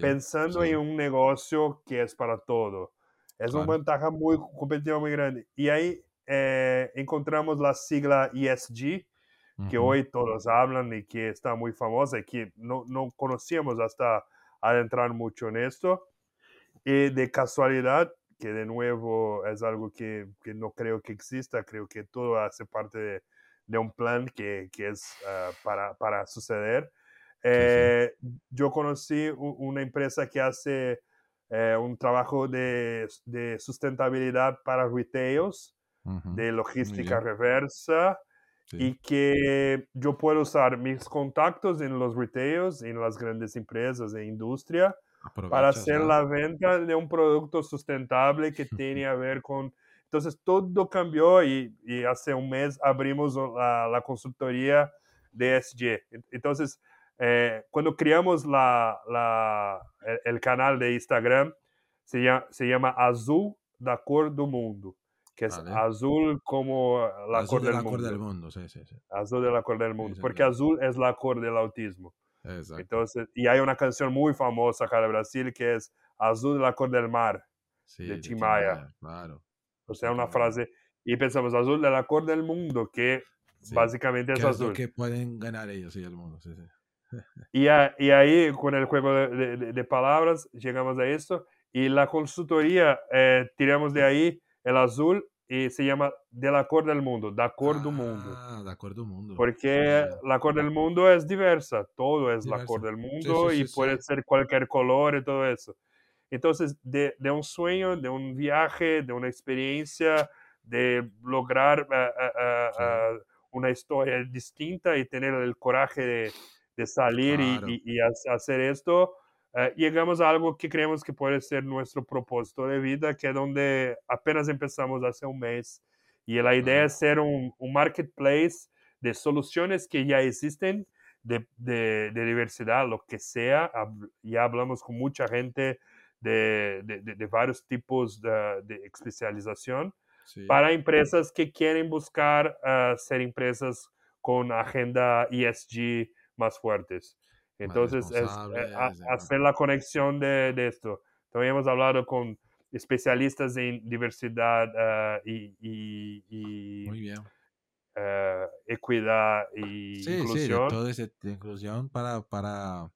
Speaker 2: pensando en un negocio que es para todo. Es una ventaja muy competitiva muy grande. Y ahí eh, encontramos la sigla ESG, que hoy todos hablan y que está muy famosa y que no, no conocíamos hasta adentrar mucho en esto. Y de casualidad, que de nuevo es algo que, que no creo que exista, creo que todo hace parte de, de un plan que, que es ah, para, para, suceder. Eh, yo conocí una empresa que hace eh, un trabajo de, de, sustentabilidad para retails, de logística reversa, y que yo puedo usar mis contactos en los retails, en las grandes empresas de industria, para hacer la venta de un producto sustentable que tiene a ver con... Entonces todo cambió y, y hace un mes abrimos la, la consultoría de SG. Entonces, eh, cuando creamos la, la, el, canal de Instagram, se llama, se llama Azul da Cor do Mundo que es azul como la azul cor, del, mundo. del mundo.
Speaker 1: Sí, sí, sí.
Speaker 2: Azul de la cor del mundo, porque azul es la cor del autismo. Exacto. Entonces, y hay una canción muy famosa acá de Brasil que es Azul de la cor del mar, de Chimaya.
Speaker 1: claro.
Speaker 2: O sea, una frase, y pensamos, azul de la cor del mundo, que básicamente es azul.
Speaker 1: que pueden ganar ellos, sí, el mundo, sí, sí.
Speaker 2: Y, y, ahí, con el juego de, de, de, palabras, llegamos a esto. Y la consultoría, eh, tiramos de ahí el azul y se llama de la cor del mundo, da cor del mundo.
Speaker 1: Ah, da cor del mundo.
Speaker 2: Porque la cor del mundo es diversa, todo es la cor del mundo y puede ser cualquier color y todo eso. Entonces, de, de, un sueño, de un viaje, de una experiencia, de lograr eh, eh, eh, una historia distinta y tener el coraje de, de salir y, y, y, hacer esto, Uh, llegamos a algo que creemos que puede ser nuestro propósito de vida, que es donde apenas empezamos hace un mes. Y la idea es ser un, un, marketplace de soluciones que ya existen, de, de, de, diversidad, lo que sea. Ya hablamos con mucha gente de, de varios tipos de, especialización sí. para empresas que quieren buscar uh, ser empresas con agenda ESG más fuertes. Entonces, es, eh, hacer la conexión de, de, esto. También hemos hablado con especialistas en diversidad uh, y, y, y
Speaker 1: Muy bien.
Speaker 2: Uh, equidad y
Speaker 1: sí,
Speaker 2: inclusión.
Speaker 1: Sí, todo ese de inclusión para, para...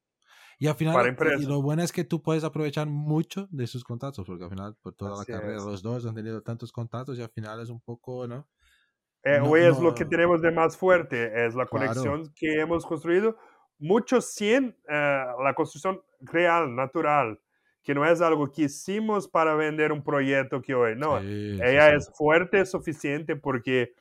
Speaker 1: Y al final, y lo bueno es que tú puedes aprovechar mucho de sus contactos, porque al final, por toda Así la carrera, es. los dos han tenido tantos contactos y al final es un poco, ¿no?
Speaker 2: Eh, no, hoy es no, lo que tenemos de más fuerte, es la conexión claro. que hemos construido muchos sin eh, la construcción real, natural, que no es algo que hicimos para vender un proyecto que hoy, no, sí, ella sí, es fuerte suficiente porque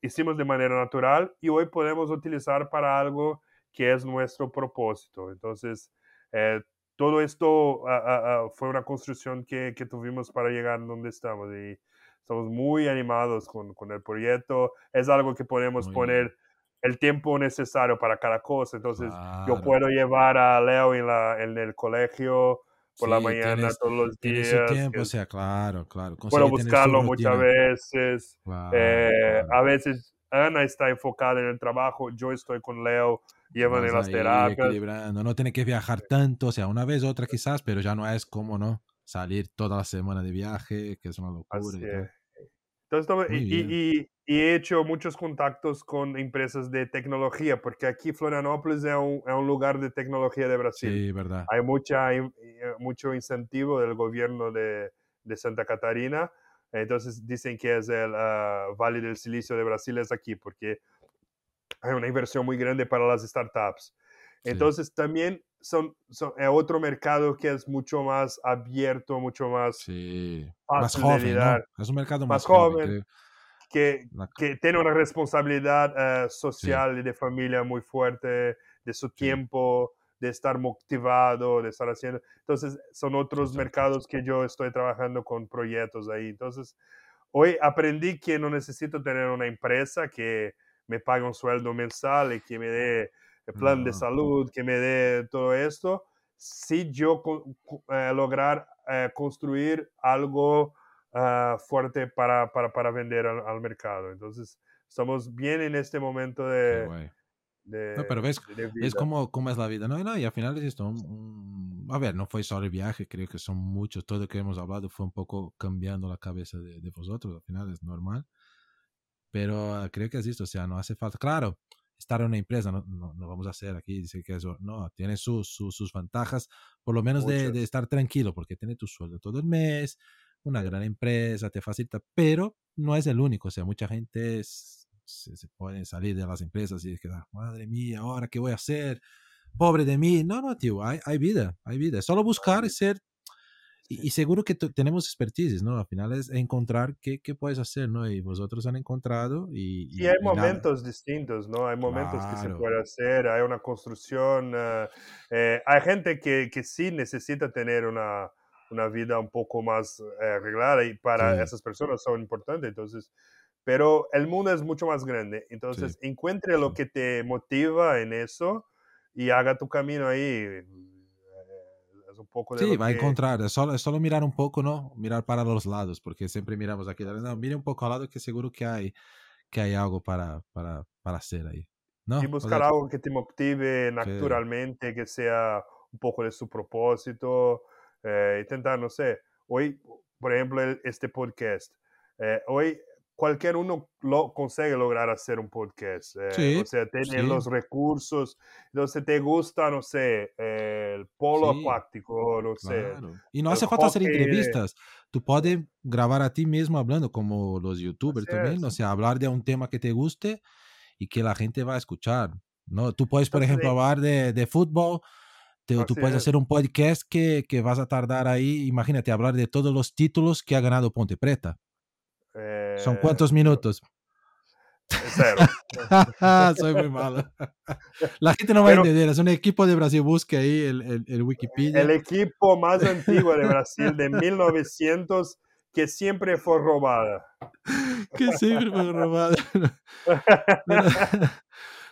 Speaker 2: hicimos de manera natural y hoy podemos utilizar para algo que es nuestro propósito. Entonces, eh, todo esto uh, uh, uh, fue una construcción que, que, tuvimos para llegar donde estamos y estamos muy animados con, con el proyecto. Es algo que podemos muy poner bien el tiempo necesario para cada cosa. Entonces, claro. yo puedo llevar a Leo en, la, en el colegio por sí, la mañana tienes, todos los días.
Speaker 1: Su tiempo, o sea, claro, claro.
Speaker 2: Puedo buscarlo muchas veces. Claro, eh, claro. A veces Ana está enfocada en el trabajo, yo estoy con Leo, llevan en las terapias.
Speaker 1: No tiene que viajar tanto, o sea, una vez, otra quizás, pero ya no es como, ¿no? Salir toda la semana de viaje, que es una locura.
Speaker 2: Y Entonces, y, y, y he hecho muchos contactos con empresas de tecnología, porque aquí Florianópolis es un, es un lugar de tecnología de Brasil.
Speaker 1: Sí, verdad.
Speaker 2: Hay mucha, eh, mucho incentivo del gobierno de, de Santa Catarina. Entonces dicen que es el uh, Valle del Silicio de Brasil, es aquí, porque hay una inversión muy grande para las startups. Entonces sí. también son, son, es otro mercado que es mucho más abierto, mucho más
Speaker 1: sí. más joven. ¿no? Es un mercado más, más joven. joven
Speaker 2: que, que tiene una responsabilidad social y de familia muy fuerte, de su tiempo, de estar motivado, de estar haciendo. Entonces, son otros mercados que yo estoy trabajando con proyectos ahí. Entonces, hoy aprendí que no necesito tener una empresa que me pague un sueldo mensual y que me dé el plan de salud, que me dé todo esto, si yo eh, lograr eh, construir algo ah, fuerte para, para, para vender al, mercado. Entonces, estamos bien en este momento de...
Speaker 1: no, pero ves, es como, cómo es la vida, ¿no? Y, al final es esto, a ver, no fue solo el viaje, creo que son muchos, todo lo que hemos hablado fue un poco cambiando la cabeza de, de vosotros, al final es normal, pero ah, creo que es esto, o sea, no hace falta, claro, estar en una empresa, no, no, vamos a hacer aquí, dice que eso, no, tiene sus, sus, ventajas, por lo menos de, de, estar tranquilo, porque tiene tu sueldo todo el mes, una gran empresa, te facilita, pero no es el único, o sea, mucha gente se, se puede salir de las empresas y quedar, madre mía, ahora qué voy a hacer, pobre de mí, no, no, tío, hay, hay vida, hay vida, es solo buscar y ser y, seguro que tenemos expertise, ¿no? Al final es encontrar qué, qué, puedes hacer, ¿no? Y vosotros han encontrado y...
Speaker 2: y, hay momentos distintos, ¿no? Hay momentos que se puede hacer, hay una construcción, eh, eh, hay gente que, que, sí necesita tener una, una vida un poco más eh, arreglada y para esas personas son importantes, entonces... Pero el mundo es mucho más grande, entonces encuentre lo que te motiva en eso y haga tu camino ahí un poco
Speaker 1: de... Sí, va a encontrar, es solo, solo, mirar un poco, ¿no? Mirar para los lados, porque siempre miramos aquí, no, mire un poco al lado que seguro que hay, que hay algo para, para, para hacer ahí. ¿no?
Speaker 2: Y buscar algo que te motive naturalmente, que sea un poco de su propósito, eh, intentar, no sé, hoy, por ejemplo, este podcast, eh, hoy cualquier uno lo consigue lograr hacer un podcast. Eh, o sea, tiene los recursos. Entonces, te gusta, no sé, el polo acuático, no sé.
Speaker 1: Y no hace falta hacer entrevistas. Tú puedes grabar a ti mismo hablando, como los youtubers también. O sea, hablar de un tema que te guste y que la gente va a escuchar. ¿no? Tú puedes, por ejemplo, hablar de, de fútbol. tú puedes hacer un podcast que, que vas a tardar ahí, imagínate, hablar de todos los títulos que ha ganado Ponte Preta. ¿Son cuántos eh, minutos?
Speaker 2: Cero.
Speaker 1: Soy muy malo. La gente no va a entender. Es un equipo de Brasil. Busque ahí el, el, Wikipedia.
Speaker 2: El equipo más antiguo de Brasil de 1900 que siempre fue robada.
Speaker 1: Que siempre fue robada.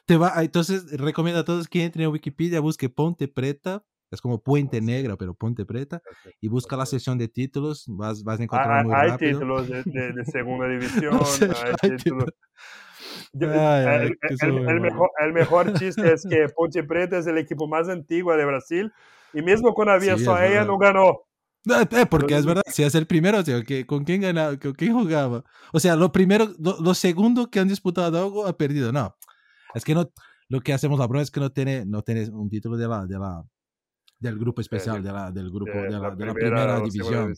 Speaker 1: Te va, entonces, recomiendo a todos que entren a Wikipedia, busque Ponte Preta es como Puente Negra, pero Ponte Preta. Y busca la sección de títulos. Vas, vas a encontrar
Speaker 2: hay,
Speaker 1: muy
Speaker 2: hay
Speaker 1: rápido.
Speaker 2: títulos de, de, segunda división. hay títulos. el, mejor, el, mejor, chiste es que Ponte Preta es el equipo más antiguo de Brasil. Y mismo cuando había sí, ella, no ganó.
Speaker 1: Eh, porque es verdad, si es el primero, o sea, ¿con quién ganaba? ¿Con quién jugaba? O sea, lo primero, lo, lo, segundo que han disputado algo ha perdido. No, es que no, lo que hacemos la prueba es que no tiene, no tiene un título de la, de la, del grupo especial, de la, del grupo, de, la, de la primera, división.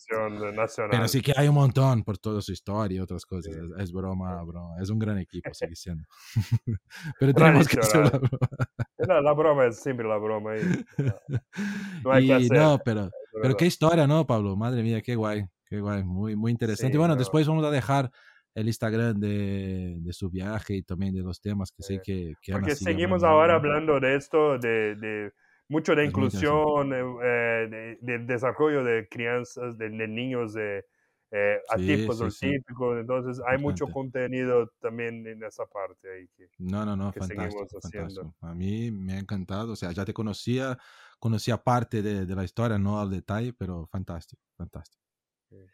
Speaker 1: Pero sí que hay un montón por toda su historia y otras cosas. Es, broma, broma. Es un gran equipo, sigue siendo. Pero tenemos que hacer la
Speaker 2: broma. la broma es siempre la broma.
Speaker 1: No, hay que hacer. no pero, pero qué historia, ¿no, Pablo? Madre mía, qué guay. Qué guay. Muy, muy interesante. y bueno, después vamos a dejar el Instagram de, de, su viaje y también de los temas que sé que, que
Speaker 2: Porque seguimos ahora hablando de esto, de, de mucho de inclusión, eh, eh, de, desarrollo de crianzas, de, niños de eh, atipos o típicos. Entonces, hay mucho contenido también en esa parte ahí que,
Speaker 1: no, no, no, fantástico, A mí me ha encantado. O sea, ya te conocía, conocía parte de, de la historia, no al detalle, pero fantástico, fantástico.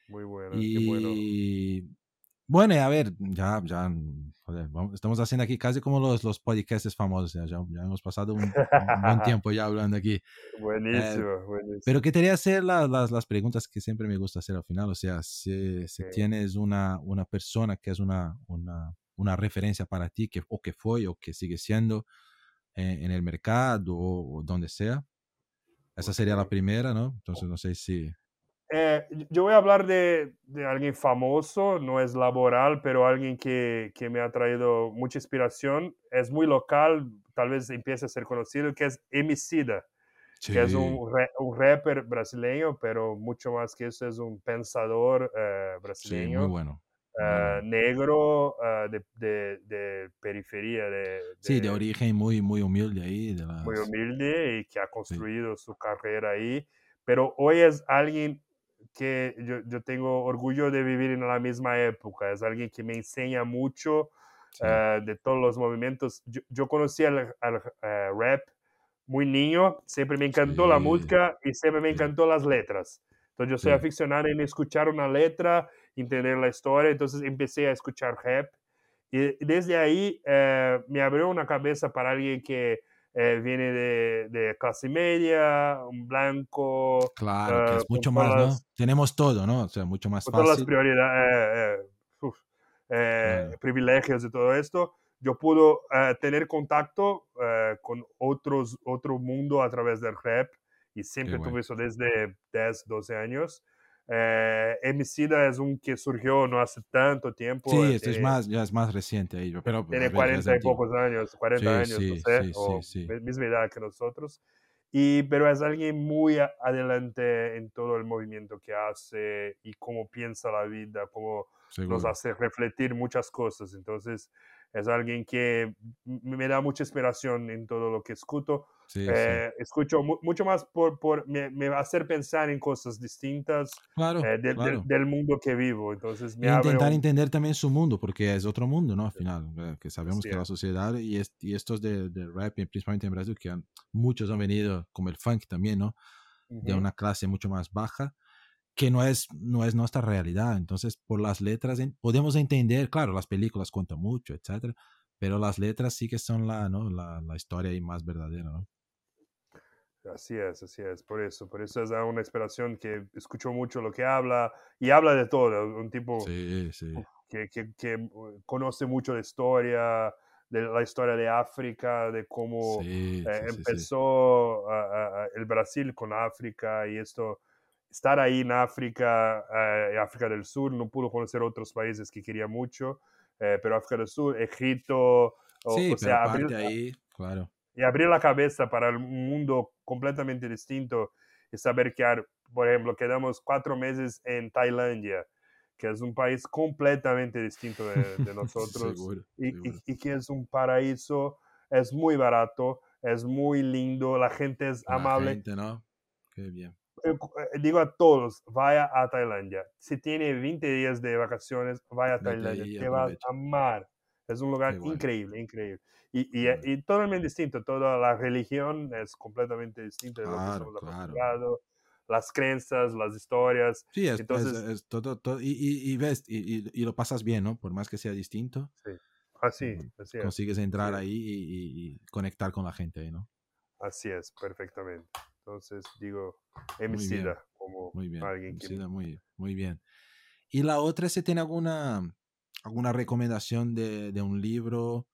Speaker 2: Muy bueno, y, bueno.
Speaker 1: Bueno, a ver, ya, ya, estamos haciendo aquí casi como los, los podcasts famosos, ya, ya, hemos pasado un, buen tiempo ya hablando aquí.
Speaker 2: Buenísimo,
Speaker 1: eh,
Speaker 2: buenísimo.
Speaker 1: Pero que quería hacer las, las, las, preguntas que siempre me gusta hacer al final, o sea, si, si tienes una, una persona que es una, una, una referencia para ti, que, o que fue o que sigue siendo en, en el mercado o, o donde sea, esa sería la primera, ¿no? Entonces no sé si...
Speaker 2: Eh, yo voy a hablar de, de, alguien famoso, no es laboral, pero alguien que, que, me ha traído mucha inspiración. Es muy local, tal vez empiece a ser conocido, que es Emicida, que es un, un, rapper brasileño, pero mucho más que eso, es un pensador eh, brasileño.
Speaker 1: Sí, muy bueno.
Speaker 2: uh, negro uh, de, de, de, periferia. De,
Speaker 1: sí, de origen muy, muy humilde ahí. De las...
Speaker 2: Muy humilde y que ha construido sí. su carrera ahí. Pero hoy es alguien que yo, yo, tengo orgullo de vivir en la misma época. Es alguien que me enseña mucho sí. uh, de todos los movimientos. Yo, yo conocí al, al rap muy niño, siempre me encantó sí. la música y siempre me encantó las letras. Entonces yo soy aficionado en escuchar una letra, entender la historia, entonces empecé a escuchar rap. Y desde ahí eh, me abrió una cabeza para alguien que eh, viene de, de, clase media, un blanco.
Speaker 1: Claro, que es mucho más, las, ¿no? Tenemos todo, ¿no? O sea, mucho más
Speaker 2: con
Speaker 1: fácil.
Speaker 2: Todas las prioridades, eh, uf, claro. privilegios y todo esto. Yo pude tener contacto con otros, otro mundo a través del rap y siempre bueno. tuve eso desde 10, 12 años. Eh, Emicida es un que surgió no hace tanto tiempo.
Speaker 1: Sí, esto es más, ya es más reciente ahí. Pero,
Speaker 2: tiene 40 y pocos años, 40 sí, años,
Speaker 1: sí,
Speaker 2: no sé,
Speaker 1: sí,
Speaker 2: o
Speaker 1: sí,
Speaker 2: misma edad que nosotros. Y, pero es alguien muy adelante en todo el movimiento que hace y cómo piensa la vida, cómo
Speaker 1: Seguro.
Speaker 2: nos hace refletir muchas cosas. Entonces, es alguien que me da mucha inspiración en todo lo que escucho.
Speaker 1: Sí,
Speaker 2: eh,
Speaker 1: sí.
Speaker 2: Escucho mu mucho más por, por me, me, hacer pensar en cosas distintas
Speaker 1: claro,
Speaker 2: eh, de,
Speaker 1: claro.
Speaker 2: De, del mundo que vivo. Entonces, me
Speaker 1: intentar
Speaker 2: un...
Speaker 1: entender también su mundo, porque es otro mundo, ¿no? Al final, que sabemos
Speaker 2: sí,
Speaker 1: que la sociedad y, es, y estos de, de, rap, principalmente en Brasil, que han, muchos han venido, como el funk también, ¿no? Uh -huh. De una clase mucho más baja que no es, no es nuestra realidad. Entonces, por las letras podemos entender, claro, las películas cuentan mucho, etcétera, pero las letras sí que son la, ¿no? la, la historia ahí más verdadera, ¿no?
Speaker 2: Así es, así es, por eso, por eso es una inspiración que escucho mucho lo que habla y habla de todo, un tipo
Speaker 1: sí, sí.
Speaker 2: Que, que, que, conoce mucho de historia, de la historia de África, de cómo
Speaker 1: sí,
Speaker 2: eh, empezó uh, uh, el Brasil con África y esto, estar ahí en África, uh, África del Sur, no pudo conocer otros países que quería mucho, eh, pero África del Sur, Egipto, o, o sea,
Speaker 1: abrir, ahí, claro.
Speaker 2: y abrir la cabeza para un mundo completamente distinto y saber que, por ejemplo, quedamos cuatro meses en Tailandia, que es un país completamente distinto de, de nosotros
Speaker 1: seguro,
Speaker 2: y,
Speaker 1: seguro.
Speaker 2: Y, y, que es un paraíso, es muy barato, es muy lindo, la gente es
Speaker 1: la
Speaker 2: amable.
Speaker 1: Gente, ¿no? Qué bien.
Speaker 2: Digo a todos, vaya a Tailandia. Si tiene 20 días de vacaciones, vaya a Tailandia. Te vas a amar. Es un lugar
Speaker 1: bueno.
Speaker 2: increíble, increíble. Y, y, y, totalmente distinto. Toda la religión es completamente distinta de lo que estamos
Speaker 1: claro.
Speaker 2: acostumbrados. Las creencias, las historias.
Speaker 1: Sí, es,
Speaker 2: Entonces,
Speaker 1: es- es todo, todo- y, y- y ves, y, y- lo pasas bien, ¿no? Por más que sea distinto,
Speaker 2: sí. Así,
Speaker 1: Ujú.
Speaker 2: así es.
Speaker 1: consigues entrar
Speaker 2: Sí.
Speaker 1: ahí y, conectar con la gente ¿no?
Speaker 2: Así es, perfectamente. Entonces, digo,
Speaker 1: bien,
Speaker 2: Emicida como
Speaker 1: Muy bien.
Speaker 2: alguien que...
Speaker 1: Muy, muy bien. Y la otra, si tiene alguna, alguna recomendación de, de un libro,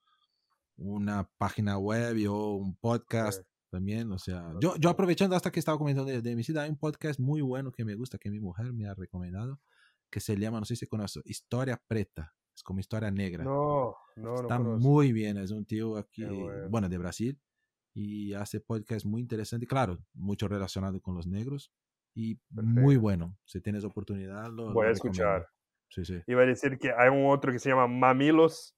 Speaker 1: una página web o un podcast
Speaker 2: Eh,
Speaker 1: también. O sea, yo, yo aprovechando hasta que estaba comentando de, de Emicida, hay un podcast muy bueno que me gusta, que mi mujer me ha recomendado, que se llama, no sé si conoce, Historia Preta. Es como historia negra.
Speaker 2: no, no, no
Speaker 1: Está
Speaker 2: conozco.
Speaker 1: muy bien, es un tío aquí,
Speaker 2: bueno.
Speaker 1: bueno, de Brasil, y hace podcast muy interesante, claro, mucho relacionado con los negros, y muy
Speaker 2: Perfecto.
Speaker 1: bueno. Si tienes oportunidad, lo,
Speaker 2: Voy
Speaker 1: lo
Speaker 2: a escuchar.
Speaker 1: Sí, sí.
Speaker 2: Iba a decir que hay un otro que se llama Mamilos.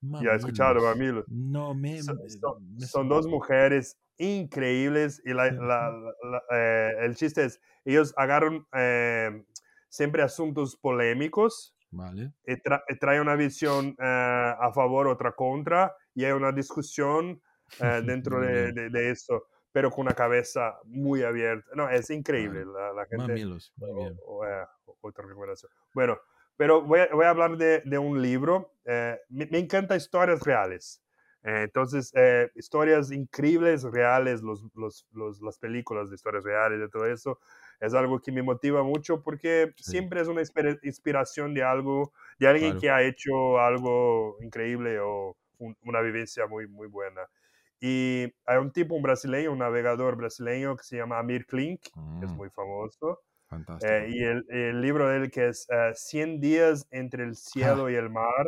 Speaker 2: Ya he escuchado
Speaker 1: Mamilos.
Speaker 2: Mamilos.
Speaker 1: No, me,
Speaker 2: Son, son-
Speaker 1: me
Speaker 2: son dos mujeres increíbles y la- la- la- eh, el chiste es, ellos agarran eh, siempre asuntos polémicos
Speaker 1: Vale.
Speaker 2: y, tra- y traen una visión eh, a favor, otra contra, y hay una discusión eh, dentro de, de- de eso, pero con una cabeza muy abierta. No, es increíble
Speaker 1: Claro.
Speaker 2: la, la gente.
Speaker 1: Mamilos, muy bien.
Speaker 2: o- o, eh, otra recomendación. Bueno, pero voy a, voy a hablar de, de un libro. eh, me, me encanta historias reales. Eh, entonces, eh, historias increíbles, reales, los, los, los- las películas de historias reales, de todo eso, es algo que me motiva mucho porque
Speaker 1: Sí.
Speaker 2: siempre es una inspira- inspiración de algo, de alguien
Speaker 1: Claro.
Speaker 2: que ha hecho algo increíble o un- una vivencia muy, muy buena. Y hay un tipo, un brasileño, un navegador brasileño que se llama Amir Klink, que es
Speaker 1: Mm,
Speaker 2: muy famoso.
Speaker 1: fantástico.
Speaker 2: Eh, y el, el libro de él que es eh, 100 días entre el cielo y el mar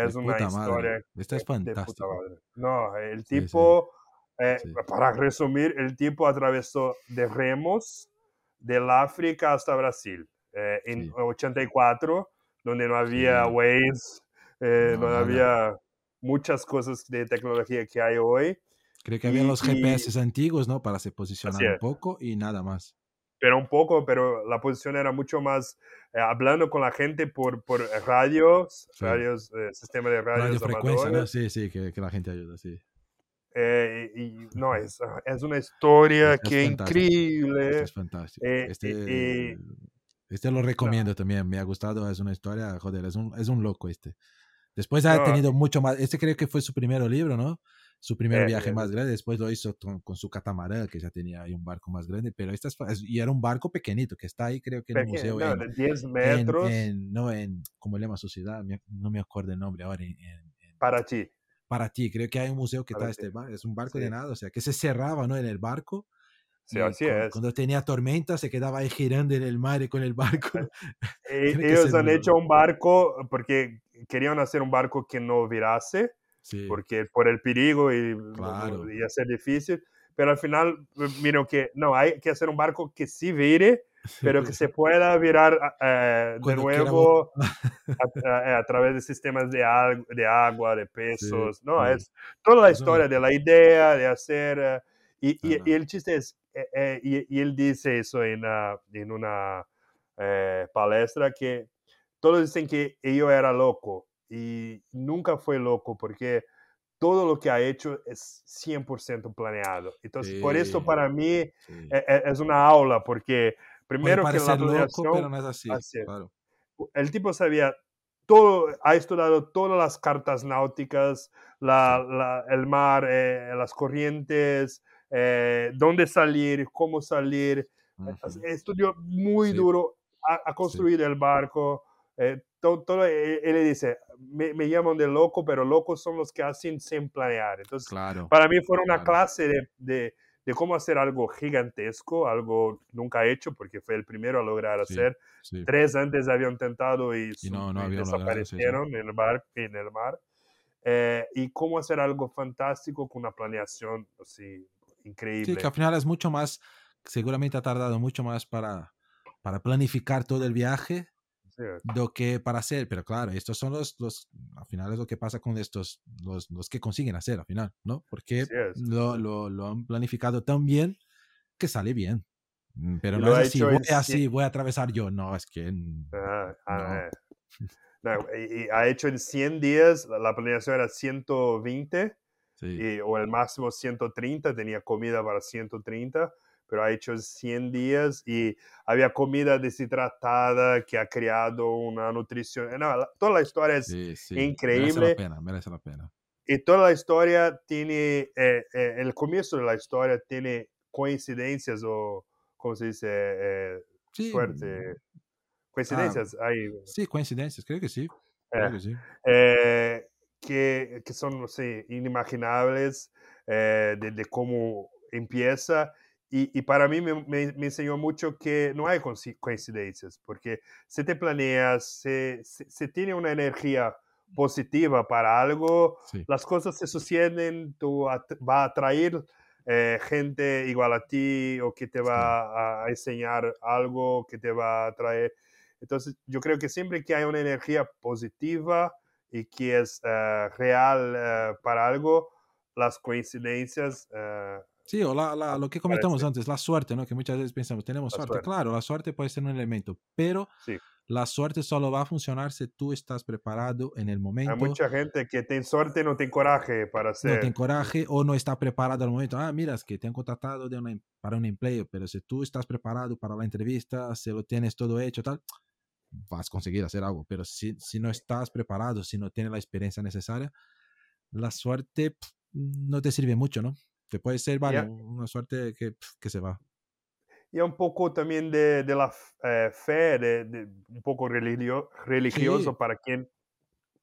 Speaker 1: De
Speaker 2: es una
Speaker 1: puta
Speaker 2: historia.
Speaker 1: Esto es
Speaker 2: de madre. No, el
Speaker 1: Sí, sí.
Speaker 2: tipo, eh,
Speaker 1: Sí.
Speaker 2: para resumir, el tipo atravesó de remos del África hasta Brasil eh, en
Speaker 1: Sí.
Speaker 2: 84 donde no había
Speaker 1: Sí.
Speaker 2: Waze, eh, no
Speaker 1: Nada.
Speaker 2: había muchas cosas de tecnología que hay hoy.
Speaker 1: Creo que había los
Speaker 2: y-
Speaker 1: GPS antiguos, ¿no? Para se posicionar un poco y nada más.
Speaker 2: pero un poco, pero la posición era mucho más eh, hablando con la gente por, por radios,
Speaker 1: Sí.
Speaker 2: radios, eh, sistema de radios
Speaker 1: Radiofrecuencia, ¿no? Sí, sí, que, que la gente ayuda, sí.
Speaker 2: Eh, y, no, es, es una historia
Speaker 1: Es- es
Speaker 2: que
Speaker 1: fantástico.
Speaker 2: increíble.
Speaker 1: Esto es fantástico.
Speaker 2: eh,
Speaker 1: este, este lo recomiendo también, me ha gustado, es una historia, joder, es un, es un loco este. Después ha
Speaker 2: No.
Speaker 1: tenido mucho más, este creo que fue su primer libro, ¿no? Su primer
Speaker 2: Eh,
Speaker 1: viaje
Speaker 2: eh,
Speaker 1: más grande, después lo hizo con, con su catamarán, que ya tenía ahí un barco más grande, pero esta es, y era un barco pequeñito, que está ahí creo que en el museo,
Speaker 2: no,
Speaker 1: en,
Speaker 2: de 10
Speaker 1: en-
Speaker 2: metros
Speaker 1: en- no en, ¿cómo le llama su ciudad? No me acuerdo el nombre ahora, en, en- en-
Speaker 2: para ti.
Speaker 1: para ti, creo que hay un museo que
Speaker 2: Para
Speaker 1: está
Speaker 2: ti.
Speaker 1: este es un barco
Speaker 2: Sí.
Speaker 1: de nada, o sea, que se cerraba, ¿no? En el barco.
Speaker 2: Sí, así
Speaker 1: cu-
Speaker 2: es.
Speaker 1: Cuando tenía tormenta se quedaba ahí girando en el mar con el barco.
Speaker 2: Eh, ellos han hecho un barco porque querían hacer un barco que no virase,
Speaker 1: Sí,
Speaker 2: porque por el peligro y
Speaker 1: Claro.
Speaker 2: iba a ser difícil. Pero al final, eh, miro que no, hay que hacer un barco que sí vire, pero que se pueda virar eh, de nuevo a, a- a través de sistemas de, de agua, de pesos. no,
Speaker 1: sí.
Speaker 2: es toda la historia de la idea de hacer. eh, y, y-
Speaker 1: Ajá.
Speaker 2: y el chiste es, eh, eh, y, y él dice eso en, ah, en una eh, palestra, que todos dicen que yo era loco y nunca fue loco porque todo lo que ha hecho es 100% planeado. Entonces, por eso
Speaker 1: Sí.
Speaker 2: para mí
Speaker 1: sí.
Speaker 2: eh, eh, es una aula, porque
Speaker 1: Puede
Speaker 2: primero que la
Speaker 1: loco, pero no es así.
Speaker 2: así es.
Speaker 1: Claro.
Speaker 2: el tipo sabía todo, ha estudiado todas las cartas náuticas, la, la- el mar, eh, las corrientes, eh, dónde salir, cómo salir.
Speaker 1: Ujú.
Speaker 2: Estudió muy
Speaker 1: Sí.
Speaker 2: duro a, a construir el barco. Eh, todo, todo, eh, él le dice, me, me llaman de loco, pero locos son los que hacen sin planear. Entonces,
Speaker 1: Claro.
Speaker 2: para mí fue una
Speaker 1: Claro.
Speaker 2: clase de, de- de cómo hacer algo gigantesco, algo nunca hecho, porque fue el primero a lograr
Speaker 1: Sí,
Speaker 2: hacer.
Speaker 1: sí.
Speaker 2: Tres antes habían intentado y,
Speaker 1: Y no- no
Speaker 2: y
Speaker 1: habían logrado, sí,
Speaker 2: desaparecieron en, el mar, en el mar. Eh, y cómo hacer algo fantástico con una planeación así increíble.
Speaker 1: Sí, que al final es mucho más, seguramente ha tardado mucho más para, para planificar todo el viaje lo que para hacer, pero claro, estos son los, los al final es lo que pasa con estos, los, los que consiguen hacer al final, ¿no? Porque lo, lo, lo han planificado tan bien que sale bien. Mm, Pero no es así, voy
Speaker 2: en
Speaker 1: así, voy a atravesar yo, no, es que...
Speaker 2: Ajá, ah,
Speaker 1: No.
Speaker 2: No, y, y ha hecho en 100 días, la, la planeación era 120
Speaker 1: sí,
Speaker 2: y- o el máximo 130, tenía comida para 130, pero ha hecho en 100 días y había comida deshidratada que ha creado una nutrición. No, la- toda la historia es
Speaker 1: sí, sí, Merece
Speaker 2: increíble.
Speaker 1: la pena, merece la pena.
Speaker 2: y toda la historia tiene, eh, eh, el comienzo de la historia tiene coincidencias o, ¿cómo se dice? Eh,
Speaker 1: Sí,
Speaker 2: suerte. Coincidencias ahí.
Speaker 1: sí, coincidencias, creo que sí, creo
Speaker 2: eh,
Speaker 1: que sí.
Speaker 2: eh, que, que son, no sé, inimaginables eh, de, de cómo empieza. Y, y para mí me, me- me enseñó mucho que no hay coinci- coincidencias, porque si te planeas, se, se, se tiene una energía positiva para algo,
Speaker 1: Sí,
Speaker 2: las cosas se suceden, tú at- va a atraer eh, gente igual a ti o que te va a, a enseñar algo, que te va a atraer. Entonces, yo creo que siempre que hay una energía positiva y que es eh, real eh, para algo, las coincidencias... eh,
Speaker 1: Sí, o la, la- lo que comentamos
Speaker 2: parece.
Speaker 1: antes, la suerte, ¿no? Que muchas veces pensamos, tenemos suerte.
Speaker 2: suerte.
Speaker 1: Claro, la suerte puede ser un elemento, pero
Speaker 2: Sí.
Speaker 1: la suerte solo va a funcionar si tú estás preparado en el
Speaker 2: hay
Speaker 1: momento,
Speaker 2: mucha gente que tiene suerte no tiene coraje para
Speaker 1: no
Speaker 2: hacer.
Speaker 1: te encoraje o no está preparado al momento. Ah, mira, es que te han contratado de una, para un empleo, pero si tú estás preparado para la entrevista, si lo tienes todo hecho, tal, vas a conseguir hacer algo. Pero si, si no estás preparado, si no tienes la experiencia necesaria, la suerte pf, no te sirve mucho, ¿no? Te puede ser, vale,
Speaker 2: Ya.
Speaker 1: una suerte que, que se va.
Speaker 2: Y un poco también de, de la eh, fe, de, de un poco religio- religioso
Speaker 1: Sí.
Speaker 2: para quien,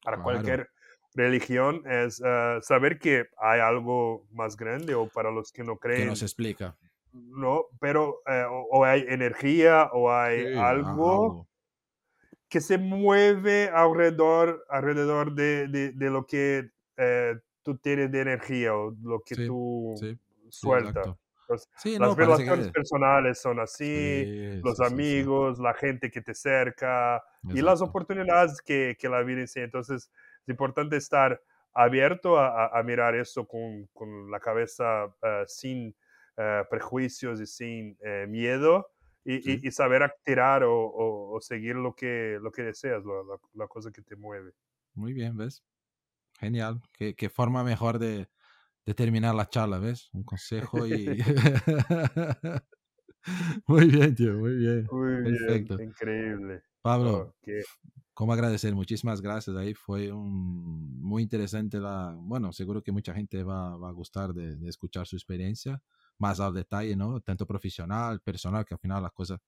Speaker 2: para
Speaker 1: Claro.
Speaker 2: cualquier religión, es eh, saber que hay algo más grande o para los que no
Speaker 1: Que
Speaker 2: creen,
Speaker 1: no se explica.
Speaker 2: no, pero eh, o, o hay energía o hay
Speaker 1: Sí, a-
Speaker 2: algo que se mueve alrededor, alrededor de, de, de lo que eh, tú tienes de energía o lo que
Speaker 1: Sí,
Speaker 2: tú
Speaker 1: Sí, sí,
Speaker 2: sueltas.
Speaker 1: exacto.
Speaker 2: las relaciones personales son así, los amigos, la gente que te cerca y las oportunidades que, que la vida enseña. Entonces, es importante estar abierto a, mirar eso con, con la cabeza eh, sin eh, prejuicios y sin eh, miedo y, y, saber tirar o, o, seguir lo que, lo que deseas, la, la, cosa que te mueve.
Speaker 1: Muy bien, ¿ves? Genial. Qué, qué forma mejor de, de, terminar la charla, ¿ves? Un consejo y... muy bien, tío, muy bien.
Speaker 2: Muy Perfecto. bien, increíble.
Speaker 1: Pablo, ¿cómo agradecer? Muchísimas gracias. Ahí fue un, muy interesante la... Bueno, seguro que mucha gente va, va a gustar de, de escuchar su experiencia más al detalle, ¿no? Tanto profesional, personal, que al final las cosas,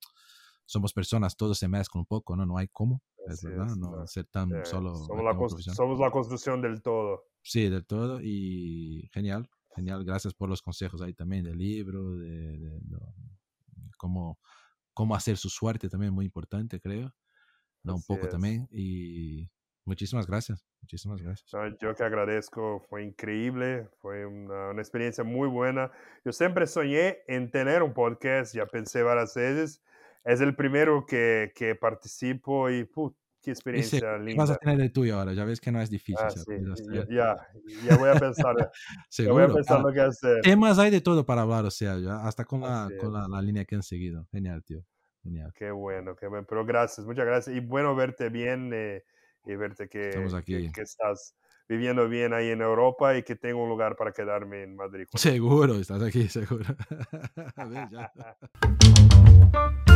Speaker 1: somos personas, todo se mezcla un poco, ¿no? No hay cómo, es verdad, no, ser tan solo...
Speaker 2: Somos la, somos la construcción del todo.
Speaker 1: Sí, del todo y genial, genial, gracias por los consejos ahí también del libro, de, de, cómo, cómo hacer su suerte también, muy importante, creo. ¿no? Un poco también y Muchísimas gracias, muchísimas gracias.
Speaker 2: yo que agradezco, fue increíble, fue una, una, experiencia muy buena. Yo siempre soñé en tener un podcast, ya pensé varias veces. Es el primero que, que participo y put, qué experiencia linda.
Speaker 1: Vas a tener el tuyo ahora, ya ves que no es difícil.
Speaker 2: Ah, sí, ya, ya, voy a pensar, ya voy a pensar lo que hacer.
Speaker 1: Temas hay de todo para hablar, o sea, ya, hasta con, la, con la, la, línea que han seguido. Genial, tío. Genial.
Speaker 2: Qué bueno, qué bueno. Pero gracias, muchas gracias. Y bueno verte bien. Eh, y verte que, que, estás viviendo bien ahí en Europa y que tengo un lugar para quedarme en Madrid.
Speaker 1: Seguro, estás aquí, seguro. A ver, ya.